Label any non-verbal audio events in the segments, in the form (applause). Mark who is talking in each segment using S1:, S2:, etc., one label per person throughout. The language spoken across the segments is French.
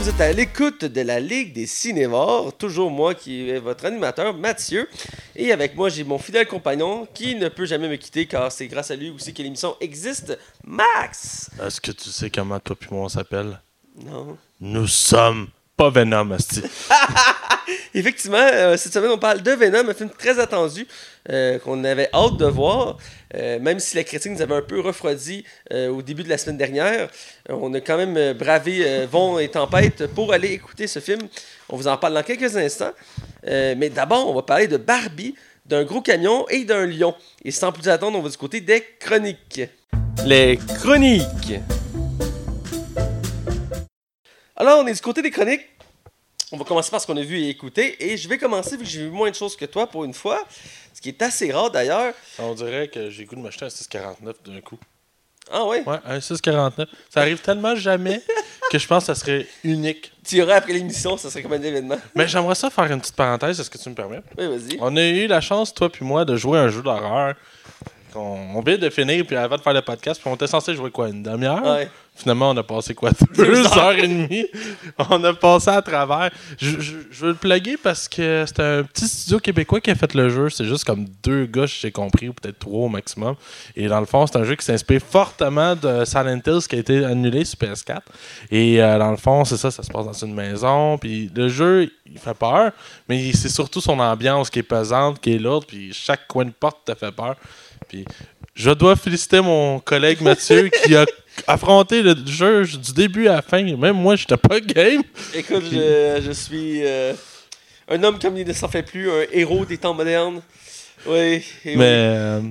S1: vous êtes à l'écoute de la Ligue des Cinémores. Toujours moi qui est votre animateur, Mathieu. Et avec moi, j'ai mon fidèle compagnon qui ne peut jamais me quitter car c'est grâce à lui aussi que l'émission existe, Max.
S2: Est-ce que tu sais comment toi moi on s'appelle?
S1: Non.
S2: Nous sommes pas Venom, asti. (laughs)
S1: Effectivement, euh, cette semaine, on parle de Venom, un film très attendu euh, qu'on avait hâte de voir. Euh, même si la critique nous avait un peu refroidi au début de la semaine dernière, on a quand même bravé vent et tempête pour aller écouter ce film. On vous en parle dans quelques instants. Mais d'abord, on va parler de Barbie, d'un gros camion et d'un lion. Et sans plus attendre, on va du côté des chroniques. Les chroniques. Alors, on est du côté des chroniques. On va commencer par ce qu'on a vu et écouté. Et je vais commencer vu que j'ai vu moins de choses que toi pour une fois. Ce qui est assez rare d'ailleurs.
S2: On dirait que j'ai goût de m'acheter un 649 d'un coup.
S1: Ah ouais?
S2: Ouais, un 649. Ça arrive tellement jamais que je pense que ça serait unique.
S1: Tu iras après l'émission, ça serait comme un événement.
S2: Mais j'aimerais ça faire une petite parenthèse, est-ce que tu me permets?
S1: Oui, vas-y.
S2: On a eu la chance, toi puis moi, de jouer à un jeu d'horreur. On vient de finir, puis avant de faire le podcast, puis on était censé jouer quoi, une demi-heure?
S1: Ouais.
S2: Finalement, on a passé quoi, (laughs) deux heures et demie? On a passé à travers. Je, je- je veux le plugger parce que c'est un petit studio québécois qui a fait le jeu. C'est juste comme deux gars, j'ai compris, ou peut-être trois au maximum. Et dans le fond, c'est un jeu qui s'inspire fortement de Silent Hills qui a été annulé sur PS4. Et euh, dans le fond, c'est ça, ça se passe dans une maison. Puis le jeu, il fait peur, mais c'est surtout son ambiance qui est pesante, qui est lourde. Puis chaque coin de porte te fait peur. Puis je dois féliciter mon collègue Mathieu (laughs) qui a affronté le jeu du début à la fin. Même moi, j'étais pas game.
S1: Écoute, je, je suis euh, un homme comme il ne s'en fait plus, un héros des temps modernes. Oui.
S2: Mais euh,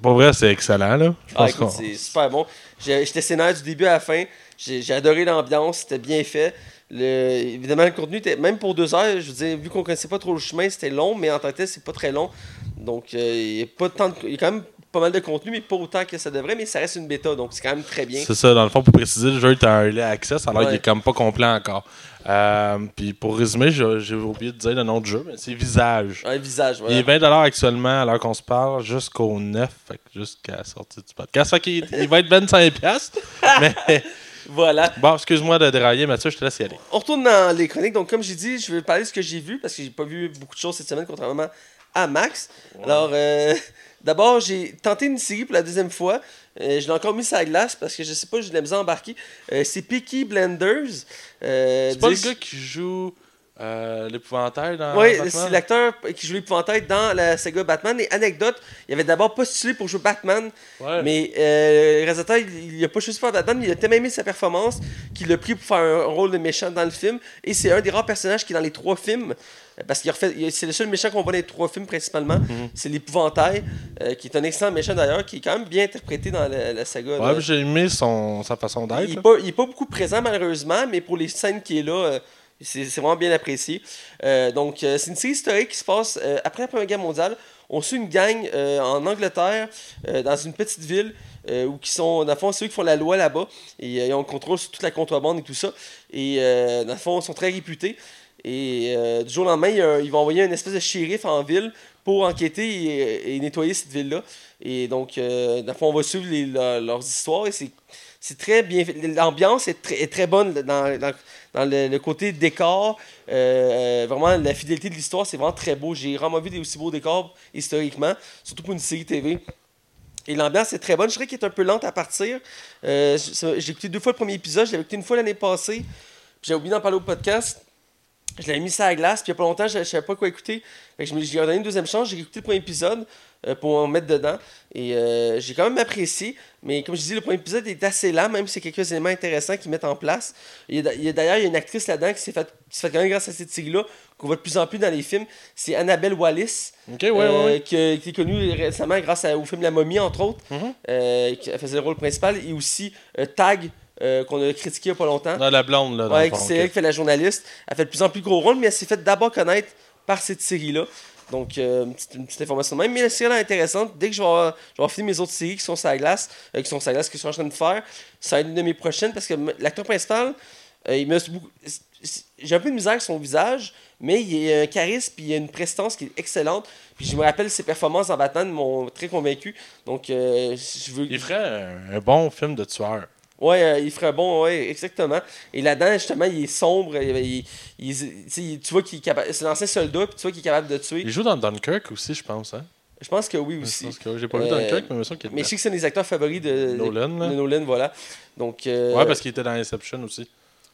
S2: pour vrai, c'est excellent. Là.
S1: Ah, c'est super bon. J'étais scénaire du début à la fin. J'ai adoré l'ambiance, c'était bien fait. Le, évidemment, le contenu était, même pour deux heures, je veux dire, vu qu'on connaissait pas trop le chemin, c'était long, mais en tant que tel, c'est pas très long. Donc, euh, il y a pas tant de- il y a quand même pas mal de contenu, mais pas autant que ça devrait, mais ça reste une bêta, donc c'est quand même très bien.
S2: C'est ça, dans le fond, pour préciser, le jeu est en early access, alors
S1: Ouais.
S2: il est comme pas complet encore. Euh, Puis pour résumer, j'ai oublié de dire le nom du jeu, mais c'est Visage.
S1: Un visage,
S2: Il est
S1: voilà.
S2: 20$ actuellement, alors qu'on se parle, jusqu'au 9, fait que jusqu'à la sortie du podcast. Fait qu'il il va être 25$. (laughs) mais
S1: Voilà.
S2: bon, excuse-moi de dérailler, Mathieu, je te laisse y aller.
S1: On retourne dans les chroniques. Donc, comme j'ai dit, je vais parler de ce que j'ai vu parce que j'ai pas vu beaucoup de choses cette semaine, contrairement à Max. Alors, euh, d'abord, j'ai tenté une série pour la deuxième fois. Euh, je l'ai encore mis sur la glace parce que je sais pas, j'ai de la misère à embarquer. Euh, c'est Peaky Blenders. Euh,
S2: C'est pas le gars qui joue euh, l'épouvantail dans
S1: Oui,
S2: Batman?
S1: c'est l'acteur qui joue l'épouvantail dans la saga Batman. Et anecdote, il avait d'abord postulé pour jouer Batman,
S2: Ouais.
S1: mais euh, le réalisateur, il, il a pas choisi de faire Batman, mais il a tellement aimé sa performance qu'il l'a pris pour faire un rôle de méchant dans le film. Et c'est un des rares personnages qui est dans les trois films. euh, Parce qu'il refait, c'est le seul méchant qu'on voit dans les trois films principalement.
S2: Mhm.
S1: C'est l'épouvantail, euh, qui est un excellent méchant d'ailleurs, qui est quand même bien interprété dans la, la saga.
S2: Ouais, j'ai aimé son, sa façon d'être.
S1: Il n'est pas, il est pas beaucoup présent malheureusement, mais pour les scènes qui est là, euh, c'est vraiment bien apprécié. Euh, donc, euh, c'est une série historique qui se passe euh, après la Première Guerre mondiale. On suit une gang en Angleterre, dans une petite ville, où qui sont, dans le fond, c'est eux qui font la loi là-bas. Et ils ont le contrôle sur toute la contrebande et tout ça. Et dans le fond, ils sont très réputés. Et du jour au lendemain, ils vont envoyer une espèce de shérif en ville pour enquêter et, et nettoyer cette ville-là. Et donc, dans le fond, on va suivre les- leur- leurs histoires et c'est très bien. L'ambiance est très, est très bonne dans, dans le, côté décor. Euh, euh, vraiment, la fidélité de l'histoire, c'est vraiment très beau. J'ai vraiment vu des aussi beaux décors historiquement, surtout pour une série TV. Et l'ambiance est très bonne. Je dirais qu'elle est un peu lente à partir. Euh, J'ai écouté deux fois le premier épisode. Je l'avais écouté une fois l'année passée. J'ai oublié d'en parler au podcast. Je l'avais mis ça à la glace, puis il n'y a pas longtemps, je ne savais pas quoi écouter. J'ai donné une deuxième chance, j'ai écouté le premier épisode pour en mettre dedans. Et euh, j'ai quand même apprécié. Mais comme je dis, le premier épisode est assez lent, même si c'est quelques éléments intéressants qu'ils mettent en place. Il y a d'a- il y a D'ailleurs, il y a une actrice là-dedans qui s'est fait, qui s'est fait connaître grâce à cette série-là, qu'on voit de plus en plus dans les films. C'est Annabelle Wallis.
S2: Ok, ouais,
S1: euh,
S2: ouais, ouais.
S1: Qui, qui est connue récemment grâce à- au film La Momie, entre autres. Euh, qui elle faisait le rôle principal. Et aussi euh, Tag, euh, qu'on a critiqué il n'y a pas longtemps.
S2: Dans la blonde, là.
S1: Ouais, c'est elle qui fait la journaliste. Elle fait de plus en plus gros rôle, mais elle s'est fait d'abord connaître par cette série-là. Donc, euh, une, petite, information de même. Mais la série est intéressante. Dès que je vais avoir, je vais mes autres séries qui sont sur la glace, euh, qui sont sur la glace, que je suis en train de faire, ça va être une de mes prochaines parce que l'acteur principal, euh, il me J'ai un peu de misère avec son visage, mais il a un charisme puis il a une prestance qui est excellente. Puis je me rappelle ses performances en Batman m'ont très convaincu. Donc, euh, je veux.
S2: Il ferait un bon film de tueur.
S1: Ouais, euh, il ferait bon, ouais, exactement. Et là-dedans, justement, il est sombre. il- il- il- tu vois qu'il est capable. C'est l'ancien soldat, puis tu vois qu'il est capable de tuer.
S2: Il joue dans Dunkirk aussi, je pense. Hein?
S1: Je pense que oui
S2: Je
S1: aussi.
S2: pense que- J'ai pas vu
S1: Euh,
S2: Dunkirk, mais il
S1: Mais je sais que c'est un des acteurs favoris de
S2: Nolan,
S1: de Nolan, voilà. Donc, euh,
S2: Ouais, parce qu'il était dans Inception aussi.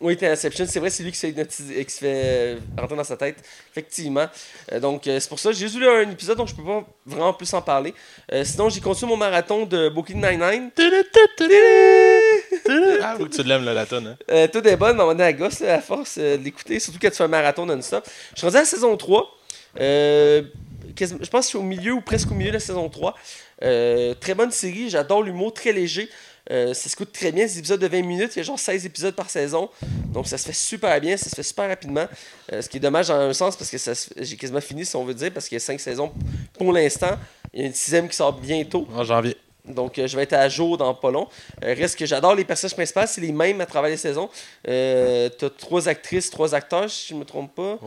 S1: Oui, Inception, c'est vrai, c'est lui qui se fait, qui se fait euh, rentrer dans sa tête, effectivement. Euh, donc, euh, c'est pour ça, j'ai juste vu un épisode, donc je peux pas vraiment plus en parler. Sinon, j'ai continué mon marathon de Brooklyn Nine-Nine.
S2: Ah, que tu l'aimes, la tonne.
S1: Tout est bonne, mais on est à gosse, là, à force de l'écouter, surtout quand tu fais un marathon non-stop. Je suis rendu à la saison 3. Euh, quasi- je pense que je suis au milieu ou presque au milieu de la saison 3. Euh, très bonne série, j'adore l'humour, très léger. Euh, ça se coûte très bien, des épisodes de 20 minutes, il y a genre 16 épisodes par saison. Donc ça se fait super bien, ça se fait super rapidement. Euh, ce qui est dommage dans un sens parce que se- j'ai quasiment fini si on veut dire, parce qu'il y a 5 saisons pour l'instant. Il y a une sixième qui sort bientôt.
S2: En janvier.
S1: Donc, euh, je vais être à jour dans pas long. Euh, reste que j'adore les personnages principaux, c'est les mêmes à travers les saisons. Euh, T'as trois actrices, trois acteurs, si je me trompe pas.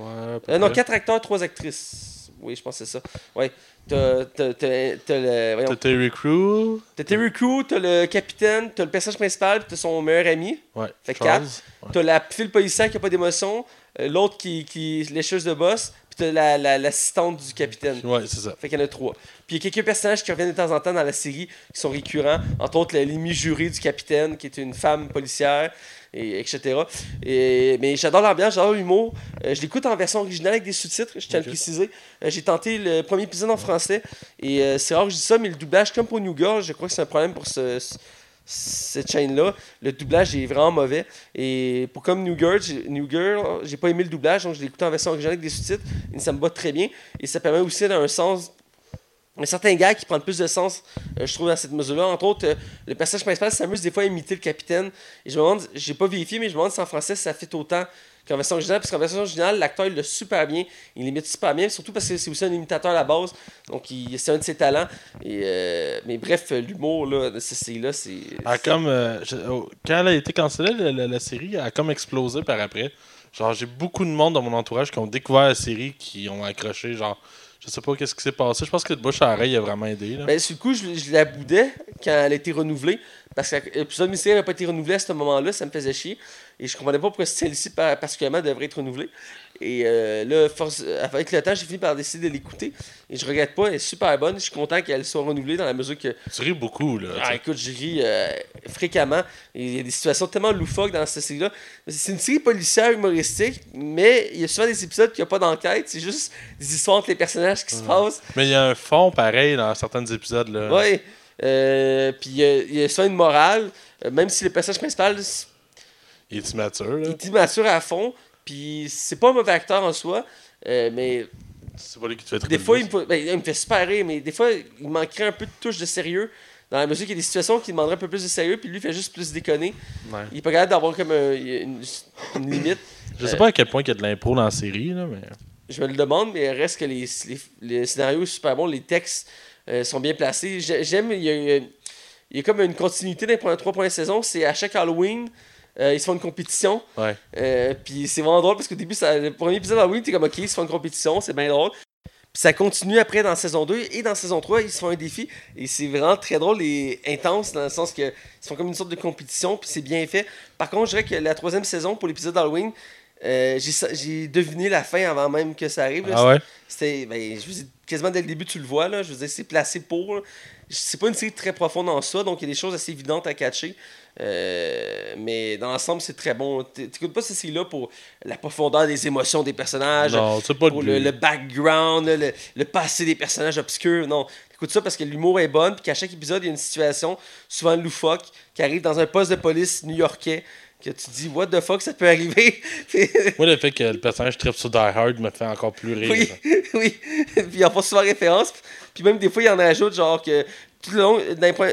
S2: Ouais,
S1: non, quatre acteurs, trois actrices. Oui, je pense que c'est ça. Ouais. T'as t'as- t'as- t'as le. voyons,
S2: T'as Terry Crew.
S1: T'as Terry Crew, t'as le capitaine, t'as le personnage principal, puis t'as son meilleur ami.
S2: Ouais.
S1: Fait
S2: Charles. Ouais.
S1: T'as la file policière qui a pas d'émotion, euh, l'autre qui, qui est lécheuse de boss, puis t'as la- la- l'assistante du capitaine.
S2: Ouais, c'est ça.
S1: Fait qu'il y en a trois. Puis il y a quelques personnages qui reviennent de temps en temps dans la série qui sont récurrents. Entre autres, l'ennemi juré du capitaine, qui est une femme policière, et, etc. Et, mais j'adore l'ambiance, j'adore l'humour. Euh, je l'écoute en version originale avec des sous-titres, je tiens à le préciser. Euh, J'ai tenté le premier épisode en français. Et euh, c'est rare que je dis ça, mais le doublage, comme pour New Girl, je crois que c'est un problème pour ce- ce- cette chaîne-là. Le doublage est vraiment mauvais. Et pour comme New Girl, New Girl, j'ai pas aimé le doublage, donc je l'ai écouté en version originale avec des sous-titres. Et ça me va très bien. Et ça permet aussi, dans un sens, un certain gars qui prend plus de sens, euh, je trouve, dans cette mesure-là. Entre autres, euh, le personnage principal s'amuse des fois à imiter le capitaine. Et je me demande, j'ai pas vérifié, mais je me demande si en français ça fait autant qu'en version originale. Parce qu'en version originale, l'acteur il l'a super bien, il imite super bien, surtout parce que c'est aussi un imitateur à la base. Donc c'est un de ses talents. Et, euh, mais bref, l'humour là, de série-là, c'est.
S2: Comme, je- oh, quand elle a été cancellée, la, la- la série elle a comme explosé par après. Genre, j'ai beaucoup de monde dans mon entourage qui ont découvert la série, qui ont accroché. Genre, je sais pas qu'est-ce qui s'est passé. Je pense que le bouche à oreille a vraiment aidé. Là.
S1: Ben, sur le coup, je, la boudais quand elle a été renouvelée. Parce que l'épisode mystère n'avait pas été renouvelé à ce moment-là, ça me faisait chier. Et je comprenais pas pourquoi celle-ci par- particulièrement devrait être renouvelée. Et euh, là, force, avec le temps, j'ai fini par décider de l'écouter. Et je regrette pas, elle est super bonne. Je suis content qu'elle soit renouvelée dans la mesure que.
S2: Tu ris beaucoup. Là,
S1: Ah, écoute, je ris euh, fréquemment. Il y a des situations tellement loufoques dans cette série-là. C'est une série policière humoristique, mais il y a souvent des épisodes qui n'ont pas d'enquête. C'est juste des histoires entre les personnages qui se passent.
S2: Mais il y a un fond pareil dans certains épisodes. Là.
S1: Ouais. Euh, puis il y a- y, a souvent une morale, euh, même si le personnage principal
S2: Il est immature. Là.
S1: il est immature à fond, puis c'est pas un mauvais acteur en soi, euh, mais
S2: C'est pas lui qui te fait
S1: des
S2: triper
S1: fois
S2: le
S1: il me, fait, ben, il me fait super rire, mais des fois il manquerait un peu de touche de sérieux. Dans la mesure qu'il y a des situations qui demanderaient un peu plus de sérieux, puis lui fait juste plus déconner.
S2: Ouais.
S1: Il est pas capable d'avoir comme un- une, une limite.
S2: Je sais pas à quel point il y a de l'impro dans la série, là, mais.
S1: Je me le demande, mais il reste que les, les, les scénarios sont super bons, les textes euh, sont bien placés. J'ai- J'aime, il y, a, il y a comme une continuité dans les trois premières saisons. C'est à chaque Halloween, euh, ils se font une compétition.
S2: Ouais.
S1: Euh, puis c'est vraiment drôle parce qu'au début, ça, le premier épisode d'Halloween, t'es comme ok, ils se font une compétition, c'est bien drôle. Puis ça continue après dans saison 2 et dans saison 3, ils se font un défi. Et c'est vraiment très drôle et intense dans le sens que ils font comme une sorte de compétition, puis c'est bien fait. Par contre, je dirais que la troisième saison pour l'épisode d'Halloween, euh, j'ai deviné la fin avant même que ça arrive. là.
S2: Ah ouais?
S1: C'était, ben, je dire, quasiment dès le début, tu le vois, là. Je veux dire, c'est placé pour. là. C'est pas une série très profonde en soi, donc il y a des choses assez évidentes à catcher. Euh, mais dans l'ensemble, c'est très bon. T'écoutes pas cette série-là pour la profondeur des émotions des personnages,
S2: Non, c'est pas
S1: pour
S2: le
S1: background, là, le, le passé des personnages obscurs. Non, t'écoutes ça parce que l'humour est bon, puis qu'à chaque épisode, il y a une situation, souvent loufoque, qui arrive dans un poste de police new-yorkais, que tu dis, what the fuck, ça peut arriver? (laughs)
S2: Moi, le fait que le personnage tripe sur Die Hard me fait encore plus rire.
S1: Oui, (laughs) oui. Puis ils en font souvent référence. Puis même des fois, ils en rajoutent, genre que tout le long,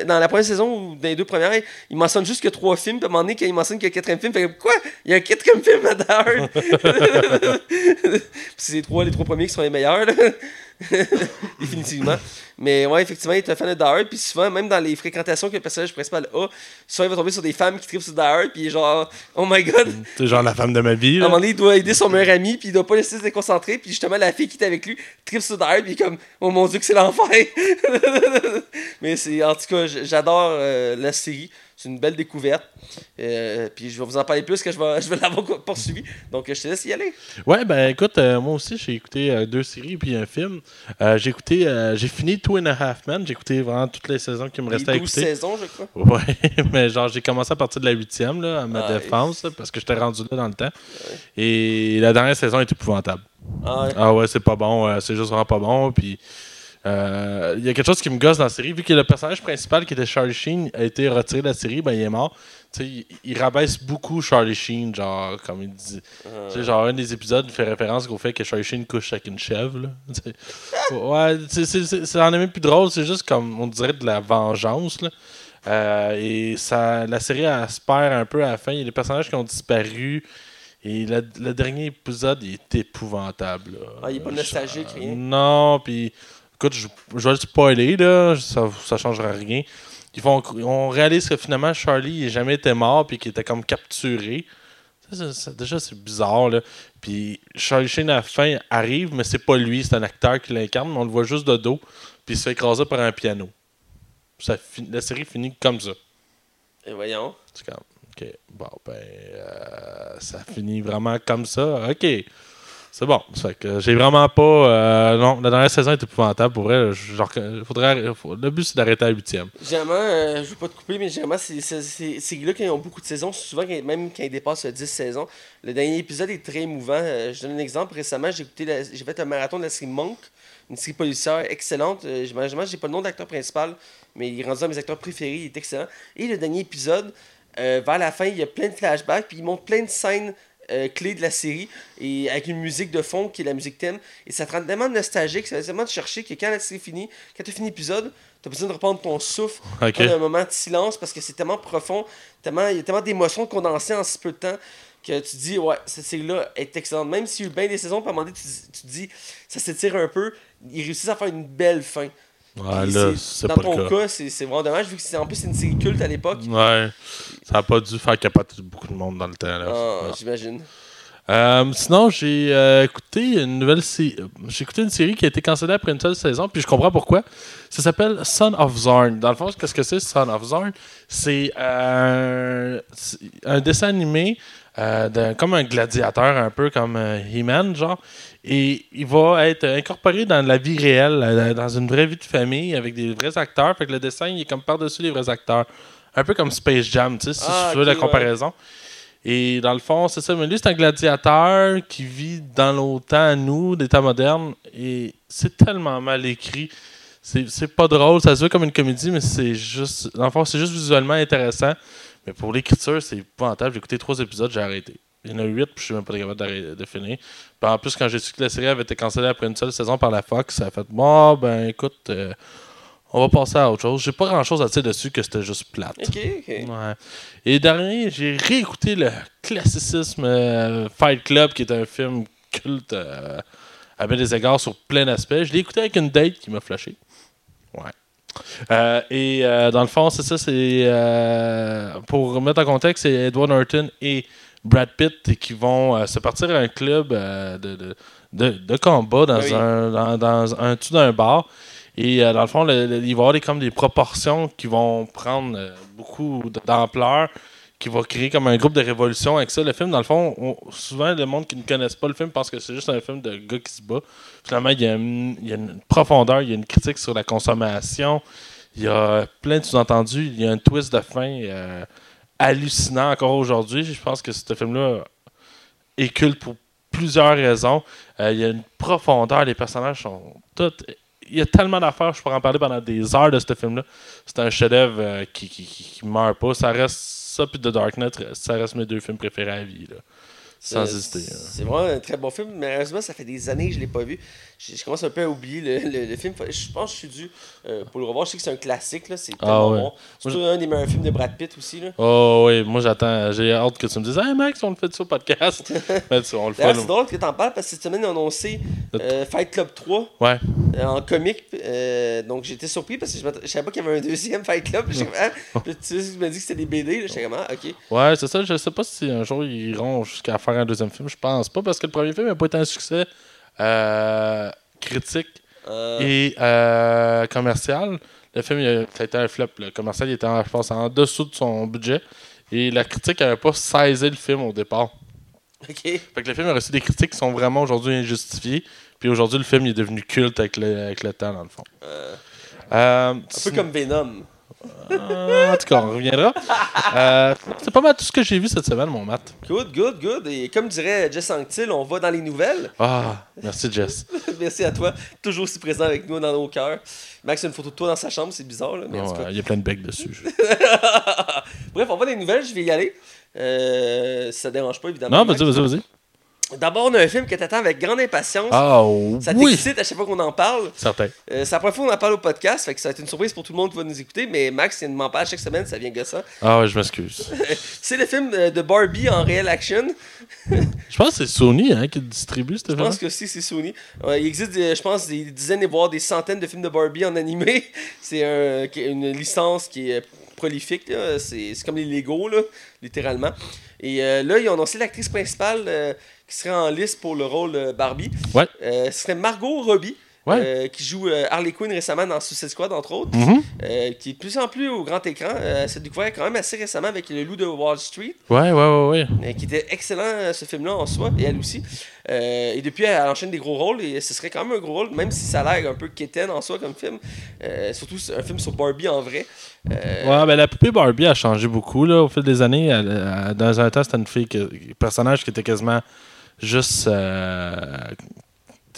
S1: dans, la première saison ou dans les deux premières, ils mentionnent juste que trois films. Puis à un moment donné, quand ils mentionnent qu'il y a un quatrième film, fait quoi? Il y a un quatrième film à (laughs) Puis c'est les trois, les trois premiers qui sont les meilleurs, là. (laughs) Définitivement. Mais ouais, effectivement, il est un fan de Die Hard, Puis souvent, même dans les fréquentations que le personnage principal a, souvent il va tomber sur des femmes qui tripent sur Die Hard, Puis il est genre, oh my god.
S2: C'est genre la femme de ma vie.
S1: À un
S2: Là.
S1: moment donné, il doit aider son meilleur ami, puis il doit pas laisser se déconcentrer, puis justement, la fille qui est avec lui tripe sur Dard, puis comme, oh mon dieu, que c'est l'enfer. (laughs) Mais c'est en tout cas, j'adore euh, la série. C'est une belle découverte. Euh, puis je vais vous en parler plus que je vais, (laughs) je vais l'avoir poursuivi. Donc je te laisse y aller.
S2: Ouais, ben écoute, euh, moi aussi, j'ai écouté deux séries puis un film. J'ai écouté, j'ai fini Two and a Half Men. J'ai écouté vraiment toutes les saisons qui me restaient à
S1: 12
S2: écouter.
S1: saisons, je crois.
S2: Ouais, (laughs) mais genre, j'ai commencé à partir de la huitième, là, à ma défense, là, parce que j'étais rendu là dans le temps. Et la dernière saison est épouvantable.
S1: Ah, ouais.
S2: Ah ouais, c'est pas bon, c'est juste vraiment pas bon. Puis euh, il y a quelque chose qui me gosse dans la série, vu que le personnage principal qui était Charlie Sheen a été retiré de la série, ben il est mort. Tu sais, il, il rabaisse beaucoup Charlie Sheen, genre, comme il dit.
S1: Euh,
S2: Tu sais, genre, un des épisodes fait référence au fait que Charlie Sheen couche avec une chèvre, là. Ouais, c'est- en est même plus drôle, c'est juste comme, on dirait, de la vengeance, là. Euh, et ça, la série, perd un peu à la fin. Il y a des personnages qui ont disparu. Et le, le dernier épisode, il est épouvantable. là.
S1: Ah, il est pas nostalgique, rien?
S2: Non, puis écoute, je, je vais le spoiler, là, ça, ça changera rien. Ils font, on réalise que finalement, Charlie n'a jamais été mort, puis qu'il était comme capturé. Ça, ça- ça- déjà, c'est bizarre, là. Puis Charlie Sheen, à la fin, arrive, mais c'est pas lui, c'est un acteur qui l'incarne, mais on le voit juste de dos, puis il se fait écraser par un piano. Ça la série finit comme ça.
S1: et voyons.
S2: C'est comme, ok, bon, ben, euh, ça finit vraiment comme ça. Ok, c'est bon. Fait que j'ai vraiment pas. euh, non, la dernière saison est épouvantable pour vrai. Genre, faudrait, le but, c'est d'arrêter à la huitième.
S1: Généralement, euh, je veux pas te couper, mais généralement, c'est- ces gars qui ont beaucoup de saisons, souvent, même quand ils dépassent euh, 10 saisons, le dernier épisode est très émouvant. Euh, je donne un exemple. Récemment, j'ai écouté j'ai fait un marathon de la série Monk, une série policière excellente. Euh, j'ai- pas le nom d'acteur principal, mais il est rendu mes acteurs préférés, il est excellent. Et le dernier épisode, vers la fin, il y a plein de flashbacks, puis il montre plein de scènes euh, clés de la série, et avec une musique de fond qui est la musique thème. Et ça te rend tellement nostalgique, ça va tellement te chercher que quand la série finit, quand tu as fini l'épisode, tu as besoin de reprendre ton souffle,
S2: Ok.
S1: prendre un moment de silence parce que c'est tellement profond, tellement, il y a tellement d'émotions condensées en si peu de temps que tu te dis, ouais, cette série-là est excellente. Même s'il y a eu bien des saisons, un moment donné, tu, tu te dis, ça s'étire un peu, ils réussissent à faire une belle fin.
S2: Là,
S1: c'est- dans
S2: pas
S1: ton
S2: le cas.
S1: cas, c'est c'est vraiment dommage, vu que c'est en plus c'est une série culte à l'époque.
S2: Ouais, ça a pas dû faire capoter beaucoup de monde dans le temps. Là.
S1: Ah,
S2: Ouais.
S1: J'imagine.
S2: Euh, sinon, j'ai euh, écouté une nouvelle série. J'ai écouté une série qui a été cancellée après une seule saison, puis je comprends pourquoi. Ça s'appelle Son of Zorn. Dans le fond, qu'est-ce que c'est Son of Zorn? C'est euh, c'est un dessin animé euh, comme un gladiateur, un peu comme euh, He-Man, genre. Et il va être incorporé dans la vie réelle, euh, dans une vraie vie de famille, avec des vrais acteurs. Fait que le dessin, il est comme par-dessus les vrais acteurs. Un peu comme Space Jam, tu sais, si
S1: Ah,
S2: tu veux la
S1: ouais.
S2: comparaison. Et dans le fond, c'est ça. Mais lui, c'est un gladiateur qui vit dans temps à nous, des temps modernes. Et c'est tellement mal écrit. C'est c'est pas drôle. Ça se veut comme une comédie, mais c'est juste. Dans le fond, c'est juste visuellement intéressant. Mais pour l'écriture, c'est épouvantable. J'ai écouté trois épisodes, j'ai arrêté. Il y en a huit, puis je suis même pas capable de finir. Puis en plus, quand j'ai su que la série avait été cancellée après une seule saison par la Fox, ça a fait Bon, ben écoute, euh, on va passer à autre chose. J'ai pas grand chose à dire dessus que c'était juste plate.
S1: Ok, ok.
S2: Ouais. Et dernier, j'ai réécouté le classicisme euh, Fight Club, qui est un film culte euh, à bien des égards sur plein d'aspects. Je l'ai écouté avec une date qui m'a flashé. Ouais. Euh, et euh, dans le fond, c'est ça, c'est. euh, pour mettre en contexte, c'est Edward Norton et Brad Pitt qui vont se partir à un club de, de, de, de combat dans
S1: Oui.
S2: un dans, dans un dessous d'un bar. Et dans le fond, le- le- il va y avoir des, comme des proportions qui vont prendre beaucoup d'ampleur, qui va créer comme un groupe de révolution avec ça. Le film, dans le fond, on- souvent, le monde qui ne connaisse pas le film pense que c'est juste un film de gars qui se bat. Finalement, il y, a une, profondeur, il y a une critique sur la consommation, il y a plein de sous-entendus, il y a un twist de fin euh, hallucinant encore aujourd'hui. Je pense que ce film-là est culte pour plusieurs raisons. Euh, il y a une profondeur, les personnages sont tous. Il y a tellement d'affaires, je pourrais en parler pendant des heures de ce film-là. C'est un chef-d'œuvre euh, qui, qui, qui meurt pas. Ça reste ça, puis The Dark Knight, ça reste mes deux films préférés à vie. Là. Sans
S1: C'est-
S2: hésiter. hein.
S1: C'est vraiment un très bon film. Malheureusement, ça fait des années que je l'ai pas vu. Je, je commence un peu à oublier le, le- le film. Je pense que je suis dû euh, pour le revoir. Je sais que c'est un classique. C'est tellement
S2: ouais.
S1: bon. Surtout un des meilleurs films de Brad Pitt aussi. Là.
S2: Oh oui, moi j'attends. J'ai hâte que tu me dises Hey Max, on le fait ça au podcast? (laughs) Mais tu- on le fait.
S1: c'est drôle que tu en parles parce que cette semaine, ils ont annoncé euh, Fight Club 3
S2: Ouais.
S1: euh, en comique. Euh, donc j'étais surpris parce que je, je savais pas qu'il y avait un deuxième Fight Club. (laughs) Ah. Puis tu m'as dit que c'était des BD. J'étais comme, ah, ok.
S2: Ouais, c'est ça. Je sais pas si un jour ils iront jusqu'à faire un deuxième film? Je pense pas parce que le premier film n'a pas été un succès euh, critique
S1: Euh,
S2: et euh, commercial. Le film, il a, ça a été un flop. Le commercial, il était, en, je pense, en dessous de son budget. Et la critique n'avait pas saisi le film au départ.
S1: Ok.
S2: Fait que le film a reçu des critiques qui sont vraiment aujourd'hui injustifiées. Puis aujourd'hui, le film il est devenu culte avec le, avec le temps, dans le fond.
S1: Un peu comme Venom.
S2: Euh, en tout cas, on reviendra. Euh, c'est pas mal tout ce que j'ai vu cette semaine, mon Matt.
S1: Good, good, good. Et comme dirait Jess Anctil, on va dans les nouvelles.
S2: Ah, merci Jess. (laughs)
S1: Merci à toi. Toujours aussi présent avec nous dans nos cœurs. Max a une photo de toi dans sa chambre, c'est bizarre, là, mais en tout cas.
S2: Ouais, Il y a plein de becs dessus. (laughs)
S1: Bref, on va dans les nouvelles, je vais y aller. Euh, si ça dérange pas, évidemment.
S2: Non, vas-y, vas-y, vas-y.
S1: D'abord, on a un film que t'attends avec grande impatience.
S2: Ah,
S1: Ça
S2: oui!
S1: t'excite à chaque fois qu'on en parle.
S2: Certain.
S1: Euh, c'est la première fois qu'on en parle au podcast, fait que ça va être une surprise pour tout le monde qui va nous écouter, mais Max, il m'en parle chaque semaine, ça vient gossant.
S2: Ah, ouais, je m'excuse. (laughs)
S1: C'est le film euh, de Barbie en réel action. (laughs)
S2: Je pense que c'est Sony hein, qui distribue ce
S1: Je
S2: film.
S1: pense que si c'est Sony. Ouais, il existe, des- je pense, des dizaines et voire des centaines de films de Barbie en animé. (laughs) C'est un- une licence qui est prolifique. là. C'est c'est comme les Lego, là, littéralement. Et euh, là, ils ont annoncé l'actrice principale euh, qui serait en liste pour le rôle de Barbie.
S2: Ouais.
S1: Euh, ce serait Margot Robbie.
S2: Ouais.
S1: euh, qui joue euh, Harley Quinn récemment dans Suicide Squad, entre autres.
S2: Mhm.
S1: Euh, qui est de plus en plus au grand écran. Elle s'est découvert quand même assez récemment avec Le Loup de Wall Street.
S2: Ouais, ouais, ouais, ouais.
S1: Qui était excellent ce film-là en soi, et elle aussi. Et depuis, elle enchaîne des gros rôles, et ce serait quand même un gros rôle, même si ça a l'air un peu quétaine en soi comme film. Surtout un film sur Barbie en vrai.
S2: Ouais, ben la poupée Barbie a changé beaucoup là, au fil des années. Elle- elle- dans un temps, c'était une fille, que, un personnage qui était quasiment juste. euh,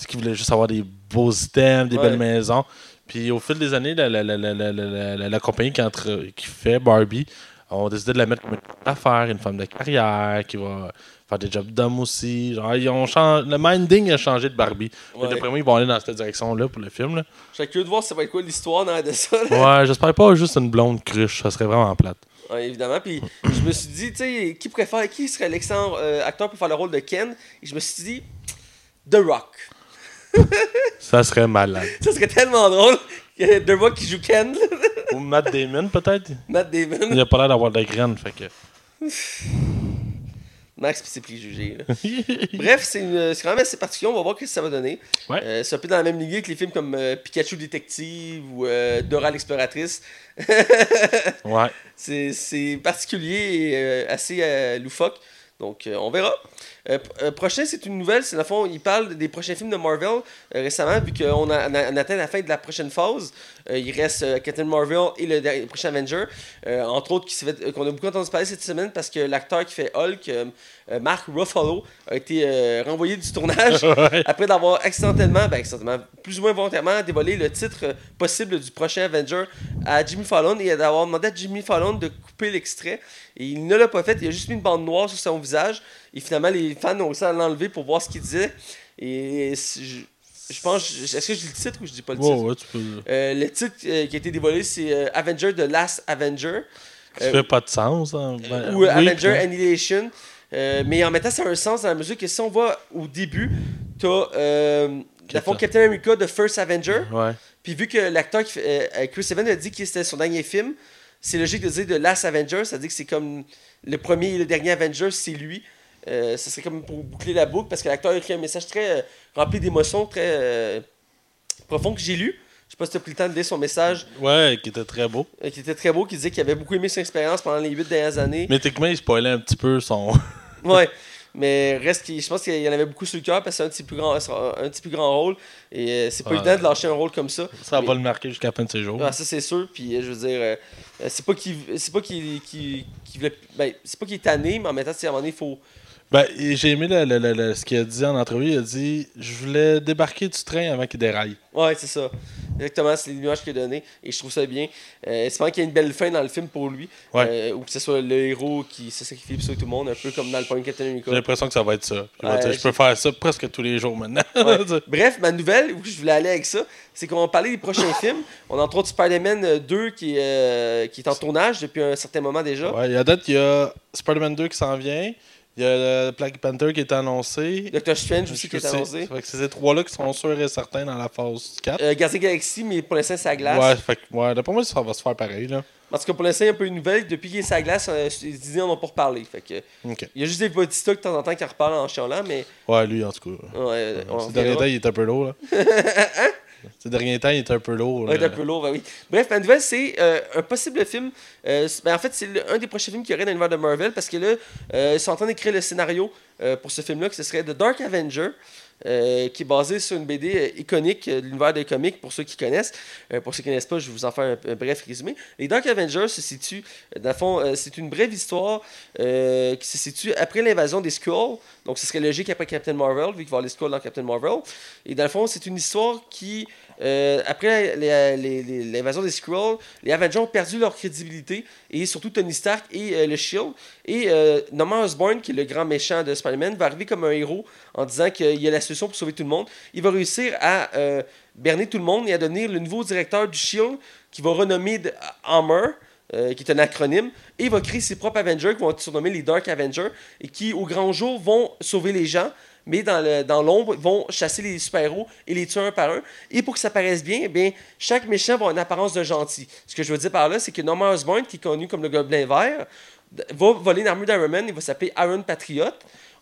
S2: qui voulait juste avoir des beaux items, des
S1: Ouais.
S2: belles maisons. Puis au fil des années, la, la, la, la, compagnie qui, entre- qui fait Barbie ont décidé de la mettre comme une femme d'affaires, une femme de carrière, qui va faire des jobs d'homme aussi. Genre, ils ont changé, le minding a changé de Barbie.
S1: Ouais.
S2: D'après moi, ils vont aller dans cette direction-là pour le film. Là.
S1: Je serais curieux de voir ça va être quoi l'histoire dans de ça. là.
S2: Ouais, j'espère pas juste une blonde cruche, ça serait vraiment plate.
S1: Ouais, évidemment. Puis je me suis dit, tu sais, qui préfère, qui serait l'excellent euh, acteur pour faire le rôle de Ken? Et je me suis dit, The Rock. (laughs)
S2: Ça serait malade.
S1: Ça serait tellement drôle. que The Rock qui joue Ken.
S2: Ou Matt Damon, peut-être?
S1: Matt Damon.
S2: Il a pas l'air d'avoir de graines, fait que. (laughs)
S1: Max pis ses préjugés. Là. (laughs) Bref, c'est une- c'est quand même assez particulier. On va voir ce que ça va donner.
S2: Ouais.
S1: Euh, c'est un peu dans la même lignée que les films comme euh, Pikachu Détective ou euh, Dora l'exploratrice. (laughs)
S2: Ouais.
S1: C'est c'est particulier et euh, assez euh, loufoque. Donc, euh, on verra. Euh, euh, prochain, c'est une nouvelle. C'est dans le fond, il parle des prochains films de Marvel euh, récemment, vu qu'on a, on a- on atteint la fin de la prochaine phase. Euh, il reste Captain Marvel et le, prochain Avenger. Entre autres, qui s'est fait- qu'on a beaucoup entendu parler cette semaine parce que l'acteur qui fait Hulk, Mark Ruffalo, a été renvoyé du tournage (laughs) après d'avoir accidentellement, ben accidentellement, plus ou moins volontairement dévoilé le titre possible du prochain Avenger à Jimmy Fallon et d'avoir demandé à Jimmy Fallon de couper l'extrait. Et il ne l'a pas fait, il a juste mis une bande noire sur son visage. Et finalement, les fans ont réussi à l'enlever pour voir ce qu'il disait. Et je, je pense, est-ce que je dis le titre ou je dis pas le titre?
S2: ouais, tu peux.
S1: Euh, Le titre euh, qui a été dévoilé, c'est euh, Avenger The Last Avenger.
S2: Ça
S1: Euh,
S2: fait pas de sens. Hein. Ben,
S1: ou
S2: oui,
S1: Avenger
S2: puis-
S1: Annihilation. Mais en même temps, ça a un sens dans la mesure que si on voit au début, t'as fond, Captain America The First Avenger.
S2: Ouais.
S1: Puis vu que l'acteur Chris Evans a dit que c'était son dernier film, c'est logique de dire The Last Avenger, ça veut dire que c'est comme le premier et le dernier Avenger, c'est lui. Euh, ça serait comme pour boucler la boucle parce que l'acteur a écrit un message très euh, rempli d'émotions, très euh, profond que j'ai lu. Je sais pas si tu as pris le temps de lire son message,
S2: Ouais, qui était très beau.
S1: qui était très beau, qui disait qu'il avait beaucoup aimé son expérience pendant les huit dernières années.
S2: Mais techniquement, il spoilait un petit peu son. (laughs)
S1: Ouais. Mais reste je pense qu'il y en avait beaucoup sur le cœur parce que c'est un ses plus grands, un ses plus grands rôles. Et c'est pas
S2: Ouais.
S1: évident de lâcher un rôle comme ça.
S2: Ça
S1: Mais-
S2: va le marquer jusqu'à la fin de ses jours.
S1: Ah, ça c'est sûr. Puis je veux dire, c'est pas qu'il c'est pas qu'il voulait- ben, c'est pas qu'il est tanné, mais en même temps, à un moment donné, il faut.
S2: Ben, j'ai aimé ce qu'il a dit en entrevue. Il a dit Je voulais débarquer du train avant qu'il déraille.
S1: Ouais, c'est ça. Exactement, c'est l'image qu'il a donné. Et je trouve ça bien. Euh, Espérons qu'il y ait une belle fin dans le film pour lui.
S2: Ouais.
S1: Euh, ou que ce soit le héros qui se sacrifie sauver tout le monde, un peu comme dans le point Captain America.
S2: J'ai l'impression que ça va être ça.
S1: Ouais,
S2: dire, je peux faire ça presque tous les jours maintenant.
S1: Ouais. (laughs) Bref, ma nouvelle, où je voulais aller avec ça, c'est qu'on va parler des prochains (laughs) films. On a entre autres Spider-Man euh, 2 qui, est, euh, qui est en tournage depuis un certain moment déjà.
S2: Ouais, il y a date, il y a Spider-Man 2 qui s'en vient. Il y a le Black Panther qui est annoncé.
S1: Doctor Strange aussi qui est annoncé.
S2: fait que c'est ces trois-là qui sont sûrs et certains dans la phase 4.
S1: Euh, Galaxy, mais pour l'instant, c'est à glace.
S2: ouais, fait que, ouais, d'après moi, ça va se faire pareil. Là.
S1: En tout cas, pour l'instant, il y a un peu une nouvelle. Depuis qu'il est la glace, euh, les idées en ont pas reparlé. Fait que,
S2: Ok.
S1: il y a juste des petits stocks de temps en temps qui reparlent en chialant, mais
S2: Ouais, lui, en tout cas.
S1: ouais, on
S2: temps, il est un peu lourd. Là. (laughs) (laughs) Ces derniers temps, il est un peu lourd.
S1: Ouais,
S2: là.
S1: un peu lourd, ben oui. Bref, ma nouvelle, c'est euh, un possible film. Euh, ben, en fait, c'est un des prochains films qu'il y aurait dans l'univers de Marvel parce que là, euh, ils sont en train d'écrire le scénario pour ce film-là, que ce serait The Dark Avenger. Euh, qui est basé sur une BD euh, iconique euh, de l'univers des comics, pour ceux qui connaissent. Pour ceux qui ne connaissent pas, je vais vous en faire un, bref résumé. Les Dark Avengers se situent, euh, dans le fond, c'est une brève histoire qui se situe après l'invasion des Skrulls. Donc, ce serait logique après Captain Marvel, vu qu'il va avoir les Skrulls dans Captain Marvel. Et dans le fond, c'est une histoire qui, euh, après l'invasion des Skrulls, les Avengers ont perdu leur crédibilité, et surtout Tony Stark et euh, le Shield. Et euh, Norman Osborn, qui est le grand méchant de Spider-Man, va arriver comme un héros en disant qu'il y a la solution pour sauver tout le monde. Il va réussir à euh, berner tout le monde et à devenir le nouveau directeur du Shield, qui va renommer Hammer. qui est un acronyme, et va créer ses propres Avengers qui vont être surnommés les Dark Avengers et qui, au grand jour, vont sauver les gens, mais dans le- dans l'ombre, vont chasser les super-héros et les tuer un par un. Et pour que ça paraisse bien, eh bien, chaque méchant va avoir une apparence de gentil. Ce que je veux dire par là, c'est que Norman Osborn, qui est connu comme le Gobelin Vert, va voler une armure d'Iron Man, il va s'appeler Iron Patriot.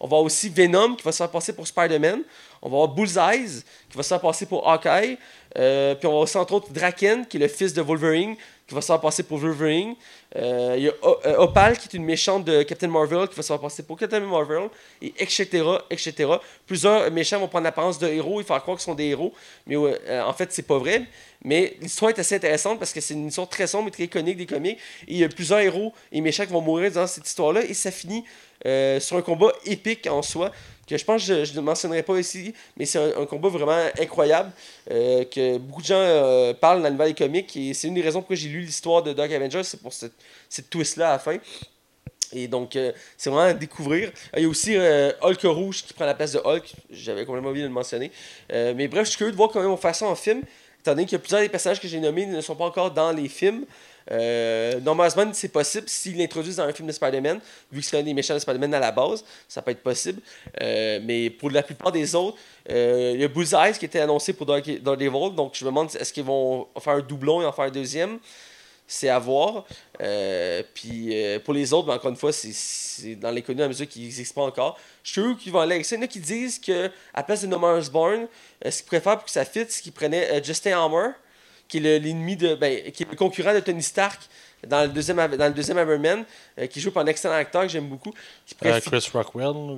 S1: On va aussi Venom, qui va se faire passer pour Spider-Man. On va avoir Bullseye, qui va se faire passer pour Hawkeye. Euh, puis on va aussi, entre autres, Draken, qui est le fils de Wolverine, qui va se faire passer pour Wolverine. Euh, Il y a euh, Opal, qui est une méchante de Captain Marvel, qui va se faire passer pour Captain Marvel, et etc., etc. Plusieurs méchants vont prendre l'apparence de héros et faire croire qu'ils sont des héros, mais en fait, c'est pas vrai. Mais l'histoire est assez intéressante parce que c'est une histoire très sombre et très iconique des comics. Et il y a plusieurs héros et méchants qui vont mourir dans cette histoire-là, et ça finit sur un combat épique en soi, que je pense que je ne mentionnerai pas ici, mais c'est un, combat vraiment incroyable, euh, que beaucoup de gens euh, parlent dans le des comics, et c'est une des raisons pourquoi j'ai lu l'histoire de Dark Avengers, c'est pour cette, cette twist-là à la fin. Et donc, euh, c'est vraiment à découvrir. Il y a aussi Hulk Rouge qui prend la place de Hulk. J'avais complètement oublié de le mentionner. Mais bref, je suis curieux de voir comment ils vont faire ça en film. Étant donné a plusieurs des personnages que j'ai nommés ne sont pas encore dans les films. Euh, Norman c'est possible s'ils l'introduisent dans un film de Spider-Man, vu que c'est un des méchants de Spider-Man à la base, ça peut être possible. Euh, mais pour la plupart des autres, euh, il y a Bullseye qui était annoncé pour Dark- Daredevil, donc je me demande est-ce qu'ils vont faire un doublon et en faire un deuxième? C'est à voir. Euh, puis pour les autres, ben, encore une fois, c'est- dans les connus à mesure qu'ils n'existent pas encore. Je suis sûr qu'ils vont aller avec ça. Il y en a qui disent que à la place de Osborn, euh, ce qu'ils préfèrent pour que ça fit, c'est qu'ils prenaient Justin Hammer, qui est le- l'ennemi de. Ben, qui est le concurrent de Tony Stark dans le deuxième, dans le deuxième Iron Man, euh, qui joue par un excellent acteur que j'aime beaucoup. Qui
S2: Euh, Chris Rockwell, ou.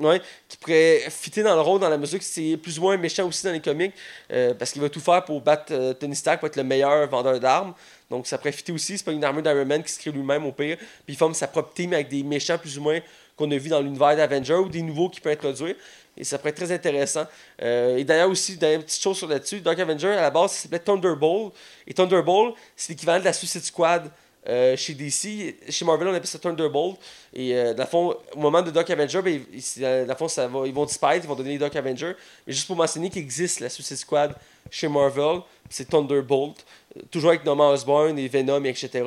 S1: Ouais, qui pourrait fitter dans le rôle dans la mesure que c'est plus ou moins méchant aussi dans les comics euh, parce qu'il va tout faire pour battre euh, Tony Stark pour être le meilleur vendeur d'armes. Donc ça pourrait fitter aussi, c'est pas une armure d'Iron Man qui se crée lui-même au pire, puis il forme sa propre team avec des méchants plus ou moins qu'on a vu dans l'univers d'Avenger ou des nouveaux qu'il peut introduire. Et ça pourrait être très intéressant. Euh, et d'ailleurs aussi, dernière petite chose sur là-dessus, Dark Avenger à la base ça s'appelait Thunderbolt. Et Thunderbolt, c'est l'équivalent de la Suicide Squad. euh, chez DC, chez Marvel, on appelle ça Thunderbolt. Et euh, fond, au moment de Dark Avenger, ben, il- il- dans le fond, ça va, ils vont disparaître, ils vont donner les Dark Avenger. Mais juste pour mentionner qu'il existe la Suicide Squad chez Marvel, c'est Thunderbolt. Euh, toujours avec Norman Osborn et Venom, et etc.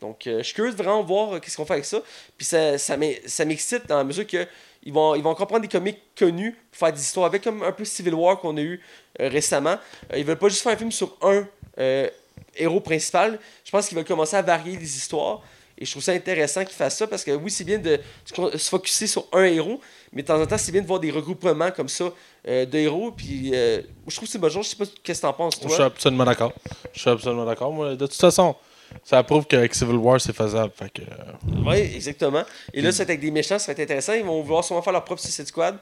S1: Donc, euh, je suis curieux de vraiment voir euh, qu'est-ce qu'on fait avec ça. Puis ça, ça m'excite dans la mesure que ils vont, ils vont encore prendre des comics connus pour faire des histoires avec, comme un peu Civil War qu'on a eu euh, récemment. Euh, ils veulent pas juste faire un film sur un euh, héros principal. Je pense qu'ils veulent commencer à varier les histoires. Et je trouve ça intéressant qu'ils fassent ça parce que oui, c'est bien de se se focuser sur un héros, mais de temps en temps, c'est bien de voir des regroupements comme ça euh, de héros. Puis euh, je trouve que c'est une bonne chose. Je sais pas qu'est-ce que t'en penses,
S2: Je suis
S1: toi.
S2: absolument d'accord. Je suis absolument d'accord. De toute façon, ça prouve qu'avec Civil War, c'est faisable. Fait que, euh,
S1: Oui, exactement. Et là, c'est avec des méchants, ça va être intéressant. Ils vont vouloir sûrement faire leur propre Suicide Squad.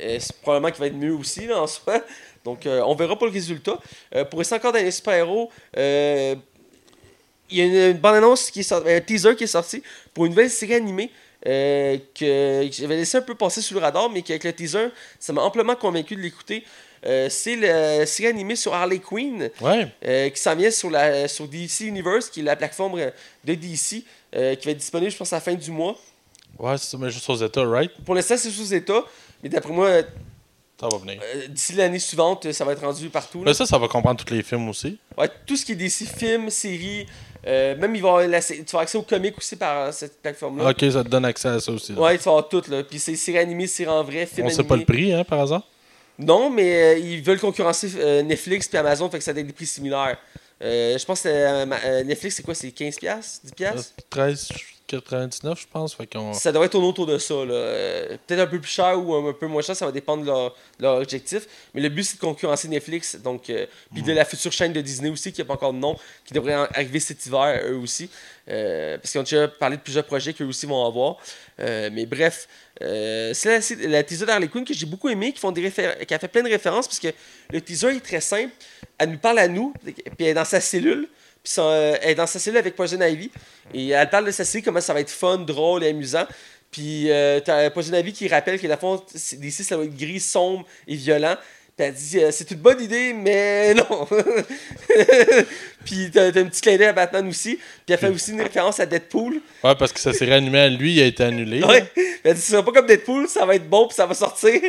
S1: Euh, c'est probablement qu'il va être mieux aussi, là, en soi. Donc, euh, on verra pas le résultat. Pour rester encore dans les super-héros, il y a une, une bande-annonce qui est sortie, un teaser qui est sorti pour une nouvelle série animée que j'avais laissé un peu passer sous le radar, mais qu'avec le teaser, ça m'a amplement convaincu de l'écouter. Euh, c'est la série animée sur Harley Quinn.
S2: ouais.
S1: Euh, qui s'en vient sur, la, sur DC Universe, qui est la plateforme de DC, euh, qui va être disponible, je pense, à la fin du mois.
S2: Ouais, c'est ça, mais juste aux États, right?
S1: Pour l'instant, c'est sous état, mais d'après moi,
S2: Ça va venir.
S1: d'ici l'année suivante, ça va être rendu partout. là.
S2: Mais ça, ça va comprendre tous les films aussi.
S1: Ouais, tout ce qui est DC films, séries, même il va y avoir la tu vas avoir accès aux comics aussi par cette plateforme-là.
S2: Ok, ça te donne accès à ça aussi. là.
S1: Ouais, tu vas avoir tout, là. Puis c'est séries animées, séries en vrai, films
S2: On sait pas le
S1: animés.
S2: prix, hein, par hasard?
S1: Non, mais euh, ils veulent concurrencer euh, Netflix puis Amazon, fait que ça a des prix similaires. Euh, je pense que euh, Netflix, c'est quoi? C'est 15$, 10$?
S2: 13, 99, je pense. Fait.
S1: Ça devrait tourner autour de ça. Euh, Peut-être un peu plus cher ou un peu moins cher, ça va dépendre de leur, de leur objectif. Mais le but, c'est de concurrencer Netflix. Donc, euh, puis de la future chaîne de Disney aussi, qui n'a pas encore de nom, qui devrait arriver cet hiver, eux aussi. Euh, parce qu'on a déjà parlé de plusieurs projets qu'eux aussi vont avoir. Mais bref, c'est la, teaser d'Harley Quinn que j'ai beaucoup aimé, qui, font des qui a fait plein de références, parce que le teaser est très simple. Elle nous parle à nous, puis elle est dans sa cellule. Puis euh, elle est dans sa cellule avec Poison Ivy. Et elle parle de sa série, comment ça va être fun, drôle et amusant. Puis euh, t'as Poison Ivy qui rappelle que la fond, c'est- d'ici, ça va être gris, sombre et violent. Puis elle dit, euh, c'est une bonne idée, mais (laughs) non. (laughs) puis t'as t'as un petit clin d'œil à Batman aussi. Puis elle fait aussi une référence à Deadpool.
S2: Ouais, parce que ça s'est réanimé à lui, il a été annulé.
S1: Ouais. Elle dit, ce sera pas comme Deadpool, ça va être bon, puis ça va sortir.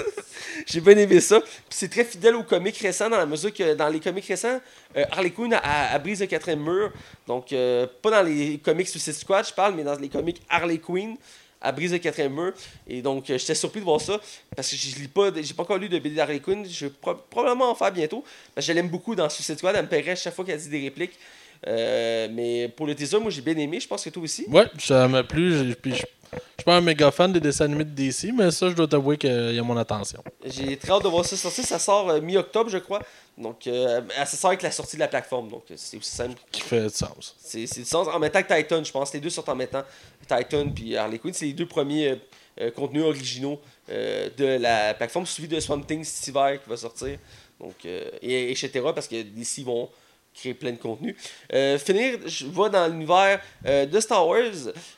S1: (laughs) J'ai bien aimé ça. Puis c'est très fidèle aux comics récents, dans la mesure que dans les comics récents, euh, Harley Quinn a, a brise le quatrième mur. Donc, euh, pas dans les comics Suicide Squad, je parle, mais dans les comics Harley Quinn a brise le quatrième mur. Et donc, euh, j'étais surpris de voir ça, parce que je lis pas, j'ai pas encore lu de BD d'Harley Quinn. Je vais pro- probablement en faire bientôt. Parce que je l'aime beaucoup dans Suicide Squad, elle me paierait chaque fois qu'elle dit des répliques. Euh, mais pour le teaser, moi j'ai bien aimé, je pense que toi aussi.
S2: Ouais, ça m'a plu. Puis je je suis pas un méga fan des dessins animés de DC, mais ça, je dois t'avouer qu'il y a mon attention.
S1: J'ai très hâte de voir ça sortir. Ça sort euh, mi-octobre, je crois. Donc, euh, ça sort avec la sortie de la plateforme. Donc, euh, c'est aussi simple.
S2: Qui fait du sens.
S1: C'est du sens. En temps que Titan, je pense. Les deux sortent en temps. Titan puis Harley Quinn, c'est les deux premiers euh, contenus originaux de la plateforme, suivi de Swamp Thing cet hiver qui va sortir. Donc, et, etc. Parce que ils vont créer plein de contenu. Euh, finir, je vois dans l'univers euh, de Star Wars,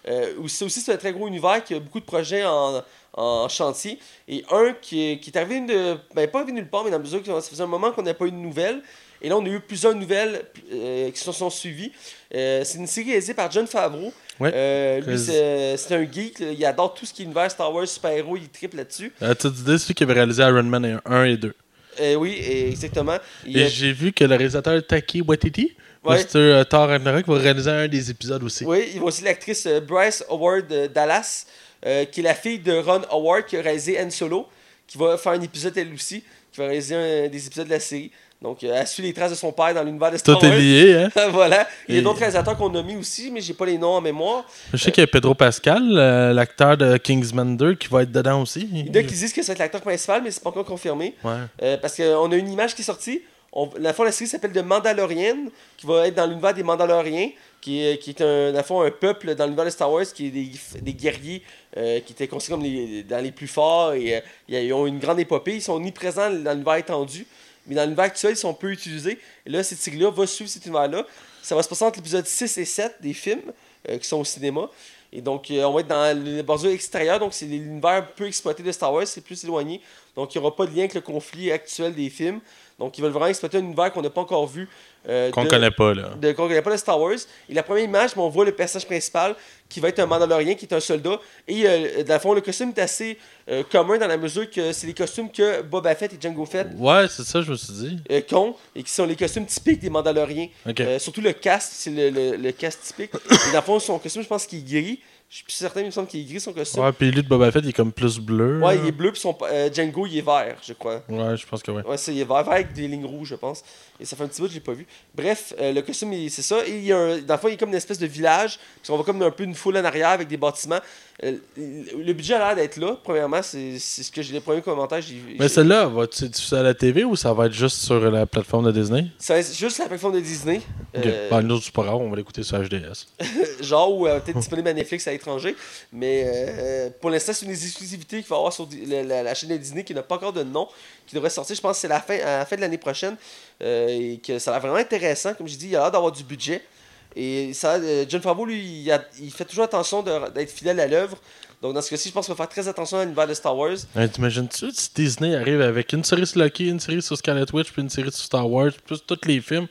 S1: euh, où c'est aussi c'est un très gros univers qui a beaucoup de projets en, en chantier. Et un qui est, qui est arrivé de. Ben, pas arrivé nulle part, mais dans la mesure que ça faisait un moment qu'on n'a pas eu de nouvelles. Et là, on a eu plusieurs nouvelles euh, qui se sont suivies. Euh, c'est une série réalisée par John Favreau.
S2: Ouais.
S1: Euh, lui, c'est c'est un geek. là. Il adore tout ce qui est univers Star Wars, super-héros. Il triple là-dessus.
S2: As-tu idée celui qui avait réalisé Iron Man 1 et 2
S1: Euh, oui, exactement. A-
S2: j'ai vu que le réalisateur Taki Watiti,
S1: Ouais.
S2: Mr. euh, Thor Ragnarok, va réaliser un des épisodes aussi.
S1: Oui, il y a aussi l'actrice euh, Bryce Howard Dallas, euh, qui est la fille de Ron Howard, qui a réalisé Han Solo, qui va faire un épisode elle aussi, qui va réaliser un des épisodes de la série. Donc, euh, elle suit les traces de son père dans l'univers de Star
S2: Tout est
S1: Wars.
S2: lié, hein? (laughs)
S1: voilà. Il y a
S2: Et-
S1: d'autres réalisateurs qu'on a mis aussi, mais j'ai pas les noms en mémoire.
S2: Je sais qu'il y a Pedro Pascal, euh, l'acteur de Kingsman 2, qui va être dedans aussi.
S1: Il y en a qui disent que c'est l'acteur principal, mais c'est pas encore confirmé.
S2: Ouais.
S1: Euh, parce qu'on a une image qui est sortie. On, la fois, la série s'appelle The Mandalorian, qui va être dans l'univers des Mandaloriens, qui est, qui est un, un peuple dans l'univers de Star Wars, qui est des, des guerriers euh, qui étaient considérés comme les, dans les plus forts. Et, euh, ils ont une grande épopée. Ils sont omniprésents dans l'univers étendu, mais dans l'univers actuel, ils sont peu utilisés. Et là, cette série-là va suivre cet univers-là. Ça va se passer entre l'épisode 6 et 7 des films euh, qui sont au cinéma. Et donc, euh, on va être dans les bordures extérieures, donc c'est l'univers peu exploité de Star Wars, c'est plus éloigné. Donc, il n'y aura pas de lien avec le conflit actuel des films. Donc, ils veulent vraiment exploiter un univers qu'on n'a pas encore vu. euh,
S2: Qu'on
S1: de-
S2: connaît pas, là.
S1: de qu'on connaît pas de Star Wars. Et la première image, ben, on voit le personnage principal qui va être un Mandalorien, qui est un soldat. Et euh, dans le fond, le costume est assez euh, commun dans la mesure que c'est les costumes que Boba Fett et Django Fett
S2: Ouais, c'est ça, je me suis dit.
S1: euh, qu'ont et qui sont les costumes typiques des Mandaloriens.
S2: Ok.
S1: Euh, surtout le casque, c'est le, le, le casque typique. et dans le fond, son costume, je pense qu'il est gris. Je suis plus certain, il me semble qu'il est gris son costume.
S2: Ouais, puis lui de Boba Fett, il est comme plus bleu.
S1: Ouais, il est bleu, puis son euh, Django, il est vert, je crois.
S2: Ouais, je pense que ouais.
S1: Ouais, ça, il est vert, vert avec des lignes rouges, je pense. Et ça fait un petit bout que je l'ai pas vu. Bref, euh, le costume, c'est ça. Et il y a un, dans le fond, il est comme une espèce de village. Puis on va comme un peu une foule en arrière avec des bâtiments. Euh, le budget a l'air d'être là. Premièrement, c'est ce que j'ai les premiers commentaires.
S2: Mais celle-là, va-tu être diffusée à la TV ou ça va être juste sur la plateforme de Disney?
S1: C'est juste la plateforme de Disney.
S2: Ok.
S1: Euh,
S2: Ben, nous, c'est pas grave, on va l'écouter sur HDS. (laughs)
S1: genre ou euh, peut-être disponible à Netflix à l'étranger. Mais euh, pour l'instant, c'est une des exclusivités qu'il va y avoir sur la, la- la chaîne de Disney qui n'a pas encore de nom, qui devrait sortir, je pense, c'est la fin, à la fin de l'année prochaine. et que ça a l'air vraiment intéressant. Comme je dis, il a l'air d'avoir du budget. Et ça, euh, John Favreau, lui, il, a- il fait toujours attention d'être fidèle à l'œuvre. Donc dans ce cas-ci, je pense qu'il va faire très attention à l'univers de Star Wars.
S2: Hein, T'imagines-tu si Disney arrive avec une série sur Loki, une série sur Scarlet Witch, puis une série sur Star Wars, plus tous les films?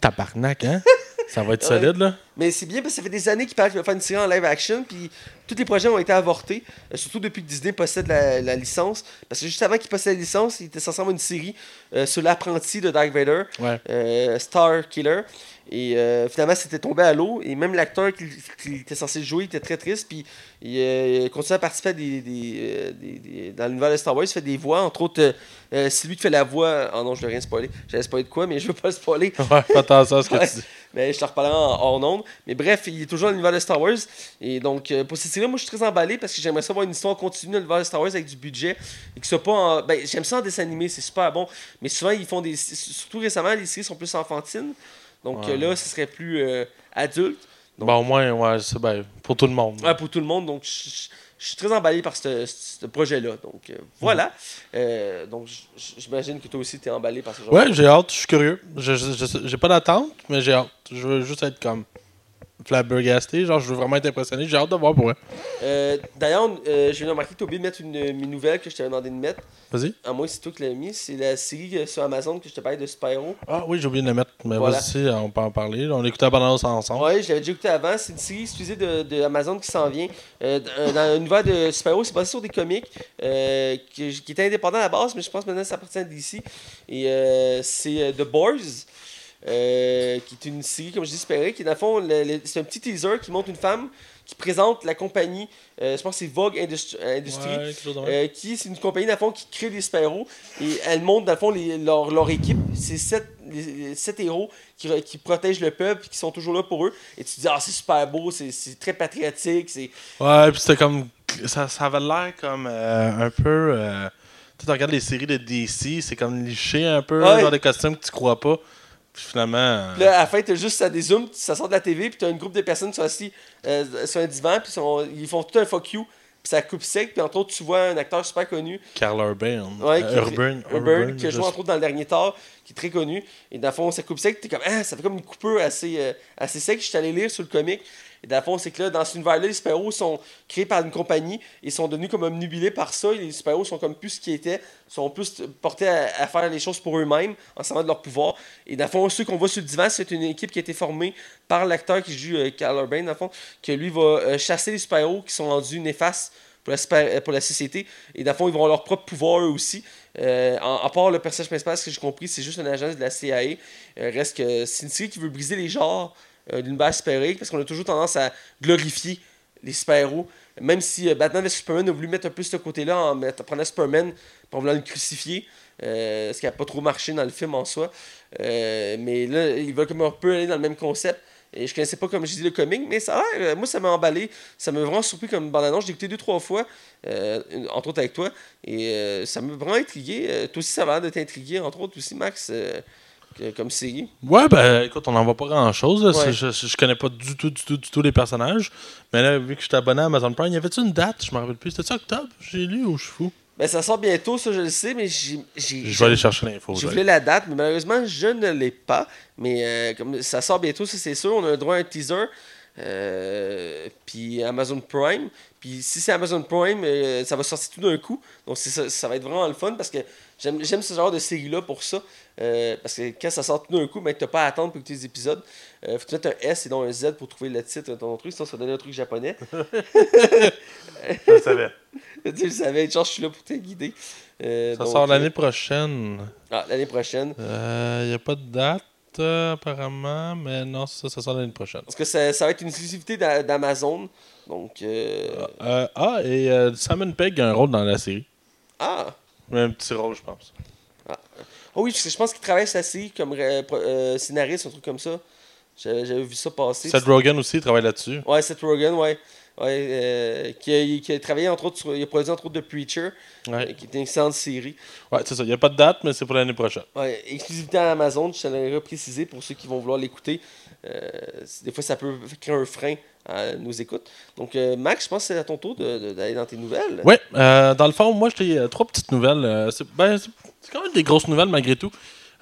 S2: Tabarnak, hein? (laughs) ça va être
S1: Ouais.
S2: solide, là.
S1: Mais c'est bien parce que ça fait des années qu'il parle qu'il va faire une série en live action, puis tous les projets ont été avortés, euh, surtout depuis que Disney possède la, la licence. Parce que juste avant qu'il possède la licence, il était censé avoir une série euh, sur l'apprenti de Dark Vader,
S2: Ouais.
S1: euh, Star Killer. Et euh, finalement, c'était tombé à l'eau. Et même l'acteur qui, qui était censé jouer était très triste. Puis il, euh, il continue à participer à des, des, euh, des- des- dans l'univers de Star Wars. Il fait des voix. Entre autres, euh, c'est lui qui fait la voix. Oh non, je ne vais rien spoiler. J'allais spoiler de quoi, mais je veux pas le spoiler. (laughs)
S2: Ouais, fais attention à ce que tu dis.
S1: Mais je te reparlerai en hors onde. Mais bref, il est toujours dans l'univers de Star Wars. Et donc, pour cette série, moi, je suis très emballé parce que j'aimerais ça voir une histoire continue dans l'univers de Star Wars avec du budget. Et que ce soit pas en... Ben, j'aime ça en dessin animé, c'est super bon. Mais souvent, ils font des. Surtout récemment, les séries sont plus enfantines. Donc
S2: Ouais.
S1: là, ce serait plus euh, adulte. Donc-
S2: Bon, au moins, ouais, c'est ben, pour tout le monde.
S1: Ouais, pour tout le monde. Donc, je, suis très emballé par ce, projet-là. Donc, euh, voilà. Euh, donc, j'imagine que toi aussi, tu es emballé par ce genre
S2: Ouais, j'ai hâte, je suis curieux. J'ai pas d'attente, mais j'ai hâte. Je veux juste être comme flabbergasté. Genre, je veux vraiment être impressionné. J'ai hâte de voir pour.
S1: Euh, D'ailleurs, euh, j'ai remarqué que tu as oublié de mettre une, une nouvelle que je t'avais demandé de mettre.
S2: Vas-y.
S1: À moins que c'est toi qui l'as mis. C'est la série euh, sur Amazon que je te parlais de Spyro.
S2: Ah oui, j'ai oublié de le mettre. Mais
S1: Voilà.
S2: vas-y, on peut en parler. On écoutait la bande ensemble.
S1: Ouais, je l'avais déjà écouté avant. C'est une série exclusée de, de Amazon qui s'en vient. Euh, euh, dans l'univers de Spyro, c'est basé sur des comics euh, qui, qui étaient indépendants à la base, mais je pense maintenant que ça appartient à DC. Et euh, c'est euh, The Boys. Euh, qui est une série, comme je dis, Spyro, qui dans le fond, le- le- c'est un petit teaser qui montre une femme qui présente la compagnie, euh, je pense que c'est Vogue Industri- Industries,
S2: Ouais,
S1: euh, qui c'est une compagnie dans le fond qui crée des super-héros et elle montre dans le fond les- leur, leur équipe c'est sept, les, les sept héros qui, qui protègent le peuple et qui sont toujours là pour eux et tu te dis ah c'est super beau c'est, c'est très patriotique c'est
S2: Ouais, puis c'était comme. Ça, ça avait l'air comme euh, un peu. euh, Tu regardes les séries de DC, c'est comme liché un peu,
S1: Ouais.
S2: genre des costumes que tu crois pas. Puis finalement. euh,
S1: Puis là, à la fin, t'as juste ça dézoome, ça sort de la TV, puis t'as un groupe de personnes qui sont assis euh, sur un divan, puis sont- ils font tout un fuck you, puis ça coupe sec, puis entre autres, tu vois un acteur super connu,
S2: Carl Urban.
S1: Ouais,
S2: Euh,
S1: qui-
S2: Urban.
S1: Urban, qui a joué entre autres dans le dernier Thor, qui est très connu. Et dans le fond, ça coupe sec, t'es comme, ah, ça fait comme une coupure assez, euh, assez sec. Je suis allé lire sur le comic. Et dans le fond, c'est que là, dans cet univers-là, les super-héros sont créés par une compagnie et sont devenus comme omnubilés par ça. Et les super-héros sont comme plus ce qu'ils étaient, sont plus portés à, faire les choses pour eux-mêmes en servant de leur pouvoir. Et dans le fond, ceux qu'on voit sur le divan, c'est une équipe qui a été formée par l'acteur qui joue euh, Carl Urban, dans le fond, que lui va euh, chasser les super-héros qui sont rendus néfastes pour la, euh, pour la société. Et dans le fond, ils vont avoir leur propre pouvoir eux aussi. Euh, en, à part le personnage principal, ce que j'ai compris, c'est juste une agence de la CIA. Euh, reste que c'est une série qui veut briser les genres euh, d'une base super parce qu'on a toujours tendance à glorifier les super-héros. Même si euh, Batman vs Superman a voulu mettre un peu ce côté-là en prenant Superman en voulant le crucifier. euh, ce qui n'a pas trop marché dans le film en soi. Euh, mais là, ils veulent comme un peu aller dans le même concept. Et je connaissais pas, comme je dis, le comic, mais ça euh, moi, ça m'a emballé. Ça m'a vraiment surpris comme bande-annonce. J'ai écouté deux, trois fois, entre autres avec toi. Et ça m'a vraiment intrigué. Toi aussi, ça va l'air de t'intriguer, entre autres aussi, Max, comme série.
S2: Ouais, ben écoute, on n'en voit pas grand chose.
S1: Ouais.
S2: Je, je, je connais pas du tout, du tout, du tout les personnages. Mais là, vu que je suis abonné à Amazon Prime, y avait-tu une date? Je me rappelle plus. C'était-tu octobre? J'ai lu ou je suis fou
S1: Ben, ça sort bientôt, ça, je le sais, mais j'ai. j'ai-
S2: Je vais aller chercher l'info. Vais
S1: voulais la date, mais malheureusement, je ne l'ai pas. Mais euh, comme ça sort bientôt, ça c'est sûr. On a le droit à un teaser. Euh, puis Amazon Prime. Puis si c'est Amazon Prime, euh, ça va sortir tout d'un coup. Donc ça, ça va être vraiment le fun parce que j'aime j'aime ce genre de série-là pour ça. Euh, parce que quand ça sort tout d'un coup, ben, tu n'as pas à attendre pour écouter les épisodes. Euh, faut que tu mettes un S et non un Z pour trouver le titre de ton truc. Sinon, ça va donner un truc japonais. (laughs) (laughs)
S2: Je le savais.
S1: tu le savais, genre, je suis là pour te guider. Euh,
S2: Ça
S1: donc,
S2: sort
S1: euh,
S2: l'année prochaine.
S1: Ah, l'année prochaine.
S2: Il n'y a pas de date, euh, apparemment. Mais non, ça, ça sort l'année prochaine.
S1: Parce que ça, ça va être une exclusivité d'A- d'Amazon. Donc, euh,
S2: Euh, ah, et euh, Simon Pegg a un rôle dans la série.
S1: ah.
S2: Un petit rôle, je pense.
S1: Oh oui, parce que je pense qu'il travaille la série comme euh, euh, scénariste, un truc comme ça. J'avais vu ça passer.
S2: Seth Rogen aussi il travaille là-dessus.
S1: Ouais, Seth Rogen, ouais. Ouais, euh, qui, a, qui a travaillé entre autres sur, il a produit entre autres The Preacher, euh, qui est une excellente série.
S2: ouais c'est ça. Il n'y a pas de date, mais c'est pour l'année prochaine.
S1: Ouais, exclusivité à Amazon, je t'avais précisé pour ceux qui vont vouloir l'écouter. Des fois, ça peut créer un frein à nos écoutes. Donc, euh, Max, je pense que c'est à ton tour d'aller dans tes nouvelles.
S2: Ouais, euh, dans le fond, moi, j'ai euh, trois petites nouvelles. euh, c'est ben, c'est- quand même des grosses nouvelles malgré tout.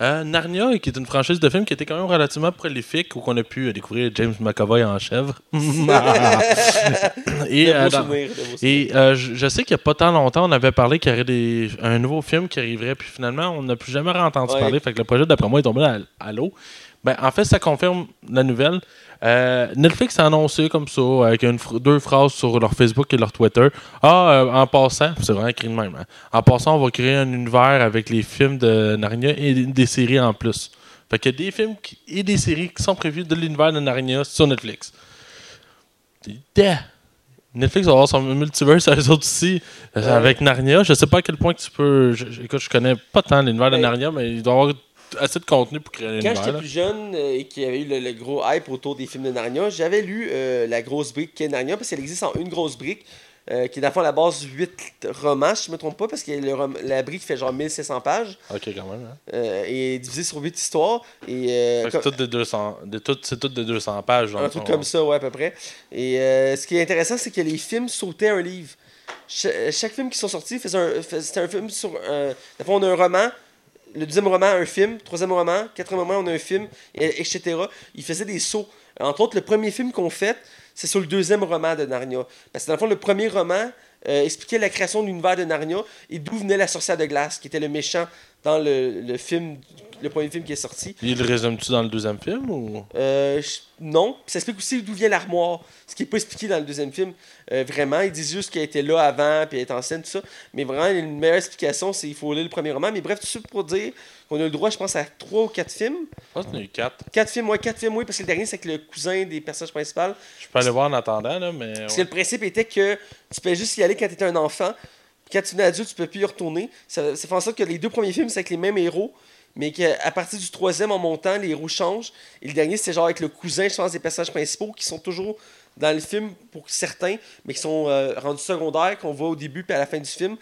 S2: Euh, Narnia, qui est une franchise de films qui était quand même relativement prolifique, où on a pu euh, découvrir James McAvoy en chèvre. (laughs) Et, euh, dans-
S1: souvenirs.
S2: Et euh, je, je sais qu'il n'y a pas tant longtemps, on avait parlé qu'il y aurait des, un nouveau film qui arriverait, puis finalement, on n'a plus jamais entendu
S1: Ouais.
S2: parler. Fait que le projet, d'après moi, est tombé à, à l'eau. Ben, en fait, ça confirme la nouvelle. Euh, Netflix a annoncé comme ça, avec une deux phrases sur leur Facebook et leur Twitter. Ah, euh, en passant, c'est vraiment écrit de même. hein. En passant, on va créer un univers avec les films de Narnia et des, séries en plus. Fait qu'il y a des films qui- et des séries qui sont prévus de l'univers de Narnia sur Netflix. Yeah. Netflix va avoir son multiverse à eux autres aussi. euh. Avec Narnia, je sais pas à quel point que tu peux. Je, je- écoute, je connais pas tant l'univers de
S1: Ouais.
S2: Narnia, mais il doit y avoir assez de contenu pour créer
S1: Quand j'étais plus jeune euh, et qu'il y avait eu le, le gros hype autour des films de Narnia, j'avais lu euh, la grosse brique qui est Narnia parce qu'elle existe en une grosse brique euh, qui est dans le fond à la base de 8 romans, si je me trompe pas, parce que le la brique fait genre 1500 pages
S2: Ok, quand même. Hein.
S1: euh, et est divisée sur 8 histoires. Et, euh,
S2: que
S1: comme-
S2: C'est toutes des 200, des- toutes- c'est toutes des 200 pages. dans
S1: un truc comme ça, ouais, à peu près. Et ce qui est intéressant, c'est que les films sautaient un livre. Cha- chaque film qui sont sortis faisait un, c'était un film sur. Dans le fond, on a un roman. Le deuxième roman, un film. Troisième roman. Quatrième roman, on a un film, et- etc. Ils faisaient des sauts. Entre autres, le premier film qu'on fait, c'est sur le deuxième roman de Narnia. Parce que dans le fond, le premier roman euh, expliquait la création de l'univers de Narnia et d'où venait la sorcière de glace, qui était le méchant dans le film, le premier film qui est sorti.
S2: Il le résume-tu dans le deuxième film ou?
S1: Euh, je- non. Puis ça explique aussi d'où vient l'armoire. Ce qui n'est pas expliqué dans le deuxième film. Euh, vraiment, ils disent juste qu'elle était là avant, puis elle est en scène, tout ça. Mais vraiment, une meilleure explication, c'est qu'il faut lire le premier roman. Mais bref, tout ça pour dire qu'on a le droit, je pense, à trois ou quatre films.
S2: Je pense en a eu 4.
S1: Quatre films, ouais, quatre films, oui, parce que le dernier, c'est avec le cousin des personnages principaux.
S2: Je peux aller voir en attendant, là, mais.
S1: Parce que le principe était que tu peux juste y aller quand tu étais un enfant. Quand tu es adulte, tu peux plus y retourner. Ça, ça fait en sorte que les deux premiers films, c'est avec les mêmes héros. Mais qu'à partir du troisième, en montant, les héros changent. Et le dernier, c'est genre avec le cousin, je pense, des personnages principaux qui sont toujours dans le film pour certains, mais qui sont euh, rendus secondaires, qu'on voit au début puis à la fin du film.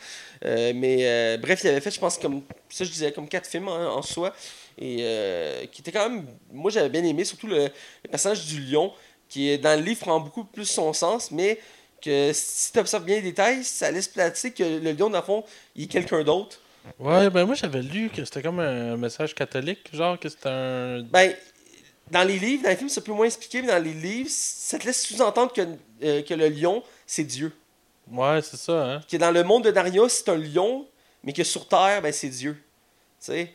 S1: Euh, mais euh, bref, il avait fait, je pense, comme ça, je disais, comme quatre films en, en soi. Et qui était quand même. Moi, j'avais bien aimé, surtout le, le personnage du lion, qui est dans le livre prend beaucoup plus son sens, mais que si tu observes bien les détails, ça laisse placer que le lion, dans le fond, il est quelqu'un d'autre.
S2: Ouais, ben moi j'avais lu que c'était comme un message catholique, genre que c'était un.
S1: Ben, dans les livres, dans les films, c'est un peu moins expliqué, mais dans les livres, ça te laisse sous-entendre que, euh, que le lion, c'est Dieu.
S2: Ouais, c'est ça, hein.
S1: Que dans le monde de Narnia, c'est un lion, mais que sur Terre, ben, c'est Dieu. Tu sais?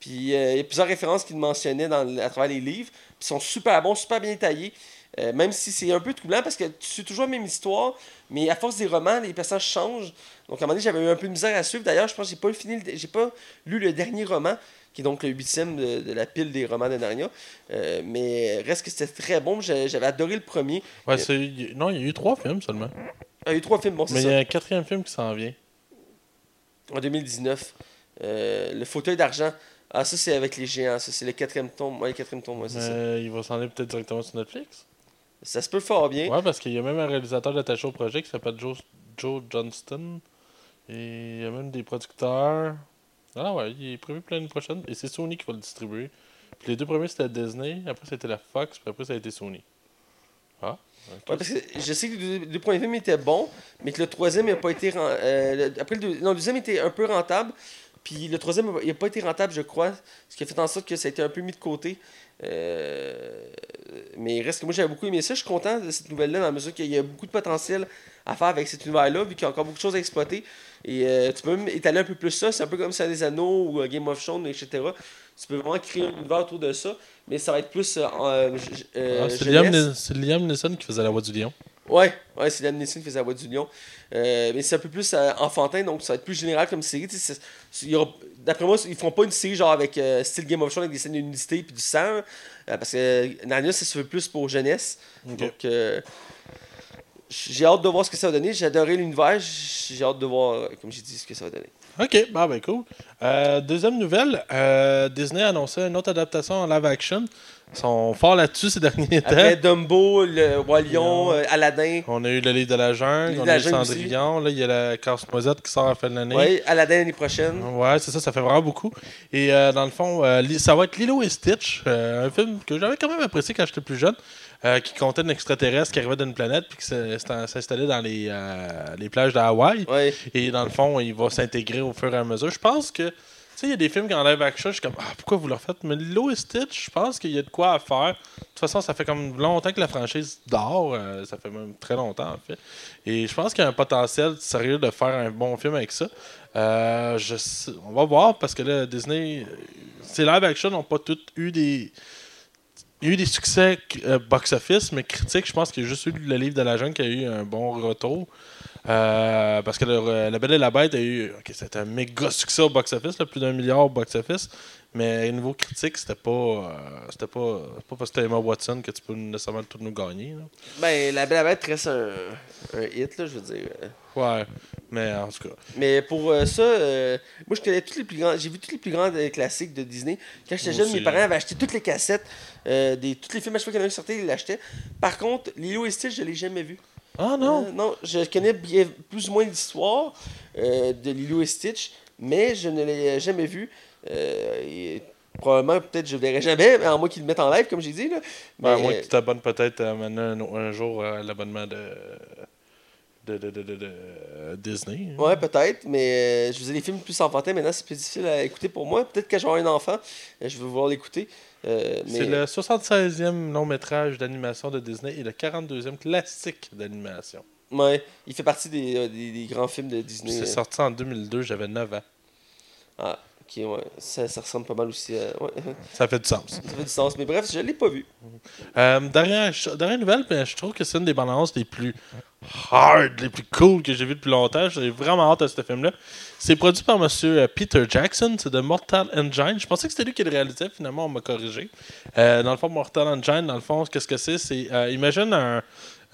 S1: Puis euh, il y a plusieurs références qu'il mentionnait dans, à travers les livres. Puis ils sont super bons, super bien détaillés. Euh, même si c'est un peu troublant parce que tu suis toujours la même histoire, mais à force des romans, les personnages changent. Donc à un moment donné, j'avais eu un peu de misère à suivre. D'ailleurs, je pense que j'ai pas fini, j'ai pas lu le dernier roman, qui est donc le huitième de, de la pile des romans de Narnia. Euh, mais reste que c'était très bon. J'avais adoré le premier.
S2: Ouais, c'est. Non, il y a eu trois films seulement.
S1: Il y a eu trois films, bon, c'est
S2: Mais il y a un quatrième film qui s'en vient.
S1: En 2019. Euh, le fauteuil d'argent. Ah, ça, c'est avec les géants. Ça, c'est le quatrième tome. Ouais, le quatrième tome, ouais, c'est ça.
S2: Il va s'en aller peut-être directement sur Netflix.
S1: Ça se peut fort bien.
S2: Ouais, parce qu'il y a même un réalisateur attaché au projet qui s'appelle Joe, Joe Johnston. Et il y a même des producteurs. Ah ouais, il est prévu pour l'année prochaine. Et c'est Sony qui va le distribuer. Puis les deux premiers c'était Disney, après c'était la Fox, puis après ça a été Sony. Ah.
S1: Ouais, parce que je sais que les deux, deux premiers films étaient bons, mais que le troisième n'a pas été. euh, le- après, le, non, le deuxième était un peu rentable, puis le troisième il n'a pas été rentable, je crois, ce qui a fait en sorte que ça a été un peu mis de côté. Euh, mais il reste que moi j'avais beaucoup aimé ça. Je suis content de cette nouvelle-là, dans la mesure qu'il y a beaucoup de potentiel à faire avec cet univers-là, vu qu'il y a encore beaucoup de choses à exploiter. Et euh, tu peux même étaler un peu plus ça. C'est un peu comme ça des Anneaux ou euh, Game of Thrones, etc. Tu peux vraiment créer un univers autour de ça, mais ça va être plus. euh,
S2: Ah, c'est. Liam, Liam Neeson qui faisait la voix du lion.
S1: Ouais, ouais, c'est Liam Neeson qui faisait la voix du lion. Euh, mais c'est un peu plus euh, enfantin, donc ça va être plus général comme série. D'après moi, ils feront pas une série genre avec euh, style Game of Thrones avec des scènes de nudité et du sang. euh, parce que Narnia, ça se fait plus pour jeunesse. Donc, euh, j'ai hâte de voir ce que ça va donner. J'ai adoré l'univers. J'ai hâte de voir, comme j'ai dit, ce que ça va donner.
S2: Ok, bah ben cool. Euh, deuxième nouvelle, euh, Disney a annoncé une autre adaptation en live action. Ils sont forts là-dessus ces (laughs) derniers
S1: Après
S2: temps.
S1: Dumbo, le Roi Lion, euh, Aladdin.
S2: On a eu le livre de la
S1: Le
S2: jungle, on a eu Cendrillon, là il y a la casse-noisette qui sort à la fin de l'année.
S1: Ouais, Aladdin l'année prochaine.
S2: Ouais, c'est ça, ça fait vraiment beaucoup. Et euh, dans le fond, ça va être Lilo et Stitch, un film que j'avais quand même apprécié quand j'étais plus jeune, euh, qui comptait un extraterrestre qui arrivait d'une planète puis qui s'installait dans les, euh, les plages de Hawaï.
S1: Ouais.
S2: Et dans le fond, il va s'intégrer au fur et à mesure. Je pense que, tu sais, il y a des films qui en live action, je suis comme, ah, pourquoi vous le refaites? Mais et Stitch, je pense qu'il y a de quoi à faire. De toute façon, ça fait comme longtemps que la franchise dort. euh, ça fait même très longtemps, en fait. Et je pense qu'il y a un potentiel sérieux de faire un bon film avec ça. Euh, je sais- on va voir parce que là, Disney, ces live action n'ont pas toutes eu des. Il y a eu des succès euh, box-office, mais critiques, je pense qu'il y a juste eu le livre de la jungle qui a eu un bon retour. Euh, parce que le, La Belle et la Bête a eu. ok, c'était un méga succès au box-office, plus d'un milliard au box-office. Mais au niveau critique, c'était pas. euh, c'était pas. pas parce que c'était Emma Watson que tu peux nécessairement tout nous gagner. là.
S1: Ben, La Belle Bête reste un, un hit, là, je veux dire.
S2: Ouais. Mais en tout cas.
S1: Mais pour euh, ça, euh, moi je connais tous les plus grands. J'ai vu tous les plus grands euh, classiques de Disney. Quand j'étais jeune,
S2: aussi.
S1: mes parents avaient acheté toutes les cassettes, des, tous les films à chaque fois qu'il y en sortaient, ils l'achetaient. Par contre, Lilo et Stitch, je l'ai jamais vu.
S2: Ah non!
S1: Non, je connais bien, plus ou moins l'histoire de Lilo et Stitch, mais je ne l'ai jamais vu. Euh, probablement, peut-être, je ne verrai jamais, mais à moins qu'ils le mettent en live, comme j'ai dit. Là.
S2: Ben, à
S1: Mais,
S2: moins que tu t'abonnes peut-être euh, maintenant un, jour à l'abonnement de, de, de, de, de- euh, Disney. hein.
S1: Ouais, peut-être, mais euh, je vous ai les films plus enfantins. Maintenant, c'est plus difficile à écouter pour moi. Peut-être que j'aurai un enfant, euh, je vais vouloir l'écouter. Euh, mais...
S2: C'est le 76e long métrage d'animation de Disney et le 42e classique d'animation.
S1: Ouais, il fait partie des, euh, des, des grands films de Disney.
S2: C'est
S1: euh.
S2: sorti en 2002, j'avais 9 ans.
S1: Ah, ouais. Ça, ça ressemble pas mal aussi à. Ouais.
S2: Ça fait du sens.
S1: ça fait du sens. Mais bref, je l'ai pas vu.
S2: Euh, dernière, nouvelle, ben, je trouve que c'est une des bandes annonces les plus hard, les plus cool que j'ai vu depuis longtemps. J'ai vraiment hâte à ce film-là. C'est produit par M. Peter Jackson, c'est de Mortal Engine. Je pensais que c'était lui qui le réalisait, finalement, on m'a corrigé. Euh, dans le fond, Mortal Engine, dans le fond, qu'est-ce que c'est? C'est, euh, imagine un,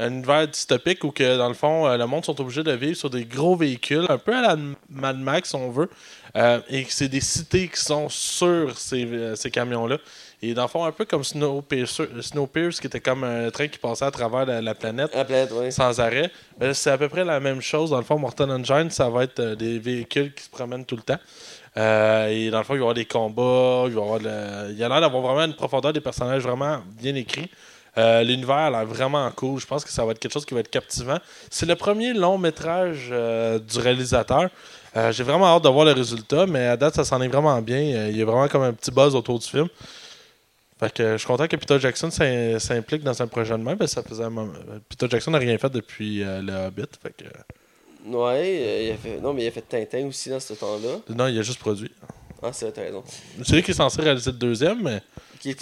S2: un univers dystopique où, que, dans le fond, euh, le monde sont obligés de vivre sur des gros véhicules, un peu à la Mad Max, si on veut, euh, et que c'est des cités qui sont sur ces, euh, ces camions-là. Et dans le fond, un peu comme Snowpiercer, Snowpiercer, qui était comme un train qui passait à travers la, la planète
S1: La planète, ouais.
S2: sans arrêt. C'est à peu près la même chose. Dans le fond, Mortal Engine, ça va être des véhicules qui se promènent tout le temps. Euh, et dans le fond, il va y avoir des combats. Il, va y avoir le- il y a l'air d'avoir vraiment une profondeur des personnages vraiment bien écrits. Euh, L'univers a l'air vraiment cool. Je pense que ça va être quelque chose qui va être captivant. C'est le premier long métrage euh, du réalisateur. Euh, J'ai vraiment hâte de voir le résultat, mais à date, ça s'en est vraiment bien. Il y a vraiment comme un petit buzz autour du film. Fait que je suis content que Peter Jackson s'im- s'implique dans un projet de même. parce que ça faisait un moment- Peter Jackson n'a rien fait depuis le Hobbit. Fait que...
S1: Ouais, il a fait... non, mais il a fait Tintin aussi dans ce temps-là.
S2: Non, il a juste produit.
S1: Ah, c'est vrai, t'as raison.
S2: C'est lui qui est censé réaliser le deuxième, mais
S1: Qui est,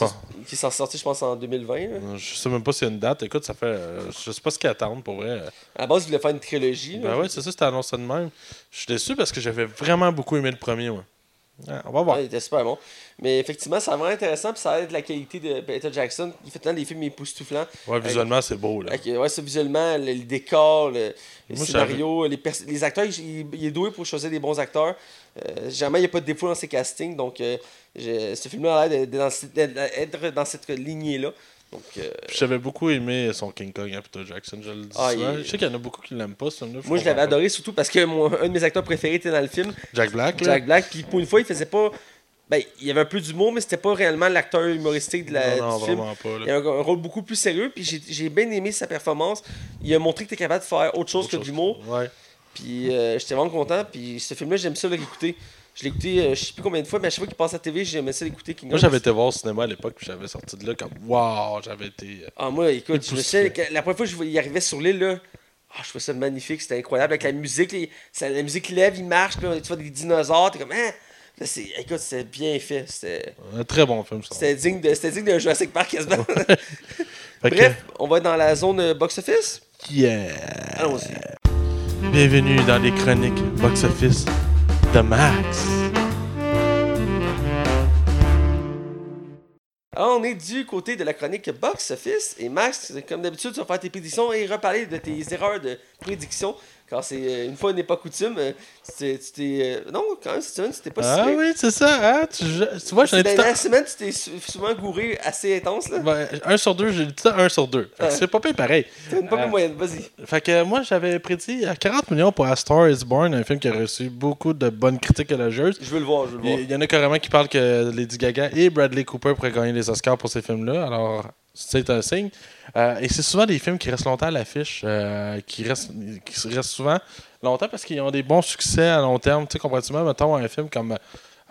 S1: qui est sorti, je pense, en 2020. là.
S2: euh, je sais même pas s'il y a une date. Écoute, ça fait. euh, je sais pas ce qu'ils attendent pour vrai.
S1: À la base, il voulait faire une trilogie.
S2: Ben ouais, c'est ça, c'était annoncé de même. Je suis déçu parce que j'avais vraiment beaucoup aimé le premier, moi. Ouais, on va voir.
S1: Ouais, il était super bon. Mais effectivement, a vraiment intéressant. Puis ça a l'air de la qualité de Peter Jackson. Il fait tant des films époustouflants.
S2: Ouais, visuellement, c'est beau, là.
S1: Avec, ouais, ça, visuellement, le, le décor, le, le
S2: Moi,
S1: scénario, les, les acteurs, il, il est doué pour choisir des bons acteurs. Euh, jamais il n'y a pas de défaut dans ses castings. Donc, euh, j'ai- ce film-là a l'air d'être dans, cette- d'être dans cette lignée-là. Donc, euh,
S2: J'avais beaucoup aimé son King Kong, hein, Peter Jackson, je le dis
S1: Ah, il
S2: Je sais qu'il y en a beaucoup qui l'aiment pas, ce film-là.
S1: moi, je l'avais adoré surtout parce que mon, un de mes acteurs préférés était dans le film,
S2: Jack Black, là.
S1: Jack Black. Puis pour une fois, il faisait pas. Ben, il y avait un peu d'humour, mais c'était pas réellement l'acteur humoristique de la,
S2: non, non,
S1: du film.
S2: vraiment pas, là.
S1: Il a un, un rôle beaucoup plus sérieux, puis j'ai- j'ai bien aimé sa performance. Il a montré que tu es capable de faire autre chose
S2: Autre
S1: que de l'humour.
S2: Ouais.
S1: Puis euh, j'étais vraiment content. Puis ce film-là, j'aime ça le réécouter. Je l'ai écouté, euh, je sais plus combien de fois, mais à chaque fois qu'il passe à la TV, j'aimais ça l'écouter. King
S2: Moi, j'avais été voir au cinéma à l'époque, puis j'avais sorti de là comme Waouh, j'avais été. euh,
S1: Ah, moi, écoute, je me souviens, la première fois que je arrivait sur l'île, là, ah, je trouvais ça magnifique, c'était incroyable. Avec la musique, les- ça- la musique lève, il marche, puis tu vois des dinosaures, t'es comme, hein? Là, c'est, écoute, c'était bien fait. C'était,
S2: Un très bon film, ça.
S1: c'était digne de, c'était digne d'un Jurassic Park quasiment. (laughs) (laughs)
S2: Que-
S1: Bref, on va être dans la zone euh, box-office?
S2: Yeah!
S1: Allons-y.
S2: Bienvenue dans les chroniques box-office de Max.
S1: On est du côté de la chronique box-office. Et Max, comme d'habitude, tu vas faire tes prédictions et reparler de tes erreurs de prédiction. Car c'est euh, une fois n'est pas coutume. euh, Tu t'es- euh, non, quand même, cette semaine, c'était pas si
S2: Ah oui, c'est ça, hein? Tu, vois, j'en ai
S1: Ben,
S2: tout
S1: la semaine, tu t'es sou- souvent gouré assez intense. là.
S2: Ben, un sur deux, j'ai dit ça, un sur deux. C'est pas pire pareil.
S1: T'as une pas
S2: Euh,
S1: moyenne, vas-y.
S2: Fait que moi, j'avais prédit à 40 millions pour A Star is Born, un film qui a reçu beaucoup de bonnes critiques élogieuses.
S1: Je veux le voir, je veux le voir.
S2: Il y en a carrément qui parlent que Lady Gaga et Bradley Cooper pourraient gagner les Oscars pour ces films-là. Alors, c'est un signe. Euh, et c'est souvent des films qui restent longtemps à l'affiche, euh, qui, restent, qui restent souvent longtemps parce qu'ils ont des bons succès à long terme. Tu sais, comparativement, mettons, un film comme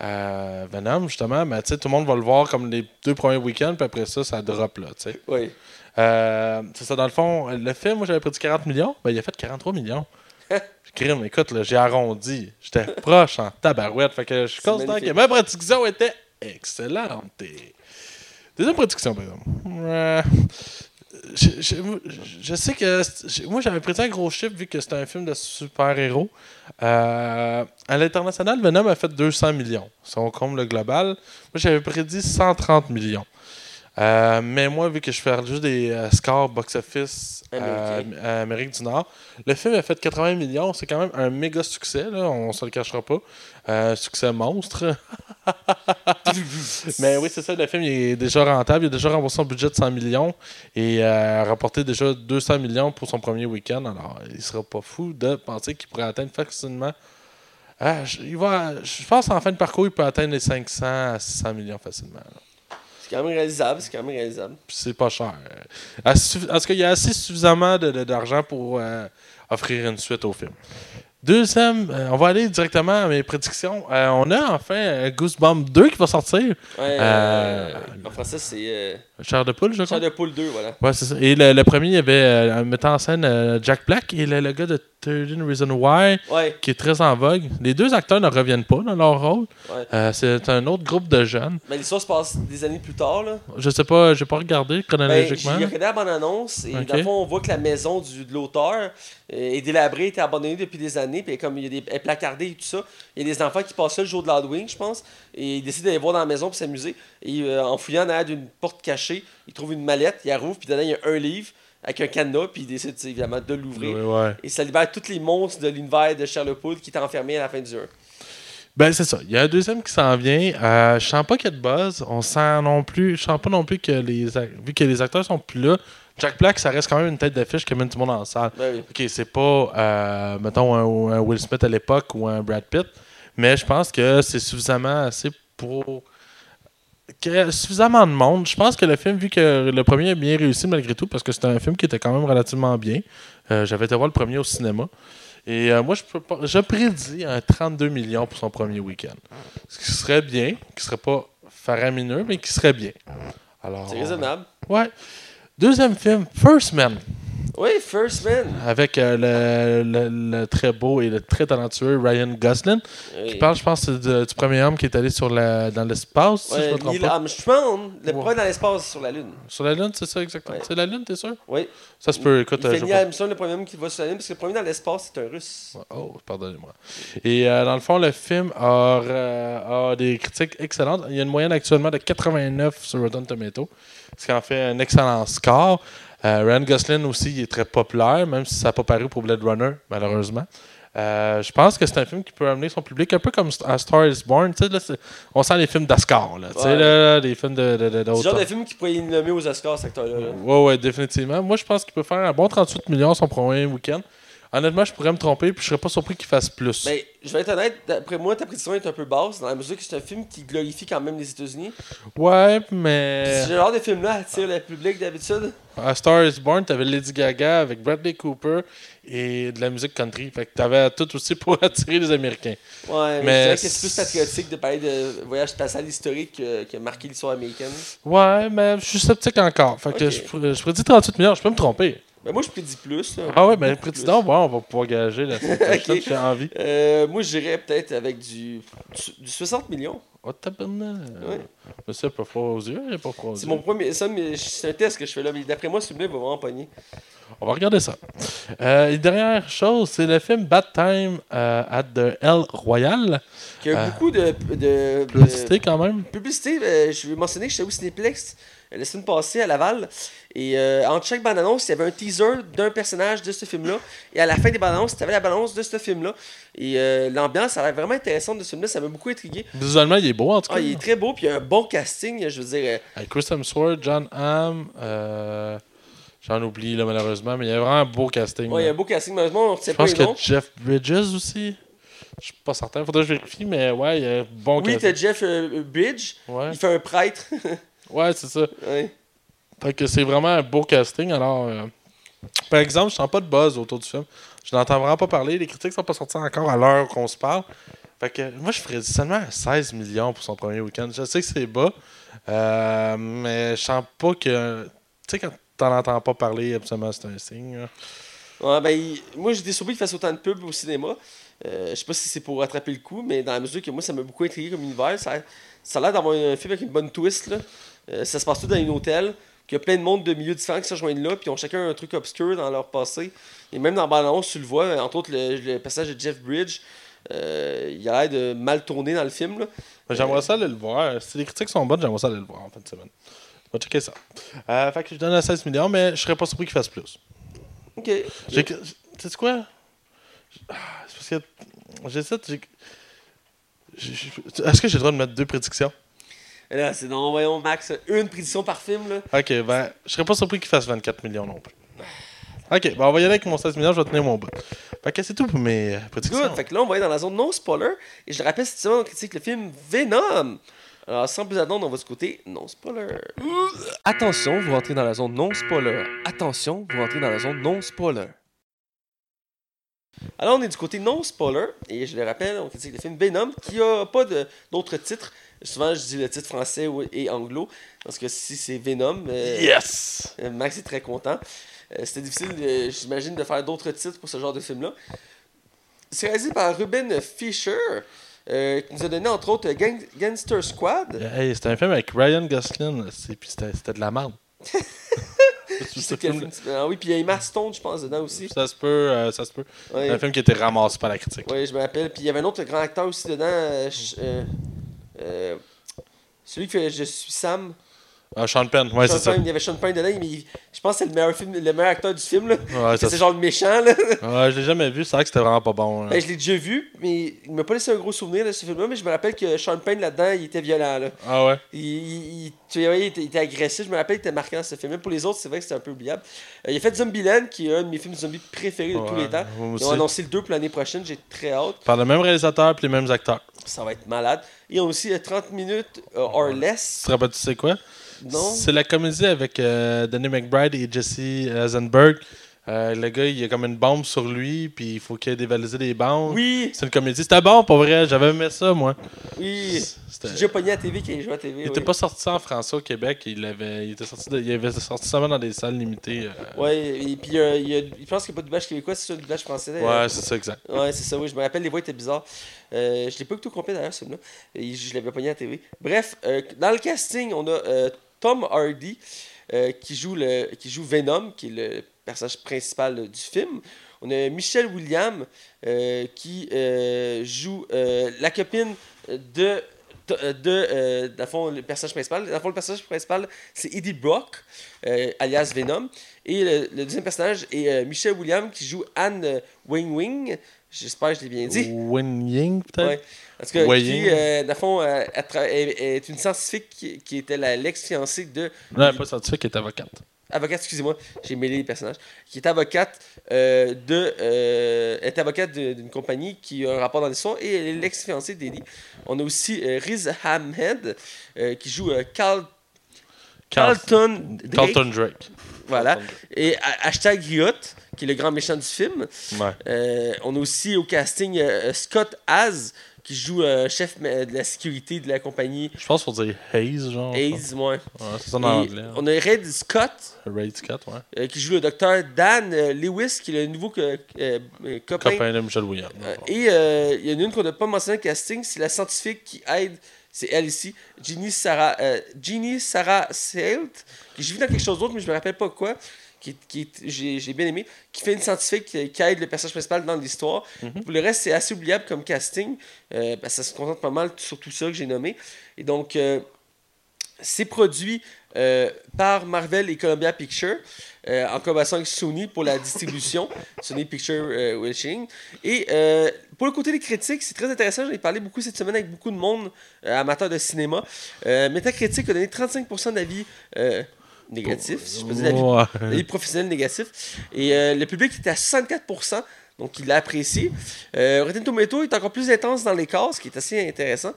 S2: euh, Venom, justement, mais tu sais, tout le monde va le voir comme les deux premiers week-ends, puis après ça, ça drop, là, tu sais.
S1: Oui.
S2: C'est ça, dans le fond, le film, moi, j'avais prédit 40 millions, ben, il a fait 43 millions. (laughs) Crime, écoute, là, j'ai arrondi. J'étais proche en tabarouette. Fait que je suis
S1: C'est
S2: constant que ma prédiction était excellente. Deuxième prédiction, par exemple. Je, je- je sais que. Moi, j'avais prédit un gros chiffre vu que c'était un film de super-héros. Euh, à l'international, Venom a fait 200 millions. Si on compte le global, moi, j'avais prédit 130 millions. Euh, mais moi, vu que je fais juste des euh, scores box-office euh, Amérique du Nord, le film a fait 80 millions. C'est quand même un méga succès, là, on se le cachera pas. Euh, succès monstre. (laughs) mais oui, c'est ça, le film il est déjà rentable. Il a déjà remboursé son budget de 100 millions et a rapporté déjà 200 millions pour son premier week-end. Alors, il sera pas fou de penser qu'il pourrait atteindre facilement. Ah, je, il va, je pense en fin de parcours, il peut atteindre les 500 à 600 millions facilement. là.
S1: C'est quand même réalisable, c'est quand même réalisable.
S2: Puis c'est pas cher. Euh, Est-ce qu'il y a assez suffisamment d'argent pour euh, offrir une suite au film? Deuxième, euh, on va aller directement à mes prédictions. Euh, on a enfin Goosebumps 2 qui va sortir.
S1: Ouais, en français, c'est
S2: Chair de poule, je crois.
S1: Chair de poule 2, voilà.
S2: Ouais, c'est ça. Et le, le premier, il y avait euh, un metteur en scène euh, Jack Black et le, le gars de 13 Reasons Why
S1: Ouais,
S2: qui est très en vogue. Les deux acteurs ne reviennent pas dans leur rôle.
S1: ouais.
S2: Euh, c'est un autre groupe de jeunes.
S1: Ben, l'histoire se passe des années plus tard, là.
S2: Je sais pas, j'ai pas regardé
S1: Ben,
S2: chronologiquement.
S1: j'ai regardé la bande-annonce et
S2: Ok.
S1: dans le fond, on voit que la maison du, de l'auteur euh, est délabrée, était abandonnée depuis des années, puis comme il y a des, elle est placardée et tout ça, il y a des enfants qui passent là le jour de l'Halloween, je pense, et ils décident d'aller voir dans la maison pour s'amuser. Et euh, en fouillant derrière d'une porte cachée, ils trouvent une mallette, la rouvrent, puis dedans, il y a un livre avec un cadenas, puis tu sais, évidemment de l'ouvrir.
S2: Ouais.
S1: Et ça libère tous les monstres de l'univers de Sherlock Holmes qui étaient enfermés à la fin du 1.
S2: Ben, c'est ça. Il y a un deuxième qui s'en vient. Euh, je sens pas qu'il y a de buzz. On sent non plus. Je sens pas non plus que les. Vu que les acteurs sont plus là. Jack Black, ça reste quand même une tête d'affiche qui amène tout le monde en salle.
S1: Ben oui.
S2: Ok, c'est pas, euh, mettons, un, un Will Smith à l'époque ou un Brad Pitt. Mais je pense que c'est suffisamment assez pour. que- suffisamment de monde. Je pense que le film, vu que le premier est bien réussi malgré tout, parce que c'était un film qui était quand même relativement bien. euh, J'avais été voir le premier au cinéma. Et euh, moi, je, peux pas- je prédis un 32 millions pour son premier week-end. Ce qui serait bien, qui serait pas faramineux, mais qui serait bien. Alors,
S1: C'est raisonnable.
S2: Ouais. Deuxième film, First Man,
S1: Oui, First Man.
S2: avec euh, le, le- le très beau et le très talentueux Ryan Gosling,
S1: Oui.
S2: qui parle, je pense, de- du premier homme qui est allé sur la, dans l'espace, si je
S1: Ouais,
S2: me trompe
S1: Neil
S2: pas.
S1: Armstrong, le
S2: Ouais.
S1: premier dans l'espace sur la Lune.
S2: Sur la Lune, c'est ça exactement.
S1: Ouais.
S2: C'est la Lune, t'es sûr?
S1: Oui.
S2: Ça se peut, écoute.
S1: Neil Armstrong, le premier homme qui va sur la Lune, parce que le premier dans l'espace, c'est un russe.
S2: Oh, pardonnez-moi. Et euh, dans le fond, le film a, euh, a des critiques excellentes. Il y a une moyenne actuellement de 89 sur Rotten Tomato, ce qui en fait un excellent score. Euh, Ryan Gosling aussi il est très populaire, même si ça n'a pas paru pour Blade Runner, malheureusement. Euh, je pense que c'est un film qui peut amener son public un peu comme A Star is Born. Là, on sent les films d'Oscar, là,
S1: Ouais.
S2: là, des films de, de, de-
S1: genre de film qui pourrait nommer aux Oscars, cet acteur-là. là.
S2: Ouais, ouais, définitivement. Moi, je pense qu'il peut faire un bon 38 millions son premier week-end. Honnêtement, je pourrais me tromper, puis je serais pas surpris qu'il fasse plus.
S1: Ben, je vais être honnête, d'après moi, ta prédiction est un peu basse, dans la mesure que c'est un film qui glorifie quand même les États-Unis.
S2: Ouais,
S1: Puis
S2: mais.
S1: Ce genre de film-là attire le public d'habitude.
S2: À Star is Born, t'avais Lady Gaga avec Bradley Cooper et de la musique country. Fait que t'avais tout aussi pour (laughs) attirer les Américains.
S1: Ouais, mais,
S2: Mais
S1: je dirais que c'est plus patriotique de parler de voyage spatial historique que, que marquer l'histoire américaine.
S2: Ouais, mais je suis sceptique encore. Fait que je, je prédis 38 millions. Je peux me tromper.
S1: Ben, moi, je prédis plus. là.
S2: Ah ouais, mais président, ouais, on va pouvoir gager la semaine (laughs) prochaine.
S1: Ok.
S2: J'ai envie.
S1: Euh, moi, j'irais peut-être avec du, du, du 60 millions.
S2: Oh, tabarnak.
S1: Ouais.
S2: Monsieur, pas froid aux yeux. Il a pas froid aux
S1: C'est
S2: yeux.
S1: mon premier. Ça, mais c'est un test que je fais là. Mais d'après moi, ce film-là, il va vraiment pogner.
S2: On va regarder ça. Euh, et dernière chose, c'est le film Bad Time euh, at the El Royal.
S1: Y a
S2: Euh,
S1: beaucoup de. de, de-
S2: Publicité quand même.
S1: Publicité, je vais mentionner que j'étais au Cinéplex la semaine passée à Laval. Et euh, entre chaque bande-annonce, il y avait un teaser d'un personnage de ce film-là. Et à la fin des bandes-annonces, tu avais la bande-annonce de ce film-là. Et euh, l'ambiance a l'air vraiment intéressante de ce film-là. Ça m'a beaucoup intrigué.
S2: Visuellement, il est beau en tout cas.
S1: Ah, il est très beau, puis il y a un bon casting. Je veux dire, euh,
S2: Avec Chris Hemsworth, John Hamm, euh, j'en oublie là, malheureusement, mais il y a vraiment un beau casting.
S1: ouais, il y a un beau casting. Malheureusement, on ne sait
S2: Je
S1: pas
S2: pense
S1: les
S2: que. Jeff Bridges aussi. Je suis pas certain, faudrait que je vérifie, mais ouais, il y a un bon
S1: Oui,
S2: casting.
S1: t'as Jeff euh, Bridge.
S2: Ouais,
S1: Il fait un prêtre. (laughs)
S2: ouais c'est ça.
S1: ouais.
S2: Fait que c'est vraiment un beau casting. Alors, euh, par exemple, je sens pas de buzz autour du film. Je n'entends vraiment pas parler. Les critiques sont pas sorties encore à l'heure qu'on se parle. Fait que moi, je ferais seulement 16 millions pour son premier week-end. Je sais que c'est bas, euh, mais je sens pas que. Tu sais, quand t'en entends pas parler, absolument, c'est un signe. là.
S1: Ouais, ben, moi, j'étais surpris qu'il fasse autant de pubs au cinéma. Euh, je sais pas si c'est pour rattraper le coup, mais dans la mesure que moi, ça m'a beaucoup intrigué comme univers. Ça, ça a l'air d'avoir un film avec une bonne twist. Là. Euh, ça se passe tout dans un hôtel. Qu'il y a plein de monde de milieux différents qui se rejoignent là, puis ont chacun un truc obscur dans leur passé. Et même dans la bande-annonce, tu le vois, entre autres, le, le passage de Jeff Bridge, euh, il a l'air de mal tourner dans le film.
S2: J'aimerais ça aller le voir. Si les critiques sont bonnes, j'aimerais ça aller le voir en fin de semaine. On va checker ça. Euh, fait que je donne à 16 millions, mais je serais pas surpris qu'il fasse plus.
S1: Ok.
S2: Tu sais quoi? Ah, C'est parce que. Est-ce que j'ai le droit de mettre deux prédictions?
S1: Là, c'est non, voyons, Max, une prédiction par film, là.
S2: Ok, ben, je serais pas surpris qu'il fasse 24 millions non plus. Ok, ben on va y aller avec mon 16 millions, je vais tenir mon bout. Fait que c'est tout pour mes euh, prédictions.
S1: Good. Fait que là, on va aller dans la zone non spoiler. Et je le rappelle, semaine, on critique le film Venom. Alors, sans plus attendre, on va du côté non spoiler. Attention, vous rentrez dans la zone non spoiler. Attention, vous rentrez dans la zone non spoiler. Alors, on est du côté non spoiler. Et je le rappelle, on critique le film Venom qui a pas d'autres titres. Souvent, je dis le titre français et anglo. Parce que si c'est Venom, euh,
S2: Yes!
S1: euh, Max est très content. Euh, C'était difficile, euh, j'imagine, de faire d'autres titres pour ce genre de film-là. C'est réalisé par Ruben Fisher, qui nous a donné entre autres Gang- Gangster Squad.
S2: Hey, c'était un film avec Ryan Gosling, puis c'était de la merde. (laughs)
S1: Film? Ah oui, puis il y a Emma Stone, je pense, dedans aussi.
S2: Ça se peut, euh, ça se peut.
S1: Ouais,
S2: Un film qui été ramassé par la critique.
S1: ouais, je me rappelle. Puis il y avait un autre grand acteur aussi dedans. euh, euh, euh, celui fait Je suis Sam.
S2: Ah, Sean Penn, ouais, c'est ça.
S1: Il y avait Sean Penn dedans, mais il- je pense que c'est le meilleur, film, le meilleur acteur du film. Là.
S2: Ouais,
S1: c'est genre le méchant. Là.
S2: Ouais, je l'ai jamais vu, c'est vrai que c'était vraiment pas bon. là.
S1: Ben, je l'ai déjà vu, mais il m'a pas laissé un gros souvenir de ce film-là, mais je me rappelle que Sean Penn là-dedans, il était violent. Là.
S2: Ah ouais?
S1: Il, il- il- tu voyais, il était, il était agressif. Je me rappelle, il était marquant ce film. Même pour les autres, c'est vrai que c'était un peu oubliable. Euh, il a fait Zombieland, qui est un de mes films zombies préférés de tous les temps. Ils ont annoncé le 2 pour l'année prochaine. J'ai très hâte.
S2: Par le même réalisateur puis les mêmes acteurs.
S1: Ça va être malade. Ils ont aussi euh, 30 minutes euh, or
S2: Tu
S1: less.
S2: te rappelles, tu sais quoi?
S1: Non?
S2: C'est la comédie avec euh, Danny McBride et Jesse Eisenberg. Euh, le gars, il a comme une bombe sur lui, puis il faut qu'il ait dévalisé des bombes.
S1: Oui,
S2: C'est une comédie. C'était bon, pour vrai. J'avais aimé ça, moi.
S1: oui.
S2: C'était-
S1: J'ai déjà pogné à TV qui est joué à TV.
S2: Il était pas sorti en français au Québec. Il, avait, il, était sorti de- il avait sorti seulement dans des salles limitées. euh.
S1: Ouais, et puis euh, il y a, je pense qu'il n'y a pas de doublage québécois, c'est ça, le doublage français.
S2: Ouais, c'est ça, exact.
S1: Ouais, c'est ça, oui. Je me rappelle, les voix étaient bizarres. Euh, je l'ai pas au complet d'ailleurs, celui-là. Je l'avais pogné à TV. Bref, dans le casting, on a Tom Hardy euh, qui, joue le, qui joue Venom, qui est le personnage principal euh, du film. On a Michelle Williams euh, qui joue la copine de. De, euh, dans le fond, le personnage principal. Dans le fond, le personnage principal, c'est Eddie Brock, euh, alias Venom. Et le, le deuxième personnage est euh, Michelle Williams qui joue Anne Wing Wing. J'espère que je l'ai bien dit.
S2: Wen Ying, peut-être?
S1: Ouais. Parce que,
S2: Wei
S1: qui, euh, dans le fond, euh, elle, elle- elle est une scientifique qui, qui était l'ex-fiancée de.
S2: Non, pas scientifique, qui est avocate.
S1: Avocate, excusez-moi, j'ai mêlé les personnages. Qui est avocate euh, de. elle est avocate d'une compagnie qui a un rapport dans l'histoire et elle est l'ex-fiancée d'Eddie. On a aussi Riz Ahmed qui joue Carl, Carlton Drake.
S2: Carlton Drake.
S1: Voilà.
S2: Carlton Drake.
S1: Et ha- hashtag Riot, qui est le grand méchant du film.
S2: Ouais.
S1: On a aussi au casting Scott Az, qui joue euh, chef euh, de la sécurité de la compagnie
S2: Je pense qu'il faut dire Hayes, genre.
S1: Hayes. Ouais.
S2: Ouais, c'est ça en anglais.
S1: on a Red Scott,
S2: Raid Scott, ouais.
S1: euh, qui joue le docteur Dan euh, Lewis, qui est le nouveau copain.
S2: Copain de Michel Williams.
S1: Et il y en a une qu'on n'a pas mentionné casting, c'est la scientifique qui aide, c'est elle ici, Ginny Sarah, Ginny Sarah Selt, qui j'ai vu dans quelque chose d'autre, mais je me rappelle pas quoi, qui, qui j'ai, j'ai bien aimé, qui fait une scientifique qui, qui aide le personnage principal dans l'histoire. Pour le reste, c'est assez oubliable comme casting, euh, ça se concentre pas mal sur tout ça que j'ai nommé. Et donc, euh, c'est produit euh, par Marvel et Columbia Pictures en collaboration avec Sony pour la distribution, (laughs) Sony Picture Wishing. Et pour le côté des critiques, c'est très intéressant. J'en ai parlé beaucoup cette semaine avec beaucoup de monde amateurs de cinéma. Metacritic a donné 35% d'avis négatifs, si je peux dire, les professionnels négatifs. Et euh, le public était à 64%, donc il l'a apprécié. Euh, Rotten Tomato est encore plus intense dans les cases, ce qui est assez intéressant.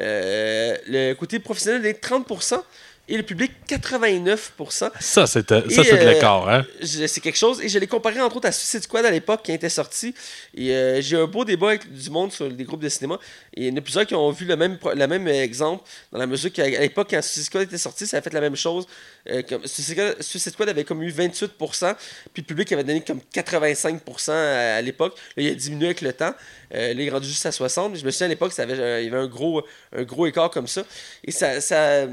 S1: Euh, le côté professionnel est 30%. Et le public, 89%.
S2: Ça, c'est de
S1: euh,
S2: l'écart, hein?
S1: C'est quelque chose. Et je l'ai comparé entre autres à Suicide Squad à l'époque qui était sorti. Et euh, j'ai eu un beau débat avec du monde sur des groupes de cinéma. Et il y en a plusieurs qui ont vu le même, le même exemple. Dans la mesure qu'à l'époque, quand Suicide Squad était sorti, ça a fait la même chose. Euh, comme, Suicide, Squad, Suicide Squad avait comme eu 28%. Puis le public avait donné comme 85% à, à l'époque. Là, il a diminué avec le temps. Euh, là, il est rendu juste à 60. Mais je me souviens à l'époque, ça avait, euh, il y avait un gros, un gros écart comme ça. Et ça. ça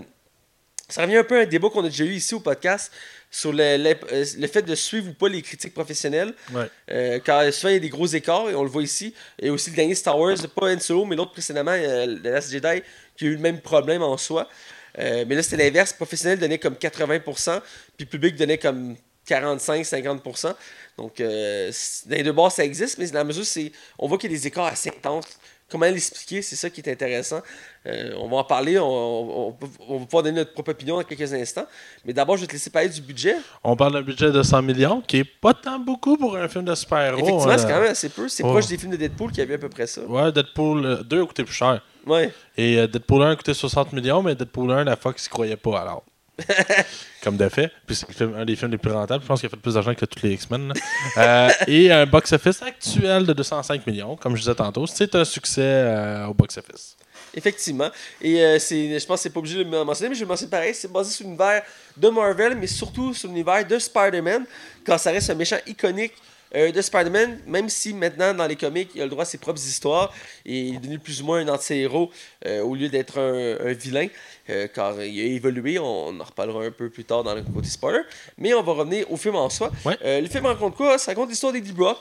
S1: ça revient un peu à un débat qu'on a déjà eu ici au podcast sur le, le- euh, le fait de suivre ou pas les critiques professionnelles.
S2: Ouais.
S1: Euh, car souvent il y a des gros écarts et on le voit ici. Il y a aussi le dernier Star Wars, pas Han Solo, mais l'autre précédemment, euh, The Last Jedi, qui a eu le même problème en soi. Euh, mais là, c'était l'inverse. Professionnel donnait comme 80%, puis public donnait comme 45-50%. Donc, dans les deux bords, ça existe, mais dans la mesure, c'est, on voit qu'il y a des écarts assez intenses. Comment l'expliquer, c'est ça qui est intéressant. Euh, on va en parler, on, on, va pouvoir donner notre propre opinion dans quelques instants. Mais d'abord, je vais te laisser parler du budget.
S2: On parle d'un budget de 100 millions, qui est pas tant beaucoup pour un film de super-héros.
S1: Effectivement, c'est quand même assez peu. C'est proche des films de Deadpool qui avaient à peu près ça.
S2: Ouais, Deadpool 2 a coûté plus cher.
S1: Ouais.
S2: Et Deadpool 1 a coûté 60 millions, mais Deadpool 1, la Fox ne croyait pas alors. (laughs) comme de fait. Puis c'est un des films les plus rentables. Je pense qu'il a fait plus d'argent que tous les X-Men. Euh, et un box-office actuel de 205 millions, comme je disais tantôt. C'est un succès euh, au box-office.
S1: Effectivement. Et euh, je pense que c'est pas obligé de le mentionner, mais je vais mentionner pareil. C'est basé sur l'univers de Marvel, mais surtout sur l'univers de Spider-Man, quand ça reste un méchant iconique euh, de Spider-Man, même si maintenant dans les comics il a le droit à ses propres histoires et il est devenu plus ou moins un anti-héros euh, au lieu d'être un, vilain, euh, car il a évolué, on, en reparlera un peu plus tard dans le côté spoiler. Mais on va revenir au film en soi. le film raconte quoi? Ça raconte l'histoire d'Eddie Brock,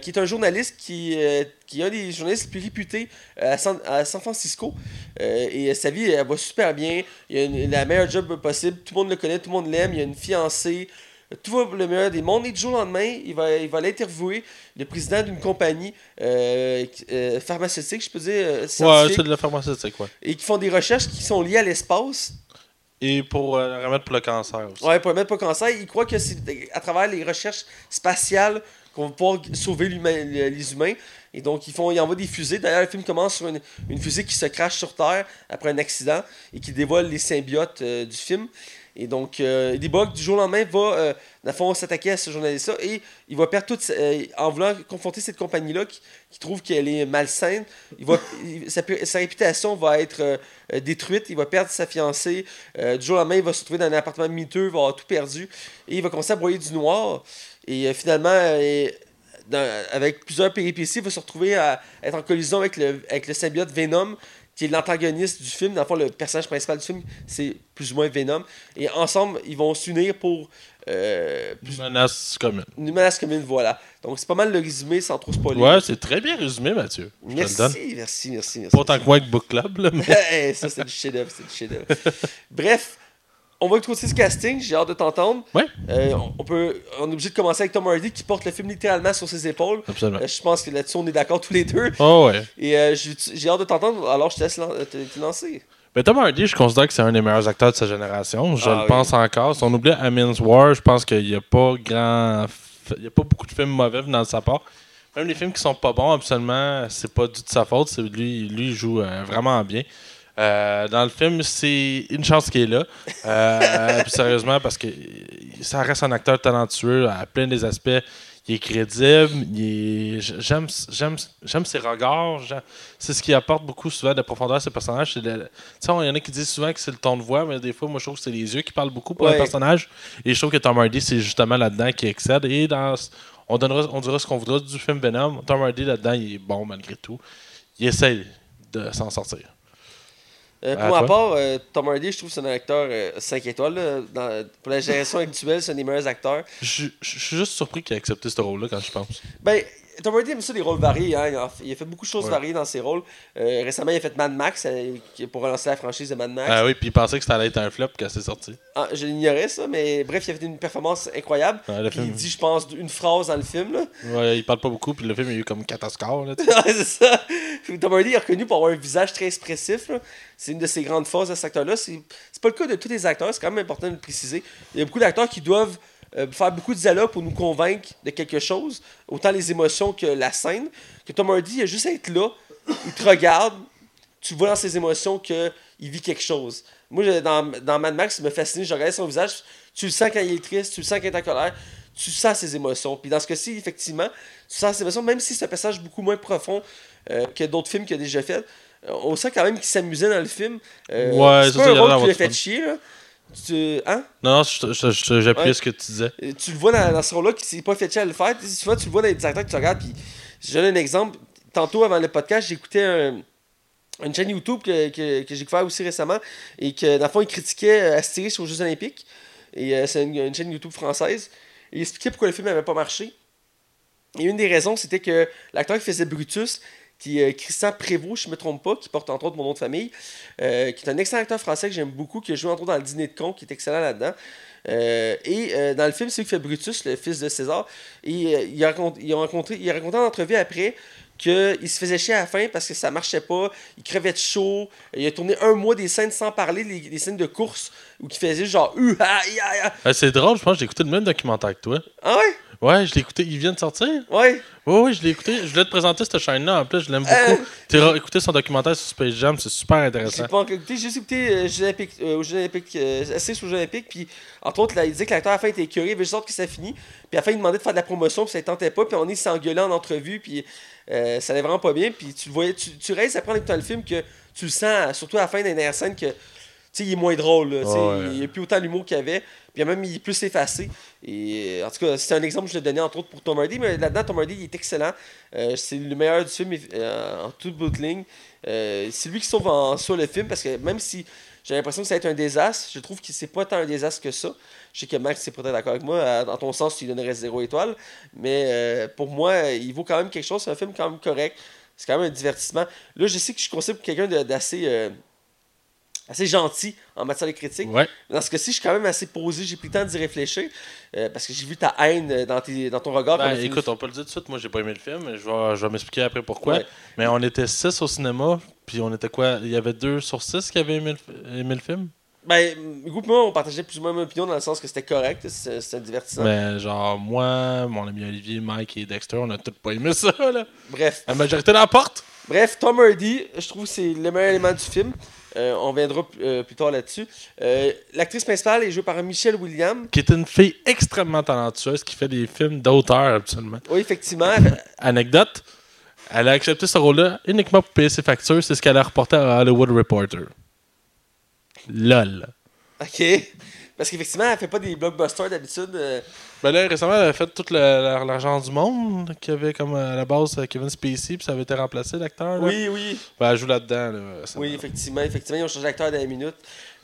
S1: qui est un journaliste qui, qui est un des journalistes les plus réputés à San, à San Francisco. et sa vie elle va super bien, il a la meilleure job possible, tout le monde le connaît, tout le monde l'aime, il a une fiancée tout va le meilleur des mondes. Et du jour au lendemain, il va, il va l'interviewer, le président d'une compagnie euh, euh, pharmaceutique, je peux dire. Euh,
S2: ouais, c'est de la pharmaceutique, ouais.
S1: Et qui font des recherches qui sont liées à l'espace.
S2: Et pour remettre pour le cancer aussi.
S1: Ouais, pour remettre pour le cancer. Il croit que c'est à travers les recherches spatiales qu'on va pouvoir sauver les humains. Et donc, ils, font, ils envoient des fusées. D'ailleurs, le film commence sur une, une, fusée qui se crache sur Terre après un accident et qui dévoile les symbiotes du film. Et donc, euh, du jour au lendemain, va, euh, s'attaquer à ce journaliste-là et il va perdre toute. Euh, en voulant confronter cette compagnie-là qui, trouve qu'elle est malsaine, il va, sa, réputation va être euh, détruite, il va perdre sa fiancée. du jour au lendemain, il va se retrouver dans un appartement miteux, il va avoir tout perdu et il va commencer à broyer du noir. Et finalement, avec plusieurs péripéties, il va se retrouver à être en collision avec le, avec le symbiote Venom qui est l'antagoniste du film. Dans le fond, le personnage principal du film, c'est plus ou moins Venom. Et ensemble, ils vont s'unir pour. Euh,
S2: une menace commune.
S1: Une menace commune, voilà. Donc, c'est pas mal le résumé sans trop spoiler.
S2: Ouais, c'est très bien résumé, Mathieu.
S1: merci, merci, merci, merci.
S2: Pas autant que moi avec Book Club, là,
S1: mais... (laughs) ça, c'est du chef-d'œuvre, c'est du chef-d'œuvre. (laughs) Bref, on va écouter ce casting, j'ai hâte de t'entendre.
S2: Ouais.
S1: Euh, on, peut, on est obligé de commencer avec Tom Hardy qui porte le film littéralement sur ses épaules.
S2: Absolument.
S1: Euh, je pense que là-dessus, on est d'accord tous les deux.
S2: Oh ouais.
S1: Et euh, j'ai hâte de t'entendre, alors je te laisse te, lancer.
S2: Mais Tom Hardy, je considère que c'est un des meilleurs acteurs de sa génération. Je ah le pense encore. Si on oublie Amin's War, je pense qu'il n'y a pas grand. Il y a pas beaucoup de films mauvais dans sa part. Même les films qui sont pas bons, absolument, c'est pas du tout sa faute. Lui, lui, il joue vraiment bien. Euh, dans le film, c'est une chance qu'il est là. Euh, (laughs) sérieusement, parce que ça reste un acteur talentueux à plein des aspects. Il est crédible, j'aime, ses regards. C'est ce qui apporte beaucoup souvent de profondeur à ses personnages. Il y en a qui disent souvent que c'est le ton de voix, mais des fois, moi, je trouve que c'est les yeux qui parlent beaucoup pour un personnage. Et je trouve que Tom Hardy, c'est justement là-dedans qui excède. Et dans, on, donnera, on dira ce qu'on voudra du film Venom. Tom Hardy, là-dedans, il est bon malgré tout. Il essaie de s'en sortir.
S1: Euh, pour ma part, euh, Tom Hardy, je trouve que c'est un acteur 5 euh, étoiles. pour la génération (laughs) actuelle, c'est un des meilleurs acteurs.
S2: Je, suis juste surpris qu'il ait accepté ce rôle-là quand je pense.
S1: Ben, Tom Hardy aime ça des rôles variés. Hein. Il, a fait, beaucoup de choses variées dans ses rôles. Euh, récemment, il a fait Mad Max euh, pour relancer la franchise de Mad Max.
S2: Ah oui, puis il pensait que ça allait être un flop quand c'est sorti.
S1: Ah, je l'ignorais ça, mais bref, il a fait une performance incroyable. Il dit, je pense, une phrase dans le film. Là.
S2: Ouais, il parle pas beaucoup, puis le film il a eu comme 4 Oscars. (laughs)
S1: c'est ça. Tom Hardy est reconnu pour avoir un visage très expressif. C'est une de ses grandes forces de cet acteur-là. C'est pas le cas de tous les acteurs, c'est quand même important de le préciser. Il y a beaucoup d'acteurs qui doivent euh, faire beaucoup de dialogue pour nous convaincre de quelque chose, autant les émotions que la scène, que Tom Hardy, il a juste à être là, il te regarde, tu vois dans ses émotions qu'il vit quelque chose. Moi, dans, dans Mad Max, il me fascine, je regarde son visage, tu le sens quand il est triste, tu le sens quand il est en colère, tu sens ses émotions. Puis dans ce cas-ci, effectivement, tu sens ses émotions, même si c'est un passage beaucoup moins profond euh, que d'autres films qu'il a déjà fait. Euh, on sent quand même qu'il s'amusait dans le film.
S2: ouais,
S1: c'est pas un rôle qui l'a fait chier, là. Tu, hein?
S2: Non, non, j'appuie ce que tu disais.
S1: Tu le vois dans, dans ce rôle-là qui s'est pas fait à le faire. Tu vois, tu le vois dans les acteurs que tu regardes. Puis, je donne un exemple. Tantôt, avant le podcast, j'écoutais un, une chaîne YouTube que, que, que j'ai découvert aussi récemment. Et que, dans le fond, il critiquait euh, Astérix aux Jeux Olympiques. Et euh, c'est une, chaîne YouTube française. Et il expliquait pourquoi le film n'avait pas marché. Et une des raisons, c'était que l'acteur qui faisait Brutus, qui est Christian Prévost, je ne me trompe pas, qui porte entre autres mon nom de famille, euh, qui est un excellent acteur français que j'aime beaucoup, qui a joué entre autres dans le Dîner de con, qui est excellent là-dedans. Euh, et euh, dans le film, c'est lui qui fait Brutus, le fils de César. Et euh, il, a raconté, il, a rencontré, il a raconté en entrevue après qu'il se faisait chier à la fin parce que ça marchait pas, il crevait de chaud. Il a tourné un mois des scènes sans parler, les, les scènes de course où il faisait genre uh, ah.
S2: Ah, c'est drôle, je pense que j'ai écouté le même documentaire que toi.
S1: Ah ouais?
S2: Ouais, je l'ai écouté. Il vient de sortir?
S1: Ouais.
S2: Oui, oui, je l'ai écouté. Je voulais te présenter cette chaîne-là. En plus, je l'aime beaucoup. Tu as écouté son documentaire sur Space Jam, c'est super intéressant.
S1: J'ai pas encore écouté, j'ai juste écouté euh, Jeux Olympiques, euh, aux Jeux Olympiques, euh, Assist aux Jeux Olympiques, puis entre autres, là, il disait que l'acteur à la fin était écœuré, il veut juste que ça finit, puis à la fin, il demandait de faire de la promotion, puis ça ne tentait pas, puis on est s'engueulant en entrevue, puis euh, ça allait vraiment pas bien, puis tu le voyais, tu, tu restes à prendre écoutant le film que tu le sens, surtout à la fin des dernières scènes, que sais, il est moins drôle, là,
S2: Ouais.
S1: il n'y a plus autant d'humour qu'il y avait, puis même il est plus effacé. Et euh, en tout cas, c'est un exemple que je l'ai donné entre autres pour Tom Hardy, mais là-dedans, Tom Hardy il est excellent. Euh, c'est le meilleur du film euh, en toute bout de ligne. Euh, c'est lui qui sauve en soi le film parce que même si j'ai l'impression que ça va être un désastre, je trouve que c'est pas tant un désastre que ça. Je sais que Max est peut-être d'accord avec moi. Dans ton sens, tu lui donnerais zéro étoile. Mais pour moi, il vaut quand même quelque chose. C'est un film quand même correct. C'est quand même un divertissement. Là, je sais que je suis considéré pour quelqu'un d'assez assez gentil en matière de critique.
S2: Ouais.
S1: Dans ce cas-ci, je suis quand même assez posé. J'ai pris le temps d'y réfléchir. euh, parce que j'ai vu ta haine euh, dans, tes, dans ton regard.
S2: Ben, écoute, on peut le dire tout de suite. Moi, j'ai pas aimé le film. Je vais, je vais m'expliquer après pourquoi.
S1: Ouais.
S2: Mais on était 6 au cinéma. Puis on était quoi? Il y avait 2 sur 6 qui avaient aimé le, aimé le film?
S1: Ben, Hugo moi, on partageait plus ou moins la même opinion dans le sens que c'était correct. Un divertissement.
S2: Mais genre, moi, mon ami Olivier, Mike et Dexter, on a tous pas aimé ça. Là.
S1: Bref.
S2: La majorité dans la porte.
S1: Bref, Tom Hardy, je trouve que c'est le meilleur élément du film. Euh, on viendra euh, plus tard là-dessus. Euh, L'actrice principale est jouée par Michelle Williams.
S2: Qui est une fille extrêmement talentueuse qui fait des films d'auteur, absolument.
S1: Oui, effectivement.
S2: Anecdote elle a accepté ce rôle-là uniquement pour payer ses factures. C'est ce qu'elle a reporté à Hollywood Reporter. LOL.
S1: OK. Parce qu'effectivement, elle fait pas des blockbusters d'habitude. euh,
S2: Ben là, récemment, elle a fait tout l'argent du monde qu'il y avait comme à la base euh, Kevin Spacey, puis ça avait été remplacé, l'acteur.
S1: Oui, oui.
S2: Ben, elle joue là-dedans. Là,
S1: Oui, effectivement, effectivement, ils ont changé d'acteur dans la minute.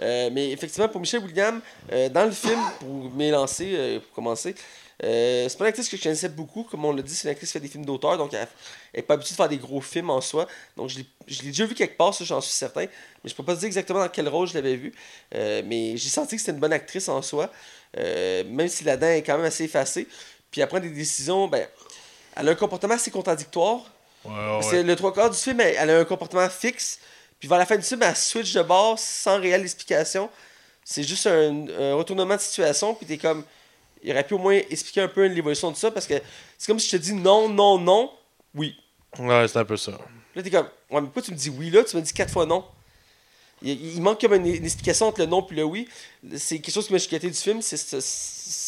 S1: Euh, mais effectivement, pour Michelle Williams, euh, dans le film, pour m'élancer, euh, pour commencer, euh, c'est pas une actrice que je connaissais beaucoup. Comme on l'a dit, c'est une actrice qui fait des films d'auteur, donc elle n'est pas habituée de faire des gros films en soi. Donc je l'ai déjà vu quelque part, ça j'en suis certain. Mais je peux pas te dire exactement dans quel rôle je l'avais vu. Euh, mais j'ai senti que c'était une bonne actrice en soi. Euh, même si la dent est quand même assez effacée. Puis elle prend des décisions, ben, elle a un comportement assez contradictoire.
S2: Ouais,
S1: Parce
S2: ouais.
S1: que le trois quarts du film, elle, elle a un comportement fixe. Puis vers la fin du film, elle switch de bord sans réelle explication. C'est juste un, un retournement de situation. Puis t'es comme. Il aurait pu au moins expliquer un peu l'évolution de ça. Parce que c'est comme si je te dis non, non, non, oui.
S2: Ouais, c'est un peu ça.
S1: Là, t'es comme. Ouais, mais pourquoi tu me dis oui là? Tu me dis quatre fois non. Il, il manque comme une, une explication entre le non et le oui. C'est quelque chose qui m'a chicaté du film. C'est ce,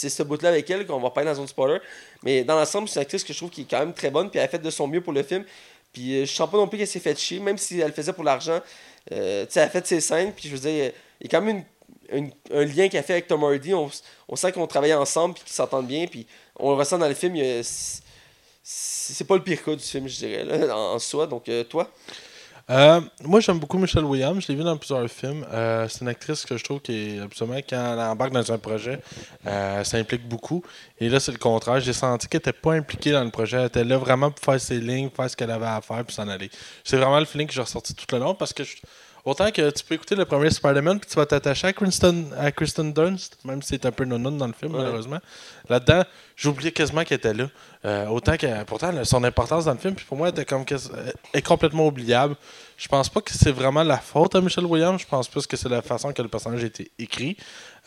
S1: ce bout-là avec elle qu'on va parler dans la zone spoiler. Mais dans l'ensemble, c'est une actrice que je trouve qui est quand même très bonne. Puis elle a fait de son mieux pour le film. Puis euh, je sens pas non plus qu'elle s'est fait chier, même si elle le faisait pour l'argent. Euh, tu sais, elle a fait ses scènes. Puis je veux dire, il y a quand même une- un lien qu'elle fait avec Tom Hardy. On, on sent qu'on travaille ensemble puis qu'ils s'entendent bien. Puis on le ressent dans le film. a- c'est- pas le pire cas du film, je dirais, là, en, soi. Donc, euh, toi?
S2: Euh, moi, j'aime beaucoup Michelle Williams. Je l'ai vu dans plusieurs films. Euh, c'est une actrice que je trouve qui absolument, quand elle embarque dans un projet, euh, ça implique beaucoup. Et là, c'est le contraire. J'ai senti qu'elle n'était pas impliquée dans le projet. Elle était là vraiment pour faire ses lignes, faire ce qu'elle avait à faire, puis s'en aller. C'est vraiment le feeling que j'ai ressorti tout le long parce que je- Autant que tu peux écouter le premier Spider-Man puis tu vas t'attacher à Kristen, à Kristen Dunst, même si c'est un peu non dans le film,
S1: Ouais.
S2: malheureusement. Là-dedans, j'oubliais quasiment qu'elle était là. Euh, autant que, pourtant, son importance dans le film, puis pour moi, elle était comme est complètement oubliable. Je pense pas que c'est vraiment la faute à Michelle Williams, je pense plus que c'est la façon que le personnage a été écrit.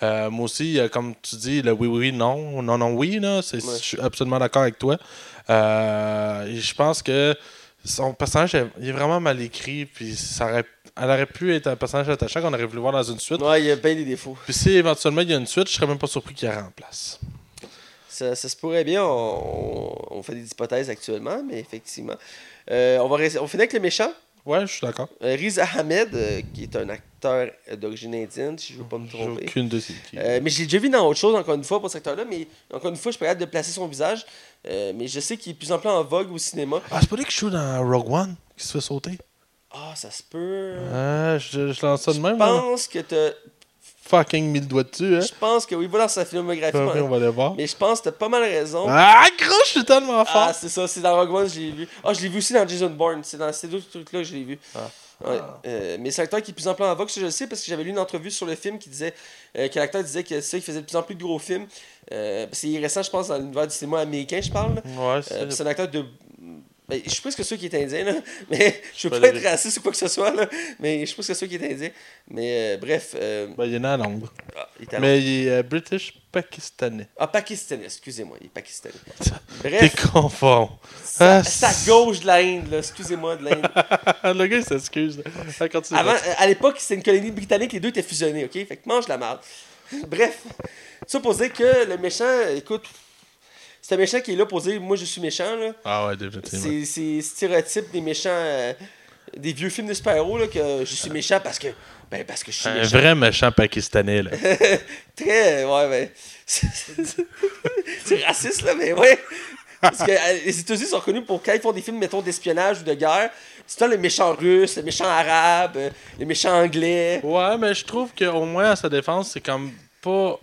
S2: Euh, moi aussi, euh, comme tu dis, le oui, oui, non, non, non, oui, là, c'est-
S1: Ouais.
S2: je suis absolument d'accord avec toi. Euh, je pense que son personnage est, il est vraiment mal écrit, puis ça aurait, elle aurait pu être un personnage attachant qu'on aurait voulu voir dans une suite.
S1: Ouais, il y a bien des défauts.
S2: Puis si éventuellement il y a une suite, je serais même pas surpris qu'il la remplace.
S1: Ça, ça se pourrait bien. On, on fait des hypothèses actuellement, mais effectivement. Euh, on va on finit avec le méchant.
S2: Ouais, je suis d'accord.
S1: Euh, Riz Ahmed, euh, qui est un acteur d'origine indienne, si je ne veux pas me
S2: J'ai
S1: tromper.
S2: aucune de ces
S1: mais je l'ai déjà vu dans autre chose, encore une fois, pour cet acteur-là. Mais encore une fois, je suis pas capable de placer son visage. Mais je sais qu'il est de plus en plus en vogue au cinéma.
S2: Ah, c'est pas lui qui joue dans Rogue One qui se fait sauter?
S1: Ah, ça se peut.
S2: Ah, je, je lance ça de
S1: Je
S2: même. là.
S1: pense que t'as
S2: fucking mis le doigt dessus, hein.
S1: Je pense que oui, dans sa filmographie.
S2: Après, on va le voir.
S1: Mais je pense que t'as pas mal raison.
S2: Ah, gros, je suis tellement fort.
S1: Ah, c'est ça, c'est dans Rogue One, je l'ai vu. Ah, je l'ai vu aussi dans Jason Bourne. C'est dans ces deux trucs-là que je l'ai vu.
S2: Ah.
S1: Ouais. Euh, mais c'est un acteur qui est de plus en plus en vogue, je le sais, parce que j'avais lu une entrevue sur le film qui disait euh, que l'acteur disait que ça, qu'il faisait de plus en plus de gros films. Euh, c'est récent, je pense, dans l'univers du cinéma américain, je parle.
S2: Ouais, c'est
S1: c'est un acteur de. Ben, je suis presque sûr qu'il est indien, là. (laughs) Mais je veux
S2: peux
S1: pas être raciste ou quoi que ce soit, là. Mais je suis presque sûr qu'il est indien. Mais euh, bref. euh,
S2: Ben, il est né à Londres.
S1: ah, il est à
S2: Mais il est euh, British pakistanais.
S1: Ah, pakistanais, excusez-moi, il est pakistanais. (laughs)
S2: T'es
S1: Bref,
S2: confond.
S1: ça,
S2: Ah,
S1: ça gauche de l'Inde, là, excusez-moi de l'Inde. (laughs)
S2: le gars, il s'excuse.
S1: Avant, à l'époque, c'était une colonie britannique, les deux étaient fusionnés, ok? Fait que mange la merde. Bref, ça pour dire que le méchant, écoute, c'est un méchant qui est là pour dire moi je suis méchant, là.
S2: Ah ouais, définitivement.
S1: C'est stéréotype des méchants, euh, des vieux films de super-héros, que je suis méchant parce que. Ben, parce que je suis
S2: Un
S1: méchant.
S2: vrai méchant pakistanais, là. (laughs)
S1: Très. Ouais, ben. (laughs) c'est raciste, là, mais ouais. Parce que euh, les États-Unis sont connus pour quand ils font des films, mettons, d'espionnage ou de guerre. C'est le méchant russe, le méchant arabe, euh, le méchant anglais.
S2: Ouais, mais je trouve qu'au moins à sa défense, c'est comme pas.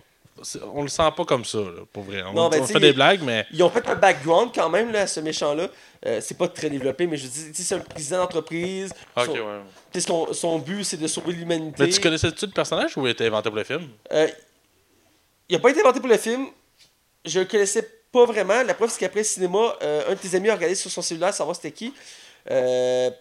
S2: On le sent pas comme ça, là, pour vrai. On,
S1: Non, ben,
S2: fait des blagues, mais.
S1: Ils ont fait un background quand même, là, à ce méchant-là. Euh, c'est pas très développé, mais je veux dire, tu sais, c'est un président d'entreprise.
S2: Ok,
S1: son,
S2: ouais.
S1: son, son but, c'est de sauver l'humanité.
S2: Mais tu connaissais-tu le personnage ou il a été inventé pour le film?
S1: Euh, il a pas été inventé pour le film. Je le connaissais pas vraiment. La preuve, c'est qu'après le cinéma, euh, un de tes amis a regardé sur son cellulaire savoir c'était qui.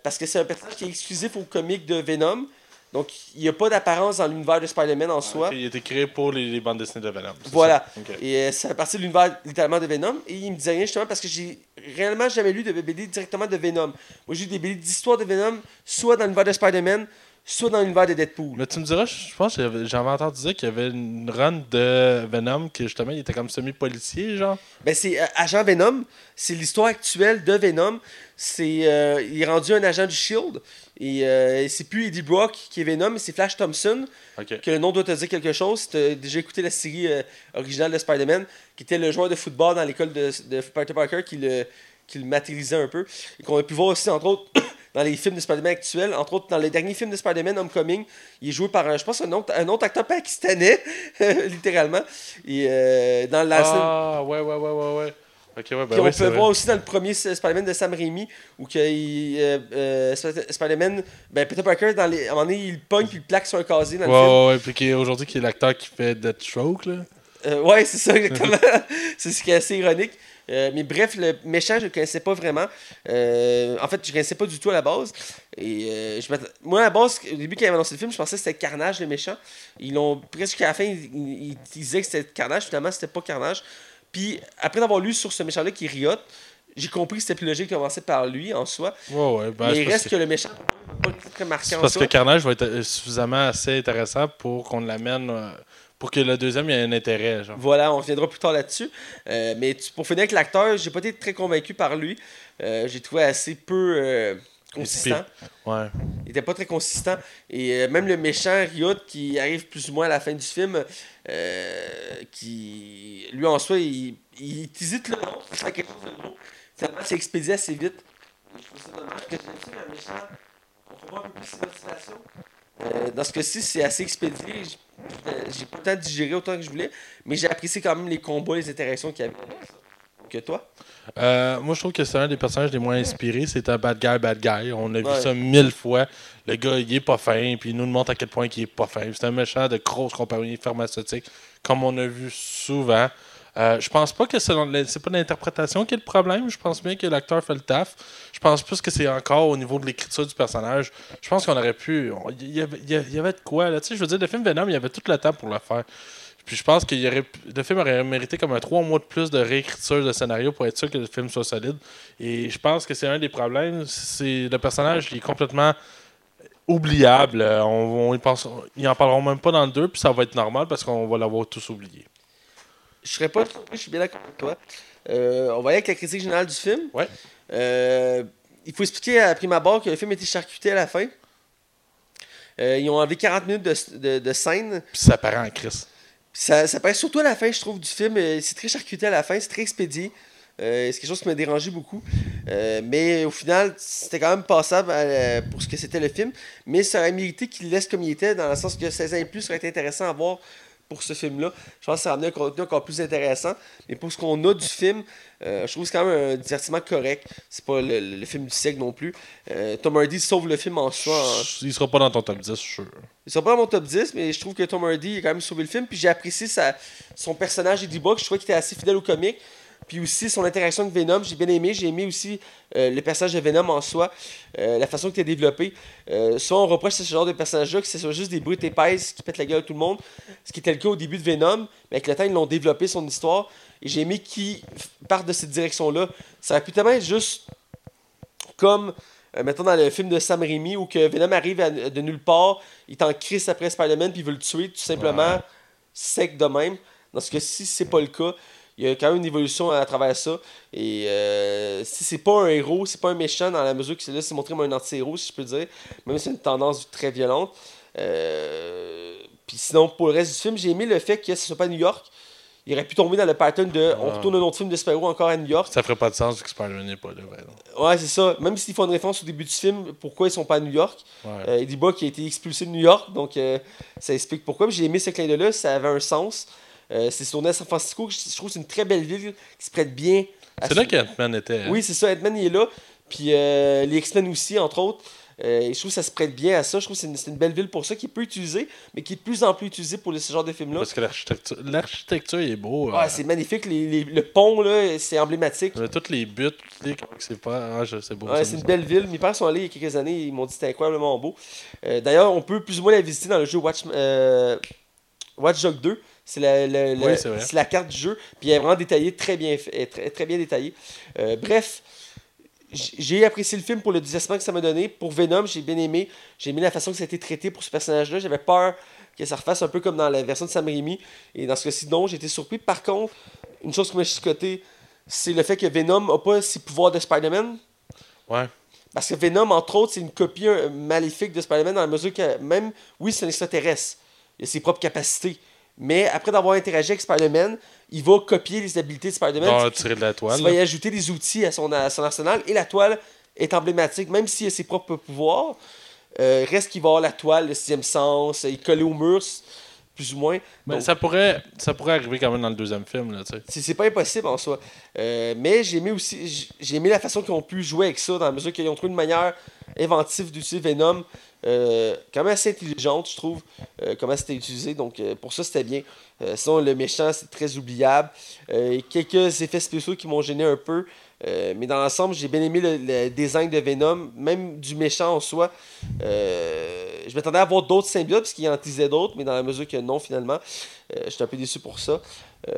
S1: Parce que c'est un personnage qui est exclusif au comic de Venom. Donc, il n'y a pas d'apparence dans l'univers de Spider-Man en soi.
S2: Il a été créé pour les, les bandes dessinées de Venom. c'est
S1: Voilà.
S2: ça?
S1: Et euh, ça fait partie de l'univers littéralement de Venom. Et il me disait rien justement parce que j'ai réellement jamais lu de BD directement de Venom. Moi, j'ai lu des BD d'histoire de Venom, soit dans l'univers de Spider-Man, soit dans l'univers de Deadpool.
S2: Mais tu me diras, je pense que j'avais- j'avais entendu dire qu'il y avait une run de Venom qui justement il était comme semi-policier, genre.
S1: Ben, c'est euh, Agent Venom. C'est l'histoire actuelle de Venom. C'est, euh, il est rendu un agent du Shield. Et euh, c'est plus Eddie Brock qui est Venom, mais c'est Flash Thompson. Que le nom doit te dire quelque chose. Si tu as déjà écouté la série euh, originale de Spider-Man, qui était le joueur de football dans l'école de, de Peter Parker qui le, qui le matérialisait un peu. Et qu'on a pu voir aussi, entre autres, (coughs) dans les films de Spider-Man actuels. Entre autres, dans les derniers films de Spider-Man, Homecoming, il est joué par, un, je pense, un autre, un autre acteur pakistanais, (laughs) littéralement. Et euh, dans la
S2: Ah, ouais, ouais, ouais, ouais, ouais. Ok, ouais, ben
S1: puis on peut
S2: vrai.
S1: voir aussi dans le premier Spider-Man de Sam Raimi où que euh, euh, Sp- Spider-Man, ben Peter Parker, dans les, à un moment donné, il le pogne puis il le plaque sur un casier dans le
S2: Ouais,
S1: film.
S2: ouais, puis aujourd'hui qui est l'acteur qui fait Deathstroke, là.
S1: Euh, ouais, c'est ça, exactement. (laughs) c'est ce qui est assez ironique. Euh, mais bref, le méchant, je le connaissais pas vraiment. Euh, en fait, je le connaissais pas du tout à la base. Et euh, je moi, à la base, au début, quand ils avaient annoncé le film, je pensais que c'était Carnage, le méchant. Ils l'ont presque à la fin, ils, ils- ils disaient que c'était Carnage. Finalement, c'était pas Carnage. Puis, après d'avoir lu sur ce méchant-là qui est Riot, j'ai compris que c'était plus logique de commencer par lui en soi.
S2: Ouais, ouais. Ben,
S1: mais il reste
S2: que-
S1: que... le méchant pas très en
S2: parce que
S1: soi.
S2: Carnage va être euh, suffisamment assez intéressant pour qu'on l'amène. euh, pour que le deuxième ait un intérêt, genre.
S1: Voilà, on reviendra plus tard là-dessus. Euh, mais tu- pour finir avec l'acteur, j'ai pas été très convaincu par lui. Euh, j'ai trouvé assez peu consistant.
S2: Ouais.
S1: Il était pas très consistant. Et même le méchant Riot qui arrive plus ou moins à la fin du film, euh, qui lui en soi, il, il le nom, fait quelque chose de gros. Finalement, c'est expédié assez vite. Je trouve ça dommage que un peu plus. Euh, dans ce cas-ci, c'est assez expédié. J- J'ai pas le temps de digérer autant que je voulais, mais j'ai apprécié quand même les combats, les interactions qu'il y avait. Que toi?
S2: Euh, moi, je trouve que c'est un des personnages les moins inspirés. C'est un bad guy, bad guy. On a vu ça mille fois. Le gars, il est pas fin, puis il nous montre à quel point il est pas fin. C'est un méchant de grosses compagnies pharmaceutiques, comme on a vu souvent. Euh, je pense pas que c'est pas l'interprétation qui est le problème. Je pense bien que l'acteur fait le taf. Je pense plus que c'est encore au niveau de l'écriture du personnage. Je pense qu'on aurait pu. Il y, y avait de quoi, là. Tu sais, je veux dire, le film Venom, il y avait tout le temps pour le faire. Puis je pense que le film aurait mérité comme un trois mois de plus de réécriture de scénario pour être sûr que le film soit solide. Et je pense que c'est un des problèmes. C'est le personnage qui est complètement oubliable. Euh, On, on y pense, ils en parleront même pas dans le 2, puis ça va être normal parce qu'on va l'avoir tous oublié.
S1: Je serais pas je suis bien d'accord avec toi. Euh, on va aller avec la critique générale du film.
S2: Ouais.
S1: Euh, il faut expliquer à prime abord que le film été charcuté à la fin. Euh, ils ont enlevé 40 minutes de, de, de scène.
S2: Puis ça paraît en crise.
S1: Ça, ça surtout à la fin, je trouve, du film. Euh, C'est très charcuté à la fin, c'est très expédié. Euh, c'est quelque chose qui m'a dérangé beaucoup. Euh, mais au final, c'était quand même passable pour ce que c'était le film. Mais ça aurait mérité qu'il laisse comme il était, dans le sens que 16 ans et plus aurait été intéressant à voir pour ce film-là. Je pense que ça ramenait un contenu encore plus intéressant. Mais pour ce qu'on a du film, euh, je trouve que c'est quand même un divertissement correct. C'est pas le, le- le film du siècle non plus. Euh, Tom Hardy sauve le film en soi. en-
S2: Il sera pas dans ton top 10, je suis sûr.
S1: il sera pas dans mon top 10, mais je trouve que Tom Hardy a quand même sauvé le film. Puis j'ai apprécié sa, son personnage Eddie Brock. Je trouvais qu'il était assez fidèle au comic. Puis aussi son interaction avec Venom, j'ai bien aimé. J'ai aimé aussi euh, le personnage de Venom en soi, euh, la façon qu'il a développé. Euh, souvent on reproche à ce genre de personnage-là que ce soit juste des brutes épaisses qui pètent la gueule à tout le monde. Ce qui était le cas au début de Venom, mais avec le temps ils l'ont développé son histoire. Et j'ai aimé qu'il parte de cette direction-là. Ça aurait pu tellement être juste comme, euh, mettons, dans le film de Sam Raimi, où que Venom arrive à- de nulle part, il est en crise après Spider-Man, puis il veut le tuer tout simplement,
S2: Ouais.
S1: sec de même. Dans ce cas-ci, c'est pas le cas. Il y a quand même une évolution à travers ça. Et euh, si c'est pas un héros, c'est pas un méchant dans la mesure que c'est là, c'est montré comme un anti-héros, si je peux dire. Même si c'est une tendance très violente. Euh, puis sinon, pour le reste du film, j'ai aimé le fait que ce soit pas à New York. Il aurait pu tomber dans le pattern de on
S2: Ouais.
S1: retourne un autre film de super-héros encore à New York.
S2: Ça ferait pas de sens que Spider-Man n'est pas là. par exemple.
S1: Ouais, c'est ça. Même s'ils font une référence au début du film, pourquoi ils sont pas à New York?
S2: Ouais.
S1: Euh, Eddie Brock a été expulsé de New York, donc euh, ça explique pourquoi. J'ai aimé ce clin d'œil-là, ça avait un sens. Euh, c'est tourné à San Francisco, je je trouve que c'est une très belle ville qui se prête bien. à
S2: C'est
S1: ce-
S2: là qu'Ant-Man était. hein?
S1: Oui, c'est ça, Ant-Man il est là. Puis euh, les X-Men aussi, entre autres. Euh, je trouve que ça se prête bien à ça. Je trouve que c'est une, c'est une belle ville pour ça, qui est peu utilisée, mais qui est de plus en plus utilisée pour ce genre de film-là.
S2: Parce que l'architecture, l'architecture est beau. Euh,
S1: c'est magnifique. Les- les- le pont, là, c'est emblématique.
S2: toutes les buts, les- c'est pas. Ah, c'est beau.
S1: Ouais, c'est une belle ville. Mes parents sont allés il y a quelques années. Ils m'ont dit que c'était incroyablement beau. D'ailleurs, on peut plus ou moins la visiter dans le jeu Watch, Watch Dogs 2. C'est la, la- la-
S2: Oui, c'est vrai.
S1: c'est la carte du jeu. Puis elle est vraiment détaillée, très bien, très, très bien détaillée. Euh, bref, j'ai apprécié le film pour le divertissement que ça m'a donné. Pour Venom, j'ai bien aimé. J'ai aimé la façon que ça a été traité pour ce personnage-là. J'avais peur que ça refasse un peu comme dans la version de Sam Raimi. Et dans ce cas-ci, non, j'ai été surpris. Par contre, une chose qui m'a chicoté, c'est le fait que Venom n'a pas ses pouvoirs de Spider-Man.
S2: Ouais.
S1: Parce que Venom, entre autres, c'est une copie euh, maléfique de Spider-Man dans la mesure que même, oui, c'est un extraterrestre. Il a ses propres capacités. Mais après d'avoir interagi avec Spider-Man, il va copier les habiletés de Spider-Man.
S2: De la toile.
S1: il va y ajouter des outils à son, à son arsenal. Et la toile est emblématique, même s'il a ses propres pouvoirs. euh, reste qu'il va avoir la toile, le sixième sens, il est collé au mur, plus ou moins.
S2: Mais
S1: Donc,
S2: ça pourrait, ça pourrait arriver quand même dans le deuxième film,
S1: c'est pas impossible en soi. Euh, mais j'ai aimé aussi j'ai aimé la façon qu'ils ont pu jouer avec ça dans la mesure qu'ils ont trouvé une manière inventive d'utiliser Venom euh, quand même assez intelligente je trouve euh, comment c'était utilisé. Donc pour ça c'était bien. Sinon le méchant c'est très oubliable. Quelques effets spéciaux qui m'ont gêné un peu Euh, mais dans l'ensemble j'ai bien aimé le, design de Venom même du méchant en soi Euh, je m'attendais à avoir d'autres symbiotes parce qu'il en utilisait d'autres mais dans la mesure que non finalement euh, j'étais un peu déçu pour ça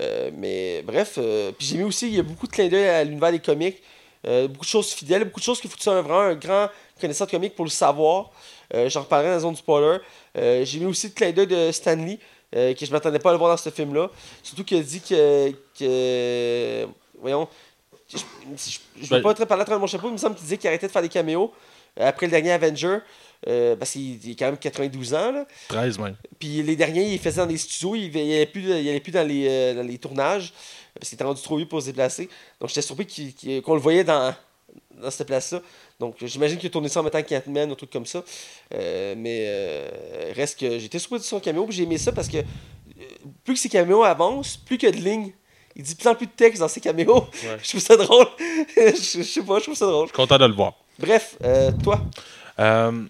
S1: euh, mais bref, puis j'ai mis aussi, il y a beaucoup de clins d'œil à l'univers des comics, beaucoup de choses fidèles, beaucoup de choses qu'il faut que tu vraiment un grand connaisseur de comics pour le savoir. J'en reparlerai dans la zone du spoiler. J'ai mis aussi le clin d'œil de Stanley, que je m'attendais pas à le voir dans ce film-là. Surtout qu'il a dit que voyons. Je, je, je veux
S2: Ben-
S1: pas très parler à travers mon chapeau, mais il me semble qu'il disait qu'il arrêtait de faire des caméos euh, après le dernier Avenger. euh, parce qu'il il est quand même 92 ans. Là.
S2: 13 même.
S1: Puis les derniers, ils faisaient dans des studios, ils n'allaient plus, il allait plus dans, les, euh, dans les tournages, parce qu'il était rendu trop vieux pour se déplacer. Donc j'étais surpris qu'on le voyait dans, dans cette place-là. Donc j'imagine qu'il a tourné ça en mettant Catman ou un truc comme ça. Euh, mais reste que j'étais surpris de son caméo, j'ai aimé ça parce que plus que ses caméos avancent, plus qu'il y a de lignes. Il dit plus en plus de texte dans ses caméos.
S2: Ouais. (laughs)
S1: je trouve ça drôle. (laughs) je, je sais pas, je trouve ça drôle.
S2: Je suis content de le voir.
S1: Bref, euh, toi,
S2: Euh,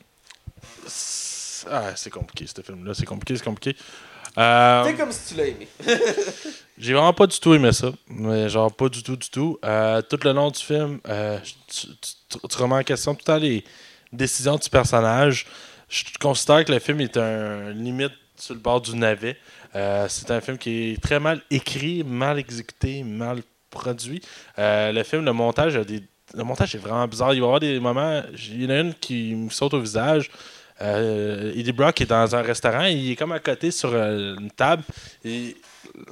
S2: c'est- ah, c'est compliqué, ce film-là. C'est compliqué, c'est compliqué. Euh,
S1: fais comme si tu l'as aimé. (laughs)
S2: J'ai vraiment pas du tout aimé ça. Mais genre, pas du tout, du tout. Euh, tout le long du film, euh, tu, tu- tu remets en question tout le temps les décisions du personnage. Je considère que le film est un limite sur le bord du navet. Euh, c'est un film qui est très mal écrit, mal exécuté, mal produit. Euh, le film, le montage, a des... le montage est vraiment bizarre. Il va y avoir des moments. Il y en a une qui me saute au visage. Euh, Eddie Brock est dans un restaurant, il est comme à côté sur euh, une table. Et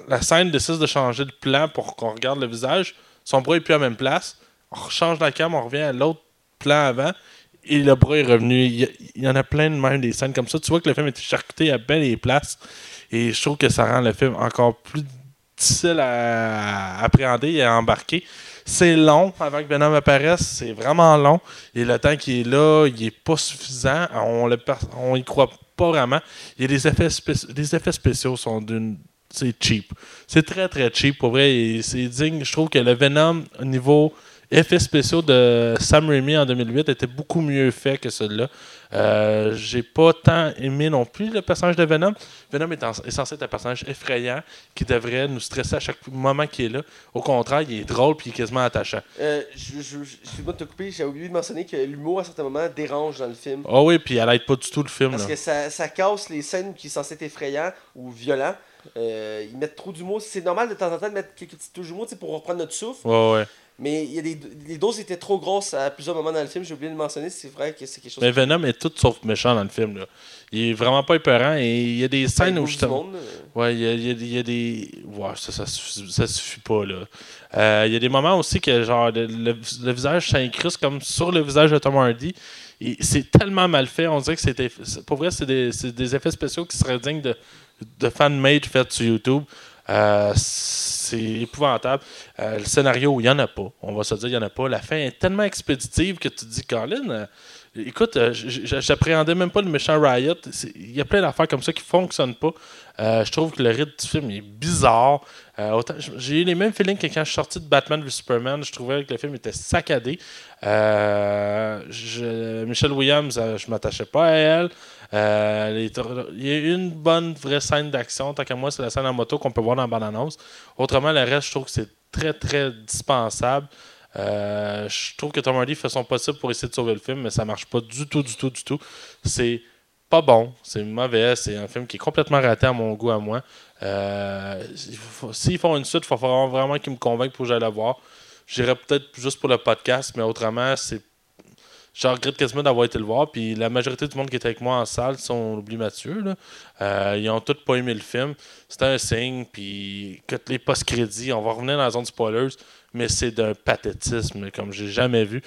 S2: la scène décide de changer de plan pour qu'on regarde le visage. Son bras est plus à la même place. On change la cam, on revient à l'autre plan avant. Et le bras est revenu. Il y, en a plein de même des scènes comme ça. Tu vois que le film est charcuté à belle les places. Et je trouve que ça rend le film encore plus difficile à appréhender et à embarquer. C'est long avant que Venom apparaisse, c'est vraiment long. Et le temps qui est là, il est pas suffisant. On le on y croit pas vraiment. Il y a des effets, les effets spéciaux sont d'une. C'est cheap. C'est très très cheap pour vrai. Et c'est digne. Je trouve que le Venom, au niveau effets spéciaux de Sam Raimi en 2008, était beaucoup mieux fait que celui-là. Euh, J'ai pas tant aimé non plus le personnage de Venom. Venom est, en- est censé être un personnage effrayant qui devrait nous stresser à chaque moment qu'il est là. Au contraire, il est drôle puis il est quasiment attachant.
S1: Euh, je, je, je- excuse-moi de te couper, j'ai oublié de mentionner que l'humour à certains moments dérange dans le film.
S2: Ah oui, puis elle aide pas du tout le film.
S1: Parce
S2: là.
S1: que ça, ça casse les scènes qui sont censées être effrayantes ou violents. Euh, ils mettent trop d'humour. C'est normal de temps en temps de mettre quelques petites touches d'humour pour reprendre notre souffle.
S2: Ouais, ouais.
S1: Mais il y a des, les doses étaient trop grosses à plusieurs moments dans le film. J'ai oublié de le mentionner. C'est vrai que c'est quelque chose
S2: Mais Venom est tout sauf méchant dans le film. Là. Il est vraiment pas épeurant et il y a des
S1: qui
S2: scènes où justement.
S1: monde, euh.
S2: Ouais, il y a, il y a- il y a des. Ouais, ça, ça, suffit, ça suffit pas, là. Euh, Il y a des moments aussi que, genre, le, le- le visage s'incruste comme sur le visage de Tom Hardy. Et c'est tellement mal fait, on dirait que c'était. c'est- Pour vrai, c'est des, c'est des effets spéciaux qui seraient dignes de, de fan-made faits sur YouTube. Euh, c'est épouvantable. Euh, le scénario, il n'y en a pas. On va se dire, il n'y en a pas. La fin est tellement expéditive que tu te dis, Colin, euh, écoute, euh, j'appréhendais même pas le méchant Riot. Il y a plein d'affaires comme ça qui fonctionnent pas. Je trouve que le rythme du film est bizarre. J'ai eu les mêmes feelings que quand je suis sorti de Batman v Superman. Je trouvais que le film était saccadé. Je- Michelle Williams, je m'attachais pas à elle. Euh, il y a une bonne vraie scène d'action. Tant qu'à moi, c'est la scène en moto qu'on peut voir dans la bande-annonce. Autrement, le reste, je trouve que c'est très, très dispensable. Euh, je trouve que Tom Hardy fait son possible pour essayer de sauver le film, mais ça marche pas du tout, du tout, du tout. C'est pas bon, c'est mauvais, c'est un film qui est complètement raté à mon goût à moi. Euh, il faut- S'ils font une suite, il va falloir vraiment qu'ils me convainquent pour que j'aille la voir. J'irai peut-être juste pour le podcast, mais autrement, c'est. Je regrette quasiment d'avoir été le voir. Puis la majorité du monde qui était avec moi en salle, si on oublie Mathieu, là, euh, ils ont tous pas aimé le film. C'était un signe. Puis que les post-crédits, on va revenir dans la zone spoilers, mais c'est d'un pathétisme comme j'ai jamais vu.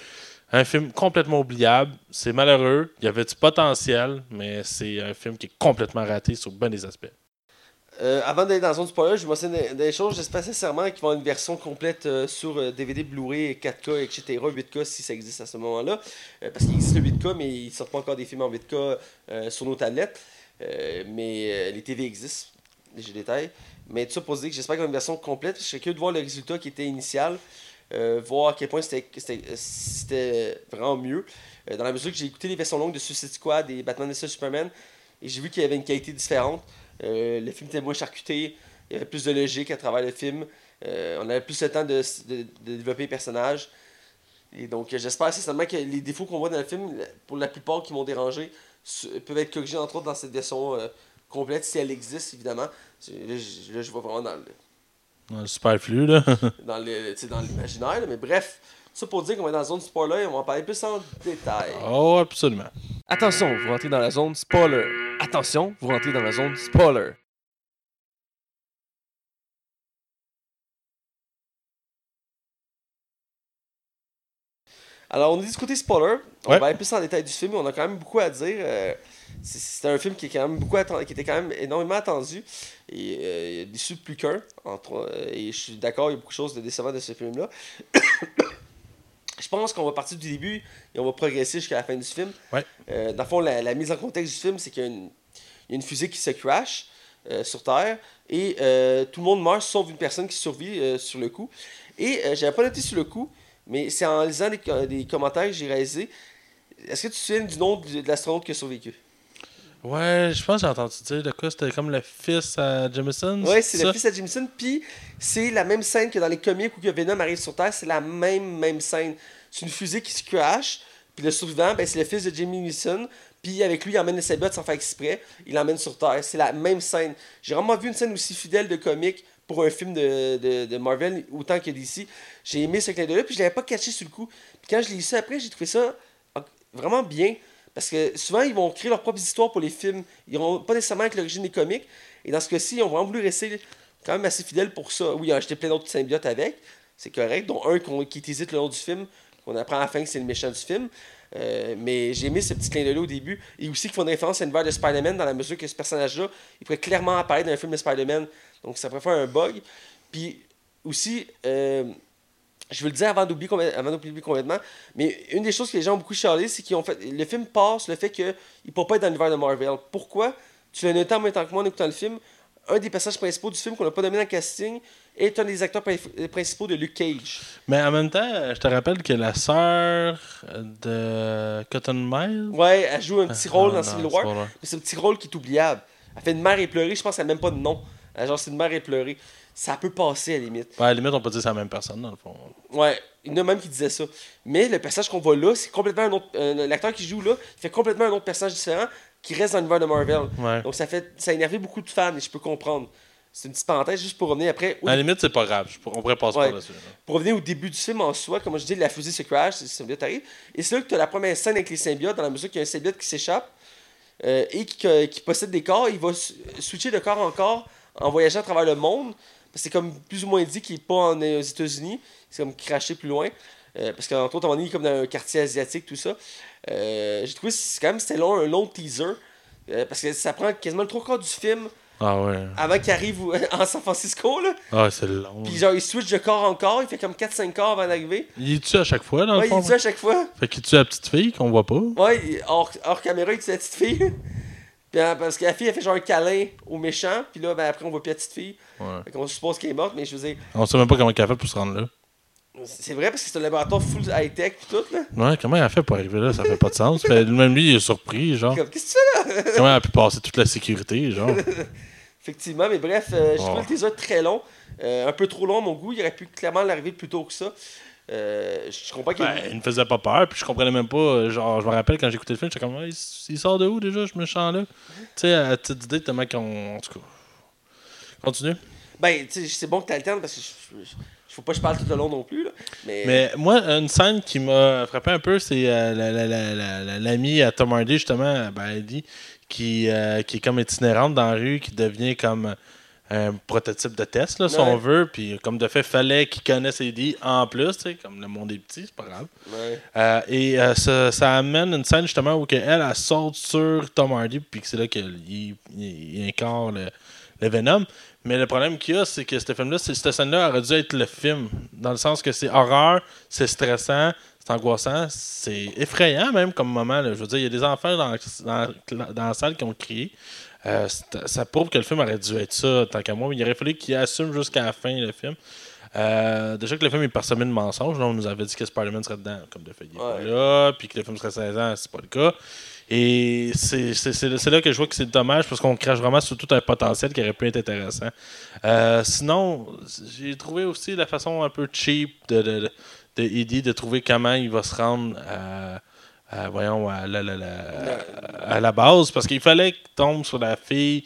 S2: Un film complètement oubliable. C'est malheureux. Il y avait du potentiel, mais c'est un film qui est complètement raté sur bien des aspects.
S1: Euh, avant d'aller dans la zone spoiler, je vais mentionner des, des choses. J'espère sincèrement qu'ils vont avoir une version complète euh, sur euh, DVD, Blu-ray, 4K, etc. 8K si ça existe à ce moment-là. Euh, parce qu'il existe le 8K, mais ils ne sortent pas encore des films en 8K euh, sur nos tablettes. Euh, mais euh, les TV existent. J'ai détails. Mais tout ça pour dire que j'espère qu'il y aura une version complète. Je serais curieux de voir le résultat qui était initial. euh, voir à quel point c'était- vraiment mieux. Euh, dans la mesure que j'ai écouté les versions longues de Suicide Squad et Batman vs Superman, et j'ai vu qu'il y avait une qualité différente. Euh, le film était moins charcuté, il y avait plus de logique à travers le film. Euh, on avait plus le temps de, de- de développer les personnages. Et donc, j'espère sincèrement que les défauts qu'on voit dans le film, pour la plupart qui m'ont dérangé, peuvent être corrigés, entre autres, dans cette version euh, complète, si elle existe, évidemment. Là, je, là, je vois vraiment dans le,
S2: Dans le superflu, là. (laughs)
S1: dans l'imaginaire, là, mais bref, ça pour dire qu'on va dans la zone spoiler, on va en parler plus en détail.
S2: oh, absolument.
S1: Attention, vous rentrez dans la zone spoiler. Attention, vous rentrez dans la zone spoiler. Alors, on a côté spoiler. On
S2: Ouais.
S1: va aller plus en détail du film. On a quand même beaucoup à dire. Euh, c'est- un film qui est quand même beaucoup qui était quand même énormément attendu et euh, il a déçu plus qu'un. euh, Et je suis d'accord, il y a beaucoup de choses de décevant de ce film-là. Je pense qu'on va partir du début et on va progresser jusqu'à la fin du film.
S2: Ouais.
S1: Euh, dans le fond, la, la mise en contexte du film, c'est qu'il y a une, il y a une fusée qui se crash euh, sur Terre et euh, tout le monde meurt sauf une personne qui survit sur le coup. Et j'avais pas noté sur le coup, mais c'est en lisant des, co- des commentaires que j'ai réalisés. Est-ce que tu te souviens du nom de, de l'astronaute qui a survécu?
S2: Ouais, je pense que j'ai entendu dire de quoi c'était comme le fils à Jameson.
S1: Ouais, c'est le fils de Jameson. Puis c'est la même scène que dans les comics où que Venom arrive sur Terre. C'est la même, même scène. C'est une fusée qui se crash. Puis le survivant, ben, c'est le fils de Jimmy Neeson. Puis avec lui, il emmène le sabot sans faire exprès. Il l'emmène sur Terre. C'est la même scène. J'ai vraiment vu une scène aussi fidèle de comics pour un film de, de, de Marvel, autant que d'ici. J'ai aimé ce clin d'œil-là. Puis je l'avais pas catché sur le coup. Puis quand je l'ai lu ça après, j'ai trouvé ça en- vraiment bien. Parce que souvent, ils vont créer leurs propres histoires pour les films. Ils n'ont pas nécessairement avec l'origine des comics. Et dans ce cas-ci, ils ont vraiment voulu rester quand même assez fidèles pour ça. Oui, ils ont acheté plein d'autres symbiotes avec. C'est correct. Dont un qui hésite le long du film. Qu'on apprend à la fin que c'est le méchant du film. Euh, mais j'ai aimé ce petit clin d'œil au début. Et aussi qu'ils font une référence à l'univers de Spider-Man dans la mesure que ce personnage-là, il pourrait clairement apparaître dans un film de Spider-Man. Donc ça pourrait faire un bug. Puis aussi, euh, je veux le dire avant d'oublier avant d'oublier complètement, mais une des choses que les gens ont beaucoup chialé, c'est qu'ils ont fait. Le film passe le fait qu'il ne peut pas être dans l'univers de Marvel. Pourquoi? Tu l'as noté en même temps que moi en écoutant le film. Un des personnages principaux du film qu'on n'a pas nommé dans le casting est un des acteurs pri- principaux de Luke Cage.
S2: Mais en même temps, euh, je te rappelle que la sœur de Cotton Mile.
S1: Ouais, elle joue un petit rôle
S2: Ah,
S1: dans Civil War, mais c'est un petit rôle qui est oubliable. Elle fait une mère éplorée, je pense qu'elle n'a même pas de nom. Euh, Genre, c'est une mère éplorée. Ça peut passer à la limite.
S2: Ouais, à la limite, on peut dire c'est la même personne, dans le fond.
S1: Ouais, il y en a même qui disaient ça. Mais le personnage qu'on voit là, c'est complètement un autre. euh, L'acteur qui joue là, il fait complètement un autre personnage différent qui reste dans l'univers de Marvel.
S2: Ouais.
S1: Donc ça fait ça a énervé beaucoup de fans et je peux comprendre. C'est une petite parenthèse juste pour revenir après. au-
S2: À la limite, c'est pas grave. On pourrait passer
S1: Ouais.
S2: par-dessus. là.
S1: Pour revenir au début du film en soi, comme je dis, la fusée se crash, le symbiote arrive. Et c'est là que tu as la première scène avec les symbiotes, dans la mesure qu'il y a un symbiote qui s'échappe euh, et qui, possède des corps. Il va switcher de corps en corps en voyageant à travers le monde. C'est comme plus ou moins dit qu'il n'est pas en, aux États-Unis. C'est comme craché plus loin. Euh, parce qu'entre autres, on est comme dans un quartier asiatique, tout ça. Euh, J'ai trouvé que c'est quand même c'était long, un long teaser. euh, parce que ça prend quasiment le trois quarts du film
S2: Ah ouais.
S1: avant qu'il arrive (laughs) en San Francisco. Là.
S2: Ah, c'est long.
S1: Puis genre, il switch de corps en corps. Il fait comme 4-5 corps avant d'arriver.
S2: Il est-tu à chaque fois, dans
S1: Ouais,
S2: le
S1: il
S2: fond?
S1: dit ça à chaque fois?
S2: Fait qu'il tue la petite fille qu'on voit pas?
S1: Ouais, il- hors, hors caméra, il tue la petite fille? Puis, euh, parce que la fille, elle fait genre un câlin au méchant. Puis là, ben, après, on voit plus la petite fille.
S2: Ouais.
S1: Fait qu'on suppose qu'elle est morte, mais je veux dire,
S2: On sait même pas comment elle a fait pour se rendre là.
S1: c'est vrai parce que c'est un laboratoire full high-tech pis tout, là.
S2: Ouais, comment elle a fait pour arriver là? Ça fait pas de sens. Fait, même lui, il est surpris, genre.
S1: Comme, qu'est-ce que tu fais là?
S2: Comment elle a pu passer toute la sécurité, genre? (laughs)
S1: Effectivement, mais bref, euh, j'ai
S2: Oh.
S1: trouvé le teaser très long. Euh, un peu trop long mon goût. Il aurait pu clairement l'arriver plus tôt que ça. Euh, je comprends qu'il
S2: Ben, il me faisait pas peur, puis je comprenais même pas. Genre, je me rappelle quand j'écoutais le film, j'étais comme, il, il sort de où déjà, ce méchant-là? Tu sais, à petite idée, tellement qu'on. En tout cas. Continue.
S1: Ben, tu sais, c'est bon que tu alternes parce que je, faut pas que je parle tout le long non plus, là. Mais,
S2: Mais moi, une scène qui m'a frappé un peu, c'est euh, la- la- la- l'ami à Tom Hardy, justement, ben, qui, euh, qui est comme itinérante dans la rue, qui devient comme un prototype de test, là, si on veut. Puis, comme de fait, fallait qu'il connaisse Eddie en plus, tu sais, comme le monde est petit, c'est pas grave.
S1: ouais.
S2: Euh, et euh, ça, ça amène une scène justement où elle, elle saute sur Tom Hardy, puis que c'est là qu'il il, incarne le, le Venom. Mais le problème qu'il y a, c'est que ce film-là, cette scène-là aurait dû être le film. Dans le sens que c'est horreur, c'est stressant, c'est angoissant, c'est effrayant même comme moment. là. Je veux dire, il y a des enfants dans, dans, dans la salle qui ont crié. Euh, ça prouve que le film aurait dû être ça, tant qu'à moi. Mais il aurait fallu qu'il assume jusqu'à la fin le film. Euh, déjà que le film est parsemé de mensonges, là, on nous avait dit que Spider-Man serait dedans, comme de fait, il est pas là, puis que le film serait 16 ans, c'est pas le cas. Et c'est là que je vois que c'est dommage parce qu'on crache vraiment sur tout un potentiel qui aurait pu être intéressant. Euh, sinon, j'ai trouvé aussi la façon un peu cheap de, de, de, de Eddie de trouver comment il va se rendre à, à, voyons, à la, la- la- à la base parce qu'il fallait qu'il tombe sur la fille.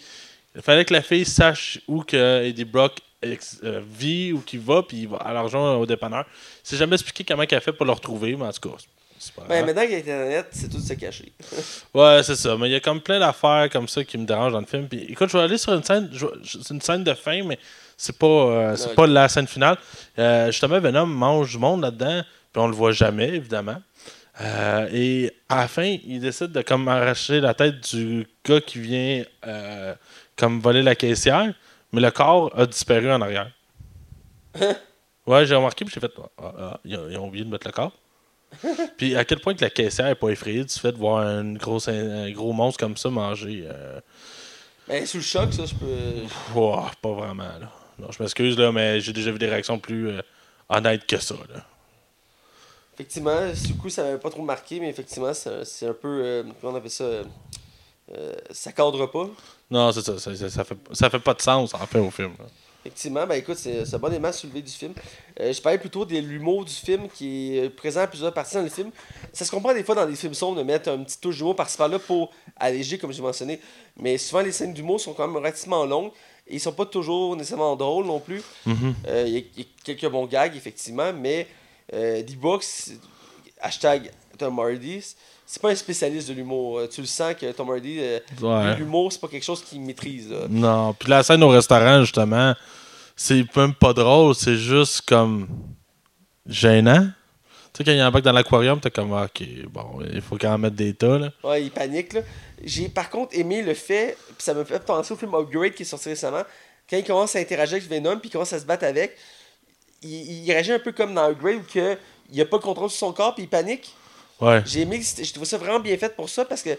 S2: Il fallait que la fille sache où que Eddie Brock euh, vit, où qu'il va, puis il va à l'argent au dépanneur. C'est jamais expliqué comment il a fait pour le retrouver, mais en tout cas,
S1: Ben,
S2: grave.
S1: maintenant qu'il y a Internet, c'est tout se cacher. (laughs)
S2: Ouais, c'est ça. Mais il y a comme plein d'affaires comme ça qui me dérangent dans le film. Puis, écoute, je vais aller sur une scène. C'est une scène de fin, mais c'est pas, euh, c'est
S1: Ouais.
S2: pas la scène finale. Euh, justement, Venom mange du monde là-dedans. Puis on le voit jamais, évidemment. Euh, et à la fin, il décide de comme arracher la tête du gars qui vient euh, comme voler la caissière. Mais le corps a disparu en arrière. ouais, j'ai remarqué, puis j'ai fait. Ah, ah, ils, ont, ils ont oublié de mettre le corps. (laughs) Puis à quel point que la caissière est pas effrayée du fait de voir un gros, un gros monstre comme ça manger. euh,
S1: Ben, sous le choc, ça, je peux.
S2: ouah, pas vraiment, là. Non, je m'excuse, là, mais j'ai déjà vu des réactions plus euh, honnêtes que ça, là.
S1: Effectivement, du coup, ça m'avait pas trop marqué, mais effectivement, c'est un peu. euh, comment on appelle ça euh, euh, Ça cadre pas.
S2: Non, c'est ça, ça, ça, fait, ça fait pas de sens, en fait, au film. là.
S1: Effectivement, ben écoute, c'est bon élément soulevé du film. Euh, je parlais plutôt de l'humour du film qui est présent à plusieurs parties dans le film. Ça se comprend des fois dans des films sombres de mettre un petit touche d'humour par-ci par-là pour alléger, comme j'ai mentionné. Mais souvent, les scènes d'humour sont quand même relativement longues et ils sont pas toujours nécessairement drôles non plus. Euh, y, a- il y a quelques bons gags, effectivement, mais euh, D-Box, hashtag Tom Hardy, c'est pas un spécialiste de l'humour. Euh, Tu le sens que Tom Hardy, euh,
S2: Ouais.
S1: l'humour, c'est pas quelque chose qu'il maîtrise. là.
S2: Non, puis la scène au restaurant, justement, c'est même pas drôle, c'est juste comme gênant. Tu sais, quand il embarque dans l'aquarium, t'es comme, ah, ok, bon, il faut quand même mettre des tas, là.
S1: Ouais, il panique, là. J'ai par contre aimé le fait, puis ça me fait penser au film Upgrade qui est sorti récemment, quand il commence à interagir avec Venom, puis il commence à se battre avec, il, il réagit un peu comme dans où que, il a pas le contrôle sur son corps puis il panique.
S2: Ouais.
S1: J'ai aimé, j'ai trouvé ça vraiment bien fait pour ça parce que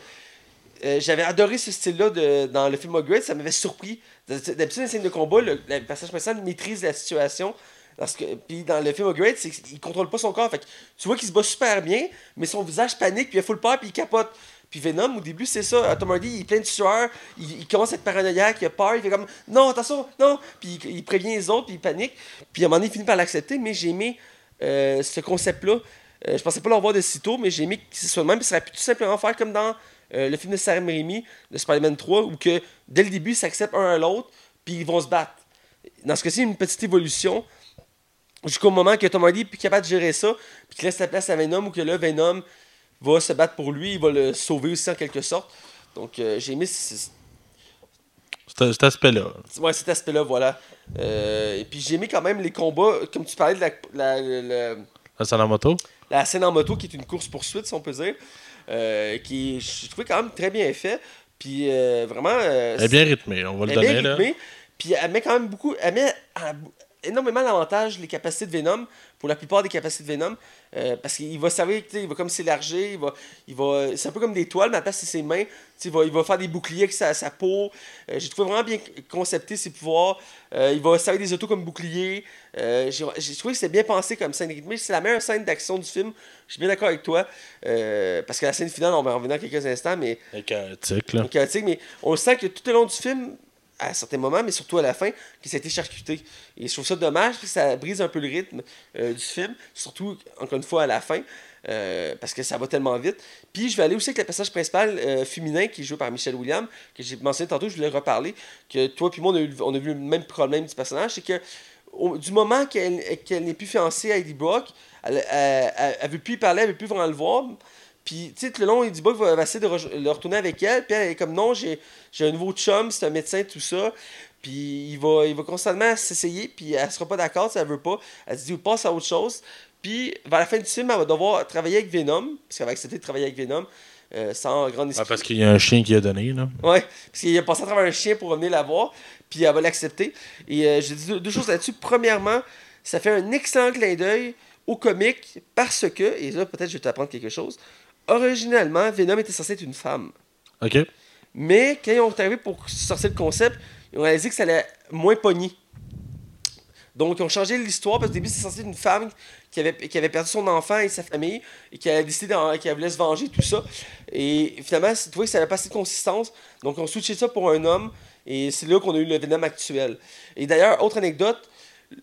S1: euh, j'avais adoré ce style-là de- dans le film Upgrade, ça m'avait surpris. D'habitude, les scènes de combat, le, le personnage principal maîtrise la situation. Parce que, puis dans le film Upgrade, c'est qu'il contrôle pas son corps. Fait que tu vois qu'il se bat super bien, mais son visage panique, puis il a full peur, puis il capote. Puis Venom, au début, c'est ça. Tom Hardy, il est plein de sueur, il, commence à être paranoïaque, il a peur, il fait comme non, attention, non. Puis il, prévient les autres, puis il panique. Puis à un moment donné, il finit par l'accepter, mais j'ai aimé euh, ce concept-là. Euh, je pensais pas le revoir de sitôt, mais j'ai aimé que ce soit le même. Ça aurait pu tout simplement faire comme dans euh, le film de Sam Raimi, de Spider-Man 3, où que dès le début, ils s'acceptent un à l'autre, puis ils vont se battre. Dans ce cas-ci, une petite évolution. Jusqu'au moment que Tom Hardy est capable de gérer ça, puis qu'il laisse la place à Venom, ou que là, Venom va se battre pour lui, il va le sauver aussi en quelque sorte. Donc, euh, j'ai ce-
S2: Cet aspect-là.
S1: ouais, cet aspect-là, voilà. Euh, et puis j'ai aimé quand même les combats, comme tu parlais de la, la- la-
S2: Ça, c'est la moto.
S1: la scène en moto qui est une course-poursuite, si on peut dire, euh, qui je trouvais quand même très bien fait. Puis euh, vraiment.
S2: Elle est bien rythmée, on va le
S1: est bien
S2: donner. là.
S1: rythmée, Puis elle met quand même beaucoup. Elle met énormément d'avantages les capacités de Venom, pour la plupart des capacités de Venom. euh, parce qu'il va servir, il va comme s'élargir, il va, il va, c'est un peu comme des toiles, mais à la place c'est ses mains. Il va, il va faire des boucliers avec sa, sa peau. Euh, j'ai trouvé vraiment bien concepté ses pouvoirs. Euh, il va servir des autos comme boucliers. J'ai, trouvé que c'est bien pensé comme scène rythmée. C'est la meilleure scène d'action du film. Je suis bien d'accord avec toi. Parce que la scène finale, on va en revenir dans quelques instants, mais
S2: un tic, là.
S1: chaotique, mais on sent que tout au long du film, à certains moments, mais surtout à la fin, ça a été charcuté. Et je trouve ça dommage, parce que ça brise un peu le rythme euh, du film, surtout, encore une fois, à la fin, euh, parce que ça va tellement vite. Puis je vais aller aussi avec le personnage principal euh, féminin, qui est joué par Michelle Williams, que j'ai mentionné tantôt, je voulais reparler, que toi puis moi, on a, vu le même problème du personnage, c'est que du moment qu'elle qu'elle n'est plus fiancée à Eddie Brock, elle, elle veut plus y parler, elle veut plus vraiment le voir. Puis, tu sais, tout le long, Eddie Brock va, va essayer de le retourner avec elle. Puis elle est comme, non, j'ai j'ai un nouveau chum, c'est un médecin, tout ça. Puis il va, il va constamment s'essayer, puis elle sera pas d'accord, si elle veut pas. Elle se dit, passe à autre chose. Puis, vers la fin du film, elle va devoir travailler avec Venom, parce qu'elle va accepter de travailler avec Venom, euh, sans grande
S2: Ouais, parce qu'il y a un chien qui a donné, là.
S1: Ouais, parce qu'il a passé à travers un chien pour revenir la voir, puis elle va l'accepter. Et euh, je dis deux, deux choses là-dessus. Premièrement, ça fait un excellent clin d'œil au comique parce que, et là peut-être je vais t'apprendre quelque chose, originalement, Venom était censé être une femme.
S2: OK.
S1: Mais quand ils ont arrivé pour sortir le concept, ils ont réalisé que ça allait moins pogner. Donc, ils ont changé l'histoire parce qu'au début, c'était censé être une femme qui avait, qui avait perdu son enfant et sa famille et qui a décidé qu'elle voulait se venger, tout ça. Et finalement, c'est- tu vois que ça n'avait pas assez de consistance. Donc, on switché ça pour un homme et c'est là qu'on a eu le Venom actuel. Et d'ailleurs, autre anecdote,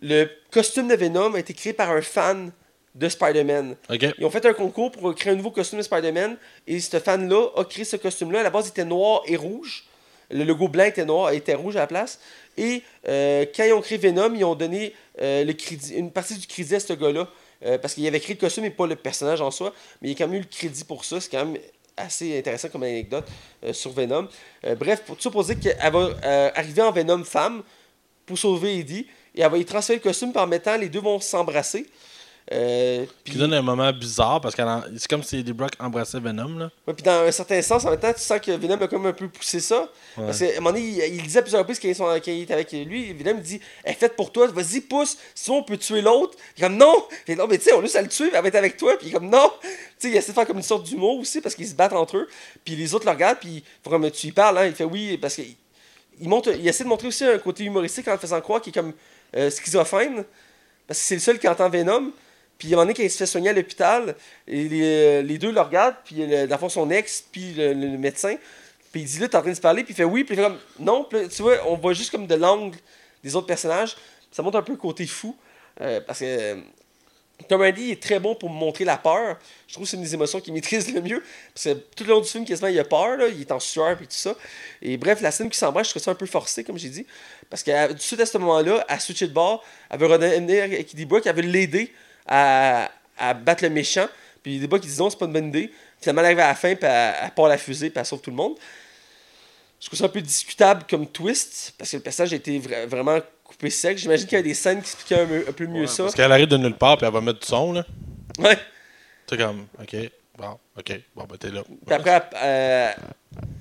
S1: le costume de Venom a été créé par un fan de Spider-Man. Ils ont fait un concours pour créer un nouveau costume de Spider-Man et ce fan-là a créé ce costume-là. À la base, il était noir et rouge. Le logo blanc était noir était rouge à la place. Et euh, quand ils ont créé Venom, ils ont donné euh, le crédit, une partie du crédit à ce gars-là. Euh, parce qu'il avait créé le costume et pas le personnage en soi. Mais il a quand même eu le crédit pour ça. C'est quand même assez intéressant comme anecdote sur Venom. Bref, pour, tout ça pour dire qu'elle va arriver en Venom femme pour sauver Eddie. Et elle va y transférer le costume par mettant les deux vont s'embrasser. Euh, puis-
S2: Qui donne un moment bizarre parce que c'est comme si Eddie Brock embrassait Venom, là.
S1: Ouais, puis dans un certain sens, en même temps, tu sens que Venom a comme un peu poussé ça.
S2: Ouais.
S1: Parce qu'à un moment donné, il, il disait à plusieurs reprises quand ils, sont, quand il était avec lui, Venom il dit Elle est faite pour toi, vas-y, pousse, sinon on peut tuer l'autre. Il est comme Non Il Non, mais tu sais, on a juste à le tuer, elle va être avec toi. Puis il est comme Non Tu sais, il essaie de faire comme une sorte d'humour aussi parce qu'ils se battent entre eux. Puis les autres le regardent, puis comme tu y parles, hein. Il fait oui, parce qu'il il essaie de montrer aussi un côté humoristique en le faisant croire qu'il est comme euh, schizophrène. Parce que c'est le seul qui entend Venom. Puis il y a donné, quand il se fait soigner à l'hôpital, et les, euh, les deux le regardent, puis le, dans le fond, son ex, puis le, le médecin. Puis il dit là, t'es en train de se parler, puis il fait oui, puis il fait comme non. Puis tu vois, on voit juste comme de l'angle des autres personnages. Ça montre un peu le côté fou. euh, parce que euh, Tom Hardy est très bon pour montrer la peur. Je trouve que c'est une des émotions qu'il maîtrise le mieux. Parce que tout le long du film, quasiment, il a peur, là, il est en sueur et tout ça. Et bref, la scène qui s'embrasse, je trouve ça un peu forcé, comme j'ai dit. Parce que tout de suite à ce moment-là, à switcher de bord, elle veut revenir avec Eddie Brock, elle veut l'aider à, à battre le méchant. Puis Brock, il dit non, c'est pas une bonne idée. Finalement, elle arrive à la fin, puis elle, elle part la fusée, puis elle sauve tout le monde. Je trouve ça un peu discutable comme twist, parce que le personnage a été vra- vraiment coupé sec. J'imagine qu'il y avait des scènes qui expliquaient un, peu- un peu mieux
S2: Ouais,
S1: ça.
S2: Parce qu'elle arrive de nulle part puis elle va mettre du son, là.
S1: Ouais.
S2: C'est comme, OK. Bon, ok. Bon, ben t'es là.
S1: Puis après, euh,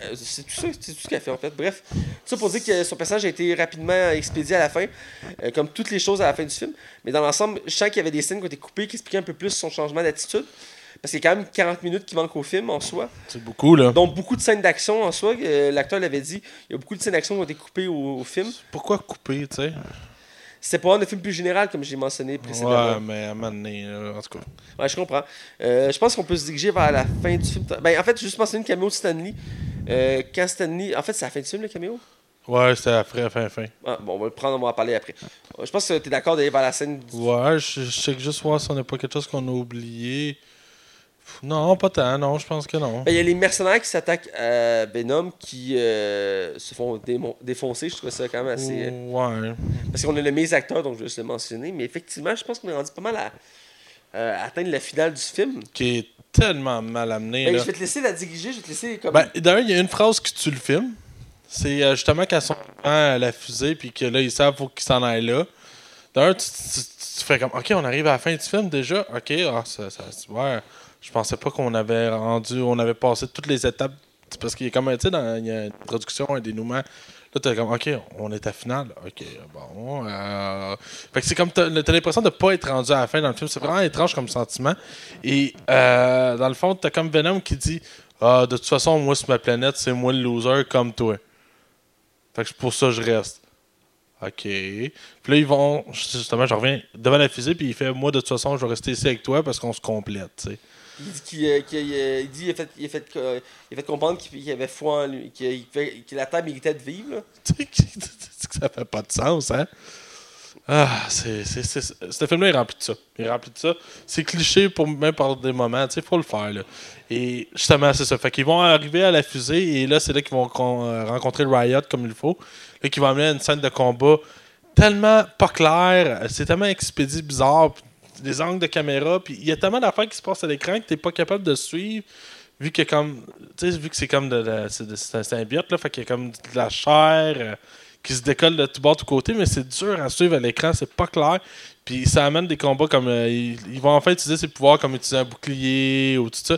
S1: euh, c'est tout ça, c'est tout ce qu'elle fait en fait. Bref, ça pour dire que son personnage a été rapidement expédié à la fin, euh, comme toutes les choses à la fin du film. Mais dans l'ensemble, je sens qu'il y avait des scènes qui ont été coupées qui expliquaient un peu plus son changement d'attitude. Parce qu'il y a quand même 40 minutes qui manquent au film en soi.
S2: C'est beaucoup, là.
S1: Donc beaucoup de scènes d'action en soi. euh, L'acteur l'avait dit. Il y a beaucoup de scènes d'action qui ont été coupées au, au film.
S2: Pourquoi couper, tu sais?
S1: C'était pour un film plus général, comme j'ai mentionné précédemment.
S2: Ouais, mais à un moment donné, là, en tout cas.
S1: Ouais, je comprends. Euh, je pense qu'on peut se diriger vers la fin du film. Ben, en fait, juste mentionner une caméo de Stanley. Euh, quand Stanley. En fait, c'est la fin du film, le caméo?
S2: Ouais, c'était après, fin, fin.
S1: Ah, Bon, on va le prendre, on va en parler après. Euh, Je pense que tu es d'accord d'aller vers la scène. du-
S2: Ouais, je, je check juste voir si on n'a pas quelque chose qu'on a oublié. Non, pas tant, non, je pense que non.
S1: Ben, Il y a les mercenaires qui s'attaquent à Venom qui euh, se font défoncer. Je trouve ça quand même assez. euh,
S2: Ouais.
S1: Parce qu'on a le mes acteurs, donc je vais juste le mentionner. Mais effectivement, je pense qu'on est rendu pas mal à, euh, atteindre la finale du film.
S2: Qui est tellement mal amené,
S1: Ben,
S2: là.
S1: je vais te laisser la diriger, je vais te laisser comme.
S2: Ben, d'ailleurs, il y a une phrase qui tue le film. C'est euh, justement quand ils sont à la fusée, puis que là, ils savent faut qu'ils s'en aillent là. D'ailleurs, tu, tu- tu- tu fais comme, OK, on arrive à la fin du film déjà? OK, ah, ça, ça, ouais, je pensais pas qu'on avait rendu, on avait passé toutes les étapes. Parce qu'il y a comme, tu sais, il y a une introduction, un dénouement. Là, t'es comme, OK, on est à finale. OK, bon. euh, Fait que c'est comme, t'as l'impression de pas être rendu à la fin dans le film. C'est vraiment étrange comme sentiment. Et euh, dans le fond, t'as comme Venom qui dit, ah, de toute façon, moi, sur ma planète, c'est moi le loser comme toi. Fait que c'est pour ça je reste. OK. Puis là, ils vont, justement, je reviens devant la fusée, puis il fait, moi, de toute façon, je vais rester ici avec toi parce qu'on se complète, tu sais.
S1: Il dit qu'il euh, euh, dit, il a fait, il euh, fait comprendre qu'il avait foi en lui, qu'il que la Terre méritait de vivre. (laughs)
S2: ça fait pas de sens, hein? Ah, c'est. Ce film-là est rempli de ça. Il est de ça. C'est cliché pour même par des moments, tu sais, faut le faire, là. Et justement, c'est ça. Fait qu'ils vont arriver à la fusée et là, c'est là qu'ils vont con- rencontrer Riot comme il faut. Là, qu'ils vont amener à une scène de combat tellement pas claire, c'est tellement expédié bizarre, des angles de caméra, puis il y a tellement d'affaires qui se passent à l'écran que t'es pas capable de suivre vu que comme tu sais vu que c'est comme de la c'est un symbiote là fait qu'il y a comme de la chair euh, qui se décolle de tout bord de tout côté mais c'est dur à suivre à l'écran c'est pas clair. Puis ça amène des combats comme euh, ils, ils vont enfin utiliser ses pouvoirs comme utiliser un bouclier ou tout ça.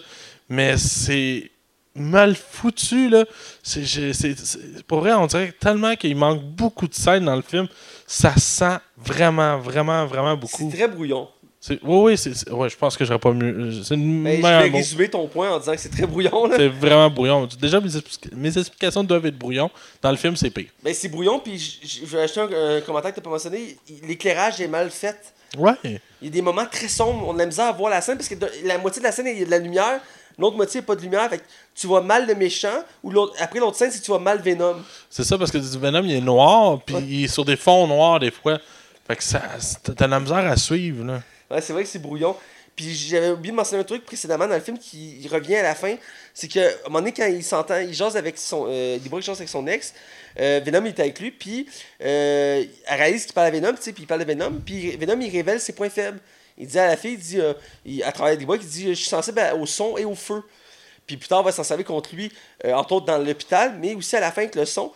S2: Mais c'est mal foutu là. C'est- pour vrai on dirait tellement qu'il manque beaucoup de scènes dans le film ça sent vraiment vraiment vraiment beaucoup.
S1: C'est très brouillon.
S2: Oui oui c'est ouais je pense que j'aurais pas mieux c'est
S1: Ben, je vais résumer ton point en disant que c'est très brouillon. Là.
S2: C'est vraiment brouillon. Déjà, mes, mes explications doivent être brouillon. Dans le film, c'est pire.
S1: Ben, c'est brouillon, puis je- vais acheter un, un commentaire que tu pas mentionné. L'éclairage est mal fait.
S2: Ouais.
S1: Il y a des moments très sombres, on a la misère à voir la scène parce que de- la moitié de la scène, il y a de la lumière, l'autre moitié, il n'y a pas de lumière. Fait que tu vois mal le méchant, ou l'autre- après l'autre scène, c'est que tu vois mal Venom.
S2: C'est ça parce que Venom, il est noir, puis
S1: Ouais.
S2: il est sur des fonds noirs des fois. Fait que ça, t'as de la misère à suivre, là.
S1: Ouais, c'est vrai que c'est brouillon. Puis j'avais oublié de mentionner un truc précédemment dans le film qui revient à la fin. C'est qu'à un moment donné, quand il s'entend, il jase avec son. Euh, il jase avec son ex. euh, Venom il est avec lui. Puis euh, elle réalise qu'il parle à Venom, tu sais, puis il parle de Venom. Puis Venom il révèle ses points faibles. Il dit à la fille, il dit, euh, à travers des bois, il dit Je suis sensible au son et au feu. Puis plus tard, on va s'en servir contre lui, euh, entre autres dans l'hôpital, mais aussi à la fin avec le son.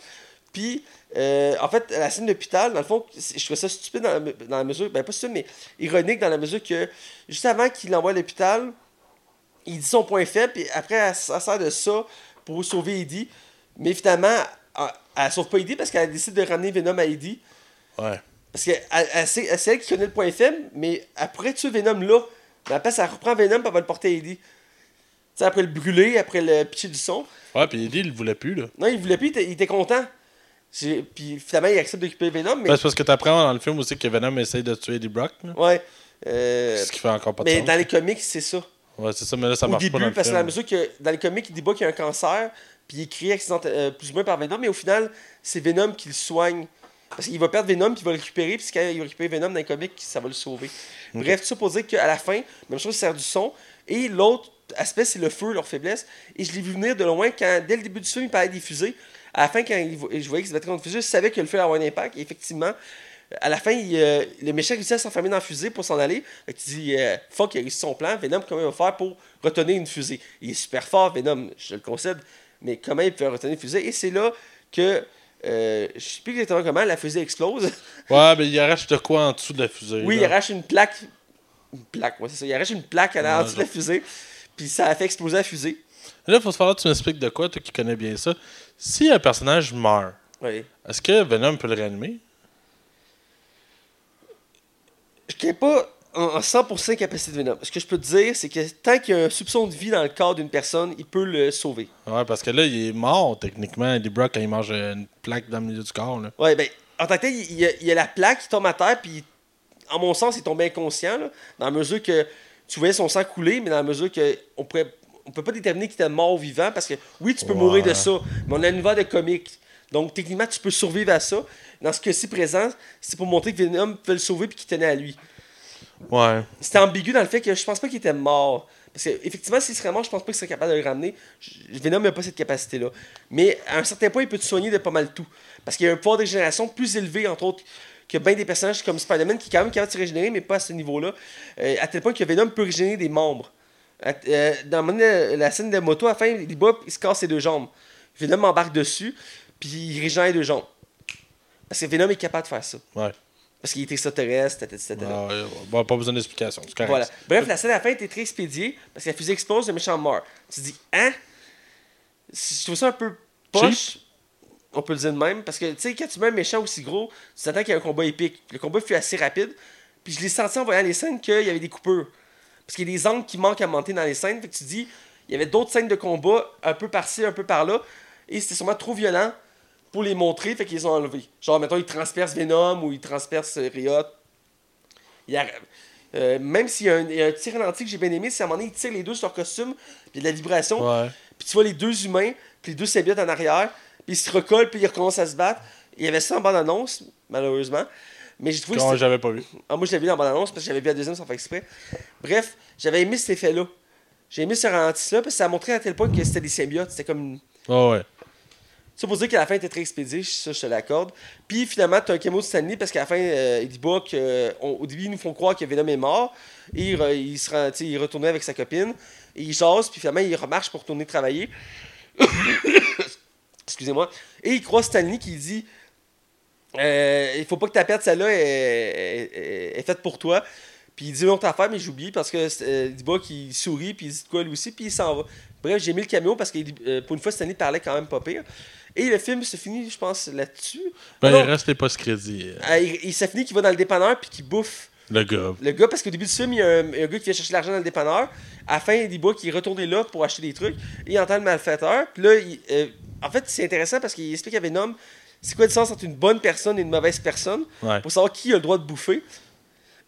S1: Puis, euh, en fait, la scène d'hôpital, dans le fond, je trouve ça stupide dans la, me- dans la mesure, ben pas stupide, mais ironique dans la mesure que juste avant qu'il l'envoie à l'hôpital, il dit son point faible, puis après, elle, elle sert de ça pour sauver Eddie. Mais finalement, elle, elle sauve pas Eddie parce qu'elle décide de ramener Venom à Eddie.
S2: Ouais.
S1: Parce que elle c'est elle qui connaît le point faible, mais elle pourrait tuer Venom là. Mais après, ça reprend Venom, puis elle va le porter à Eddie. Tu sais, après le brûler, après le pitcher du son.
S2: Ouais, puis Eddie, il le voulait plus, là.
S1: Non, il voulait plus, il était, il était content. Puis finalement, il accepte d'occuper Venom, mais.
S2: Ben, c'est parce que t'apprends dans le film aussi que Venom essaye de tuer Eddie Brock, là.
S1: Ouais. Euh,
S2: Ce qui fait encore pas de
S1: mais
S2: sens.
S1: dans les comics, c'est ça.
S2: Ouais, c'est ça, mais là, ça
S1: Au
S2: marche pas dans
S1: début,
S2: le
S1: parce que dans la mesure que dans les comics, il dit qu'il y a un cancer, puis il est créé accident- euh, plus ou moins par Venom, mais au final, c'est Venom qui le soigne. Parce qu'il va perdre Venom, puis il va le récupérer, puis quand il va récupérer Venom dans les comics, ça va le sauver. Bref, tout ça pour dire qu'à la fin, même chose, ça sert du son. Et l'autre aspect, c'est le feu, leur faiblesse. Et je l'ai vu venir de loin quand, dès le début du film, il parlait des fusées. À la fin, quand il je voyais qu'il se battait contre des fusées, je savais que le feu allait avoir un impact. Et effectivement, à la fin, il, euh, le méchant réussit à s'enfermer dans la fusée pour s'en aller. Fait qu'il dit euh, Fuck, il a réussi son plan. Venom, comment il va faire pour retenir une fusée? Il est super fort, Venom, je le concède. Mais comment il peut retenir une fusée? Et c'est là que. Euh, je sais plus exactement comment la fusée explose. (laughs)
S2: Ouais, mais il arrache de quoi en dessous de la fusée?
S1: oui, il arrache une plaque. Une plaque, ouais, c'est ça. Il arrache une plaque à en dessous de la fusée. Puis ça a fait exploser la fusée.
S2: Là, il faut que tu m'expliques de quoi, toi qui connais bien ça. Si un personnage meurt,
S1: Oui.
S2: est-ce que Venom peut le réanimer?
S1: Je ne pas en, en 100% capacité de Venom. Ce que je peux te dire, c'est que tant qu'il y a un soupçon de vie dans le corps d'une personne, il peut le sauver.
S2: Ouais, parce que là, il est mort, techniquement, Eddie Brock, quand il mange une plaque dans le milieu du corps. Là.
S1: Ouais, ben, en tant que tel, il y, a, il y a la plaque qui tombe à terre, puis en mon sens, il tombe inconscient, là, dans la mesure que tu voyais son sang couler, mais dans la mesure que on pourrait, on peut pas déterminer qu'il était mort ou vivant, parce que oui, tu peux mourir de ça, mais on a un univers de comics. Donc, techniquement, tu peux survivre à ça. Dans ce cas-ci présent, c'est pour montrer que Venom peut le sauver puis qu'il tenait à lui.
S2: Ouais.
S1: C'était ambigu dans le fait que je pense pas qu'il était mort. Parce que, effectivement, s'il serait mort, je pense pas qu'il serait capable de le ramener. Venom n'a pas cette capacité-là. Mais à un certain point, il peut te soigner de pas mal tout. Parce qu'il y a un pouvoir de régénération plus élevé, entre autres, que bien des personnages comme Spider-Man qui, quand même, capable de se régénérer, mais pas à ce niveau-là. Euh, à tel point que Venom peut régénérer des membres. Euh, dans donné, la scène de moto, à la fin, il, bat, il se casse ses deux jambes. Venom embarque dessus, puis il régénère les deux jambes. Parce que Venom est capable de faire ça.
S2: Ouais.
S1: Parce qu'il est extraterrestre.
S2: Ah, ouais, bon, pas besoin d'explication.
S1: Voilà. Bref, la scène à la fin était très expédiée parce que la fusée explose, le méchant meurt. Tu te dis, hein? Je trouve ça un peu poche. On peut le dire de même. Parce que, tu sais, quand tu mets un méchant aussi gros, tu t'attends qu'il y ait un combat épique. Le combat fut assez rapide. Puis je l'ai senti en voyant les scènes qu'il y avait des coupures. Parce qu'il y a des angles qui manquent à monter dans les scènes. Fait que tu dis, il y avait d'autres scènes de combat un peu par-ci, un peu par-là. Et c'était sûrement trop violent pour les montrer. Fait qu'ils les ont enlevés. Genre, mettons, ils transpercent Venom ou ils transpercent euh, Riot. Il y a- euh, même s'il y, a un- il y a un petit ralenti que j'ai bien aimé, c'est à un moment donné, ils tirent les deux sur leur costume, puis il y a de la vibration,
S2: Ouais.
S1: puis tu vois les deux humains, puis les deux symbiotes en arrière, puis ils se recollent, puis ils recommencent à se battre. Il y avait ça en bande-annonce, malheureusement. Mais j'ai trouvé
S2: Quand j'avais pas vu.
S1: ah, moi, je l'avais vu dans la bande-annonce parce que j'avais vu la deuxième sans faire exprès. Bref, j'avais aimé cet effet-là. J'ai aimé ce ralenti-là parce que ça a montré à tel point que c'était des symbiotes. C'était comme.
S2: Ah ouais.
S1: Ça pour dire qu'à la fin, était très expédié, ça, je te l'accorde. Puis finalement, tu as un camo de Stanley parce qu'à la fin, euh, il dit pas que. euh, on- au début, ils nous font croire que Venom est mort. Et il, il, se rend- tu sais, il retournait avec sa copine. Et il jase, puis finalement, il remarche pour retourner travailler. (coughs) Excusez-moi. Et il croise Stanley qui dit euh, Il faut pas que ta perte, celle-là, est, est- est faite pour toi. Puis il dit une autre affaire, mais j'ai oublié parce que euh, pas qu'il sourit, puis il dit de quoi lui aussi, puis il s'en va. Bref, j'ai mis le caméo parce que euh, pour une fois, Stanley parlait quand même pas pire. Et le film se finit, je pense, là-dessus.
S2: Ben,
S1: Non,
S2: il reste les post-crédits. euh,
S1: euh, il, il se finit qu'il va dans le dépanneur puis qu'il bouffe
S2: Le gars.
S1: le gars, parce qu'au début du film, il y a un, y un gars qui vient chercher l'argent dans le dépanneur. À la fin, il dit qu'il est retourné là pour acheter des trucs. Et il entend le malfaiteur. Puis là, il- en fait, c'est intéressant parce qu'il explique à Venom c'est quoi le sens entre une bonne personne et une mauvaise personne?
S2: Ouais.
S1: pour savoir qui a le droit de bouffer.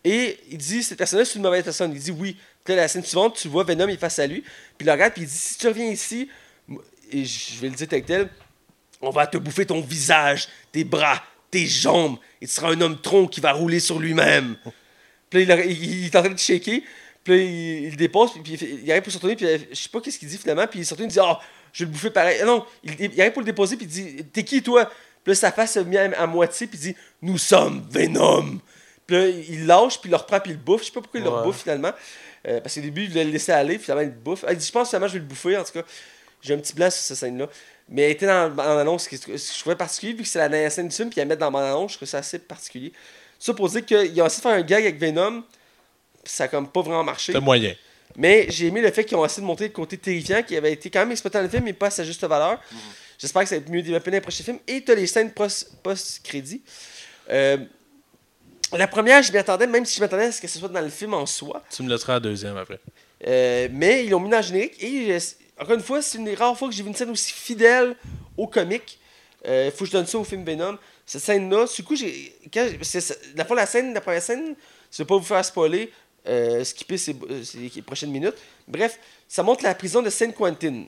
S1: Et il dit cette personne-là, c'est une mauvaise personne. Il dit oui. Puis là, la scène suivante, tu vois Venom, il est face à lui. Puis il le regarde, puis il dit si tu reviens ici, et je vais le dire tel tel, on va te bouffer ton visage, tes bras, tes jambes, et tu seras un homme tronc qui va rouler sur lui-même. Puis là, il, il- il est en train de shaker. Puis là, il, il le dépose. Puis, puis il, arrive pour se retourner. Puis je sais pas qu'est-ce qu'il dit finalement. Puis il se retourne. Il dit Ah, je vais le bouffer pareil. Ah non, il, il arrive pour le déposer. Puis il dit T'es qui toi? Puis là, sa face se met à, à moitié. Puis il dit Nous sommes Venom. Puis là, il lâche. Puis il le reprend. Puis il le bouffe. Je sais pas pourquoi il le
S2: Ouais.
S1: bouffe finalement. Euh, parce qu'au début, il voulait le laisser aller. Puis finalement, il le bouffe. Ah, il dit Je pense finalement, je vais le bouffer. En tout cas, j'ai un petit blanc sur cette scène-là. Mais elle était dans, dans l'annonce. que Je trouvais particulier. Vu que c'est la dernière scène du film. Puis à mettre dans mon annonce, je trouvais ça assez particulier. Ça pour dire qu'ils ont essayé de faire un gag avec Venom. Puis ça a comme pas vraiment marché.
S2: C'était moyen.
S1: Mais j'ai aimé le fait qu'ils ont essayé de montrer le côté terrifiant qui avait été quand même exploité dans le film, mais pas à sa juste valeur. J'espère que ça va être mieux développé dans les prochains films. Et tu as les scènes post- post-crédit. Euh, la première, je m'y attendais, même si je m'attendais à ce que ce soit dans le film en soi.
S2: Tu me laisseras la deuxième après.
S1: Euh, mais ils l'ont mis dans le générique. Et euh, encore une fois, c'est une des rares fois que j'ai vu une scène aussi fidèle au comique. Il faut que je donne ça au film Venom. Cette scène-là, du coup, j'ai. quand- La fois, la scène, la première scène, je ne vais pas vous faire spoiler, euh, skipper ces, euh, ces prochaines minutes. Bref, ça montre la prison de Saint Quentin.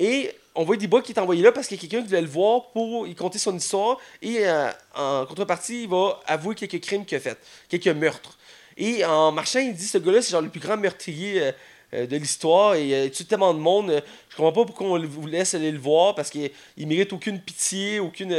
S1: Et on voit Diba qui est envoyé là parce qu'il y a quelqu'un qui voulait le voir pour y conter son histoire. Et euh, en contrepartie, il va avouer quelques crimes qu'il a fait, quelques meurtres. Et en marchant, il dit ce gars-là, c'est genre le plus grand meurtrier euh, euh, de l'histoire. Et il tue tellement de monde. je comprends pas pourquoi on vous laisse aller le voir parce qu'il il mérite aucune pitié, aucune,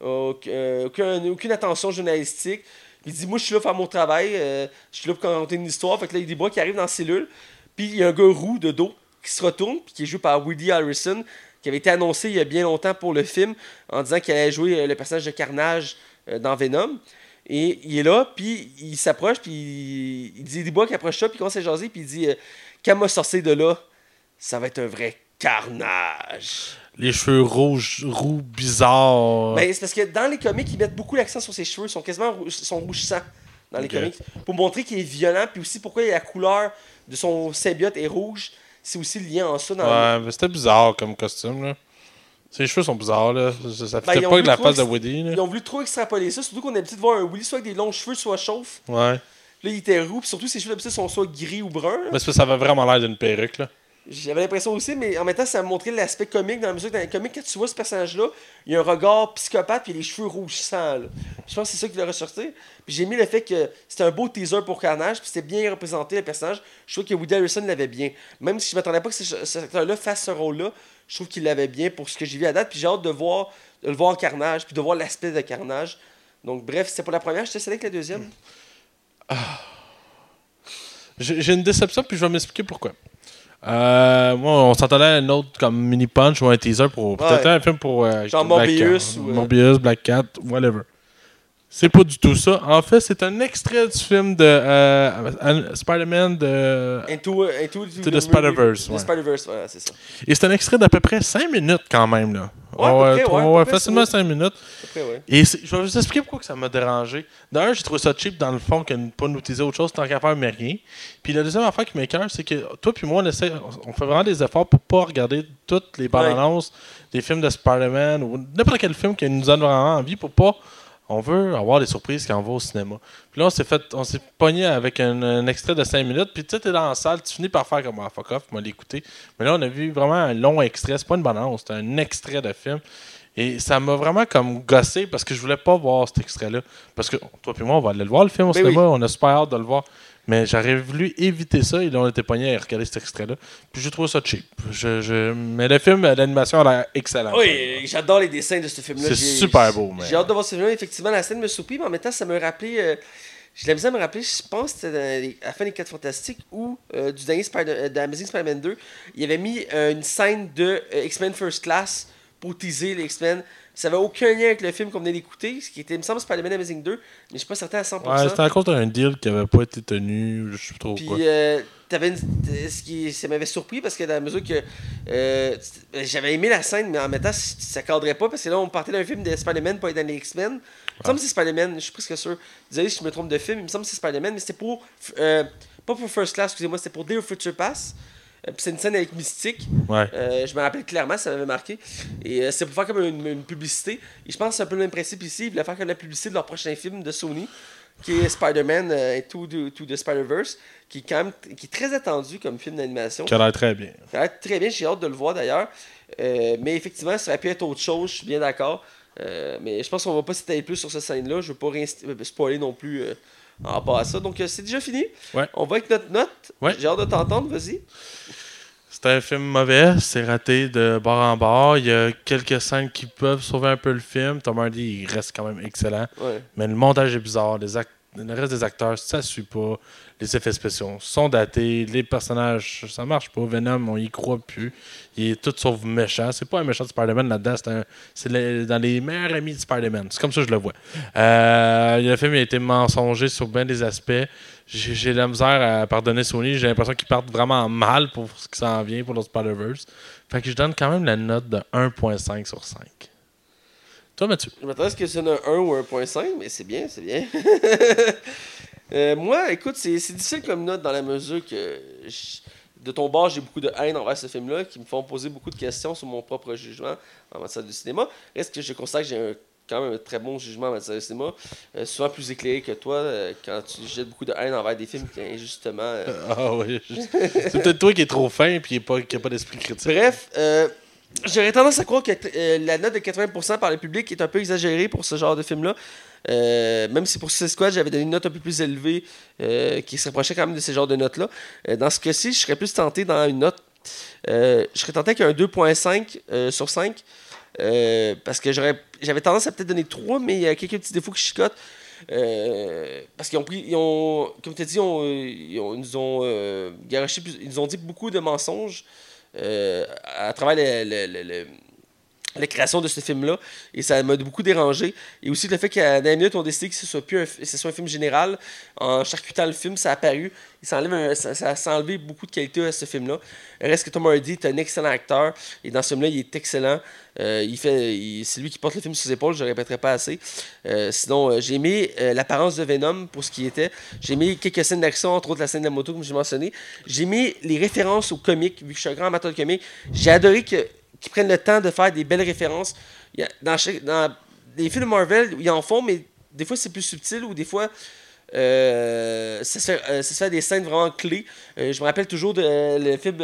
S1: aucun- aucun- aucune attention journalistique. Il dit Moi, je suis là pour faire mon travail. je suis là pour raconter une histoire. Fait que là, il y a des bras qui arrivent dans la cellule. Puis il y a un gars roux de dos qui se retourne, puis qui est joué par Woody Harrison, qui avait été annoncé il y a bien longtemps pour le film, en disant qu'il allait jouer euh, le personnage de Carnage euh, dans Venom. Et il est là, puis il s'approche, puis il, dit des bois qui approche ça, puis il commence à jaser, puis il dit euh, Quand m'a sorti de là, ça va être un vrai carnage.
S2: Les cheveux rouges, roux, bizarres.
S1: Ben, c'est parce que dans les comics, ils mettent beaucoup l'accent sur ses cheveux. Ils sont quasiment rou- sont rouge-sang dans les comics. Pour montrer qu'il est violent, puis aussi pourquoi la couleur de son symbiote est rouge. C'est aussi lié en ça. Dans
S2: ouais, mais c'était bizarre comme costume, là. Ses cheveux sont bizarres, là. Ça, ça
S1: Ben,
S2: pas
S1: voulu
S2: la face de Woody, là.
S1: Ils ont voulu trop extrapoler ça, surtout qu'on a l'habitude de voir un Willy soit avec des longs cheveux, soit chauve.
S2: Ouais.
S1: Là, il était roux, puis surtout ses cheveux d'habitude sont soit gris ou bruns.
S2: Mais que ça avait vraiment l'air d'une perruque, là.
S1: J'avais l'impression aussi, mais en même temps, ça montrait l'aspect comique dans la mesure que dans les comics, quand tu vois ce personnage-là, il a un regard psychopathe puis les cheveux rouges sang. là. Je pense que c'est ça qui l'a ressorti. Puis j'ai mis le fait que c'était un beau teaser pour Carnage, puis c'était bien représenté le personnage. Je trouve que Woody Harrelson l'avait bien. Même si je m'attendais pas que ce- acteur-là fasse ce rôle-là, je trouve qu'il l'avait bien pour ce que j'ai vu à date. Puis j'ai hâte de voir de le voir en Carnage, puis de voir l'aspect de Carnage. Donc bref, c'était pour la première, je te avec la deuxième.
S2: J'ai j'ai une déception, puis je vais m'expliquer pourquoi. Euh, moi, on s'entendait à un autre comme mini punch ou un teaser pour peut-être
S1: Ouais.
S2: un film pour euh,
S1: Genre
S2: Black
S1: Morbius
S2: Cat.
S1: ou, euh,
S2: Morbius, Black Cat, whatever. C'est pas du tout ça. En fait, c'est un extrait du film de euh, An- Spider-Man de
S1: Into, into,
S2: To the Spider-Verse,
S1: The
S2: ouais.
S1: Spider-Verse, ouais, c'est ça.
S2: et c'est un extrait d'à peu près 5 minutes quand même là.
S1: Ouais,
S2: trois-
S1: ouais,
S2: facilement
S1: c'est
S2: 5 minutes. Et je vais vous expliquer pourquoi que ça m'a dérangé. D'un, j'ai trouvé ça cheap dans le fond que ne pas nous utiliser autre chose tant qu'à faire mais rien. Puis la deuxième affaire qui m'écoeure, c'est que toi puis moi, on, essaie, on fait vraiment des efforts pour pas regarder toutes les bandes annonces des films de Spider-Man ou n'importe quel film qui nous donne vraiment envie pour pas. On veut avoir des surprises quand on va au cinéma. Puis là, on s'est fait, on s'est pogné avec un, un extrait de 5 minutes. Puis tu sais, t'es dans la salle, tu finis par faire comme ah, fuck off, moi l'écouter. Mais là, on a vu vraiment un long extrait. C'est pas une bande annonce, c'est un extrait de film. Et ça m'a vraiment comme gossé parce que je voulais pas voir cet extrait-là. Parce que toi et moi, on va aller le voir le film au
S1: Ben
S2: cinéma, on a super hâte de le voir. Mais j'aurais voulu éviter ça et là, on était pogné à regarder cet extrait-là. Puis j'ai trouvé ça cheap. Je, je- Mais le film, l'animation a l'air excellente.
S1: Oui, j'adore les dessins de ce film-là.
S2: C'est super beau, mais-
S1: J'ai hâte de voir ce film-là. Effectivement, la scène me soupit, mais en même temps, ça me rappelait. euh, J'ai la misère à me rappeler, je pense que c'était les- à la fin des 4 Fantastiques ou euh, du dernier Spider euh, d'Amazing Spider-Man 2. Il avait mis euh, une scène de euh, X-Men First Class pour teaser les X-Men. Ça n'avait aucun lien avec le film qu'on venait d'écouter, ce qui était, il me semble, Spider-Man Amazing 2, mais je suis pas certain à 100%.
S2: Ouais, c'était à cause d'un deal qui avait pas été tenu, je sais pas trop
S1: Puis,
S2: quoi.
S1: euh, une- ce qui ça m'avait surpris parce que dans la mesure que euh, j'avais aimé la scène, mais en même temps, ça cadrait pas parce que là, on partait d'un film de Spider-Man, pas dans les X-Men. Il me semble que c'est Spider-Man, je suis presque sûr. Désolé si je me trompe de film, il me semble que c'est Spider-Man, mais c'était pour. euh, pas pour First Class, excusez-moi, c'était pour of Future Pass. Euh, puis c'est une scène avec Mystique.
S2: Ouais.
S1: Euh, je me rappelle clairement, ça m'avait marqué. Et euh, c'est pour faire comme une, une publicité. Et je pense que c'est un peu le même principe ici. Ils voulaient faire comme la publicité de leur prochain film de Sony, qui est Spider-Man et to, the- to the Spider-Verse, qui est quand même qui est très attendu comme film d'animation.
S2: Qui a l'air très bien.
S1: Ça a l'air très bien, j'ai hâte de le voir d'ailleurs. Euh, mais effectivement, ça aurait pu être autre chose, je suis bien d'accord. Mais je pense qu'on va pas s'étaler plus sur cette scène-là. Je veux pas spoiler non plus en rapport à ça. Donc euh, c'est déjà fini.
S2: Ouais.
S1: On va avec notre note.
S2: Ouais.
S1: J'ai hâte de t'entendre, vas-y.
S2: C'est un film mauvais, c'est raté de bord en bord. Il y a quelques scènes qui peuvent sauver un peu le film. Tom Hardy, il reste quand même excellent.
S1: Ouais.
S2: Mais le montage est bizarre. Les Le reste des acteurs, ça suit pas. Les effets spéciaux sont datés. Les personnages, ça marche pas. Venom, on y croit plus. Il est tout sauf méchant. C'est pas un méchant de Spider-Man là-dedans. C'est, dans les meilleurs amis de Spider-Man. C'est comme ça que je le vois. Euh, le film a été mensonger sur bien des aspects. J'ai, de la misère à pardonner Sony. J'ai l'impression qu'ils partent vraiment mal pour ce qui s'en vient pour le Spider-Verse. Fait que je donne quand même la note de 1.5 sur 5. Toi, Mathieu?
S1: Je m'attendais à ce que c'est un 1 ou un 1.5, mais c'est bien, c'est bien. (laughs) Euh, moi, écoute, c'est difficile comme note dans la mesure que je- de ton bord, j'ai beaucoup de haine envers ce film-là qui me font poser beaucoup de questions sur mon propre jugement en matière de cinéma. Reste que je constate que j'ai un- quand même un très bon jugement en matière de cinéma, euh, souvent plus éclairé que toi euh, quand tu jettes beaucoup de haine envers des films qui injustement. euh, (laughs)
S2: Ah oui. C'est peut-être toi qui es trop fin et qui n'a pas, pas d'esprit critique.
S1: Bref, j'aurais tendance à croire que euh, la note de 80% par le public est un peu exagérée pour ce genre de film-là. Euh, même si pour Suicide Squad, j'avais donné une note un peu plus élevée euh, qui se rapprochait quand même de ce genre de notes-là. Dans ce cas-ci, je serais plus tenté dans une note. je serais tenté avec un 2.5 euh, sur 5. euh, parce que j'avais tendance à peut-être donner 3, mais il y a quelques petits défauts qui chicotent. Parce qu'ils ont pris, ils ont, comme tu as dit, ils, ont- ils ont- ont ils nous ont dit beaucoup de mensonges à travers le- le- le- la création de ce film-là. Et ça m'a beaucoup dérangé. Et aussi le fait qu'à dernière minute, on décidé que ce soit plus un, ce soit un film général. En charcutant le film, ça a apparu. Ça, ça, a enlevé beaucoup de qualité à ce film-là. Reste que Tom Hardy est un excellent acteur. Et dans ce film-là, il est excellent. Euh, il c'est lui qui porte le film sur ses épaules, je ne répéterai pas assez. Euh, sinon, euh, j'ai aimé l'apparence de Venom pour ce qui était. J'ai aimé quelques scènes d'action, entre autres la scène de la moto, comme j'ai mentionné. J'ai aimé les références aux comics, vu que je suis un grand amateur de comics. J'ai adoré que, qu'ils prennent le temps de faire des belles références. Dans, dans les films Marvel, ils en font, mais des fois c'est plus subtil ou des fois. euh, ça, se fait, euh, des scènes vraiment clés. Euh, je me rappelle toujours de euh, le film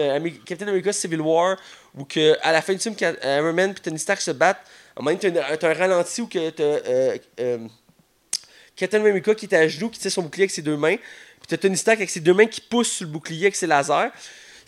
S1: Captain America Civil War où que, à la fin du film, Iron Man et Tony Stark se battent, un moment donné, t'as un, un ralenti où que t'as, Captain America qui était à genoux, qui tient son bouclier avec ses deux mains, puis t'as Tony Stark avec ses deux mains qui poussent sur le bouclier avec ses lasers.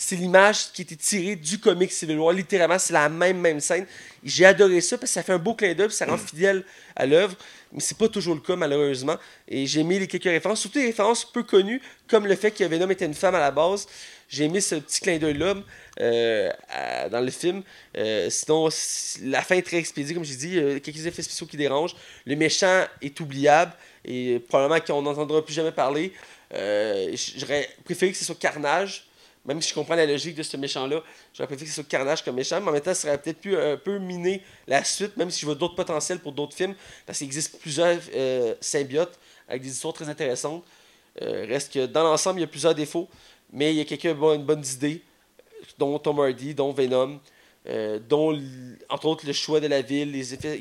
S1: C'est l'image qui était tirée du comic Civil War. Littéralement, c'est la même, même scène. J'ai adoré ça parce que ça fait un beau clin d'œil, ça rend fidèle à l'œuvre. Mais c'est pas toujours le cas, malheureusement. Et j'ai aimé les quelques références, surtout des références peu connues, comme le fait que Venom était une femme à la base. J'ai aimé ce petit clin d'œil-là euh, dans le film. Euh, sinon, la fin est très expédiée, comme j'ai dit. euh, quelques effets spéciaux qui dérangent. Le méchant est oubliable et probablement qu'on n'entendra plus jamais parler. Euh, J'aurais préféré que ce soit Carnage. Même si je comprends la logique de ce méchant-là, j'aurais préféré que ce soit Carnage comme méchant, mais en même temps, ça aurait peut-être pu un peu miner la suite, même si je vois d'autres potentiels pour d'autres films, parce qu'il existe plusieurs euh, symbiotes avec des histoires très intéressantes. Euh, reste que dans l'ensemble, il y a plusieurs défauts, mais il y a quelques bonnes, bonnes idées, dont Tom Hardy, dont Venom, euh, dont entre autres le choix de la ville,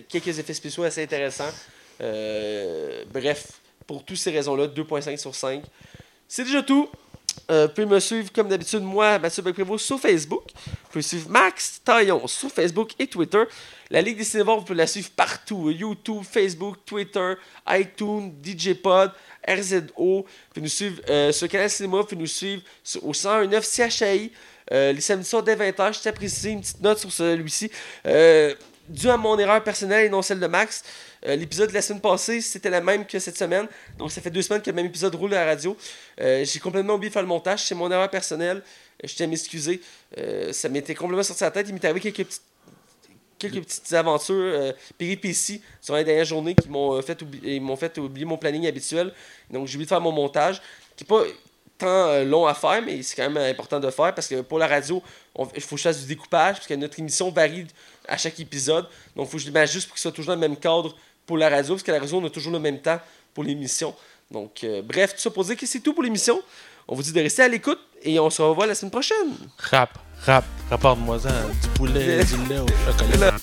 S1: quelques effets spéciaux assez intéressants. Bref, pour toutes ces raisons-là, 2.5 sur 5. C'est déjà tout. Euh, vous pouvez me suivre comme d'habitude, moi, Mathieu Becprévost, sur Facebook. Vous pouvez suivre Max Taillon sur Facebook et Twitter. La Ligue des Cinévores, vous pouvez la suivre partout. YouTube, Facebook, Twitter, iTunes, DJ Pod, RZO. Vous pouvez nous suivre euh, sur canal Cinéma. Vous pouvez nous suivre au 101.9 CHI. Euh, les samedis soirs dès 20h. Je tiens à préciser une petite note sur celui-ci. Euh, dû à mon erreur personnelle et non celle de Max, euh, l'épisode de la semaine passée, c'était la même que cette semaine. Donc, ça fait deux semaines que le même épisode roule à la radio. Euh, J'ai complètement oublié de faire le montage. C'est mon erreur personnelle. Euh, je tiens à m'excuser. Ça m'était complètement sorti de la tête. Il m'est arrivé quelques petites, quelques petites aventures, péripéties sur les dernières journées qui m'ont fait, m'ont fait oublier mon planning habituel. Donc, j'ai oublié de faire mon montage, qui n'est pas tant long à faire, mais c'est quand même important de faire parce que pour la radio, il faut que je fasse du découpage parce que notre émission varie à chaque épisode. Donc, il faut que je m'ajuste pour que ce soit toujours dans le même cadre pour la radio parce que la radio, on a toujours le même temps pour l'émission. Donc, euh, bref, tout ça pour dire que c'est tout pour l'émission. On vous dit de rester à l'écoute et on se revoit la semaine prochaine.
S2: Rap, rap, rapporte-moi-en du poulet, (laughs) du lait au chocolat.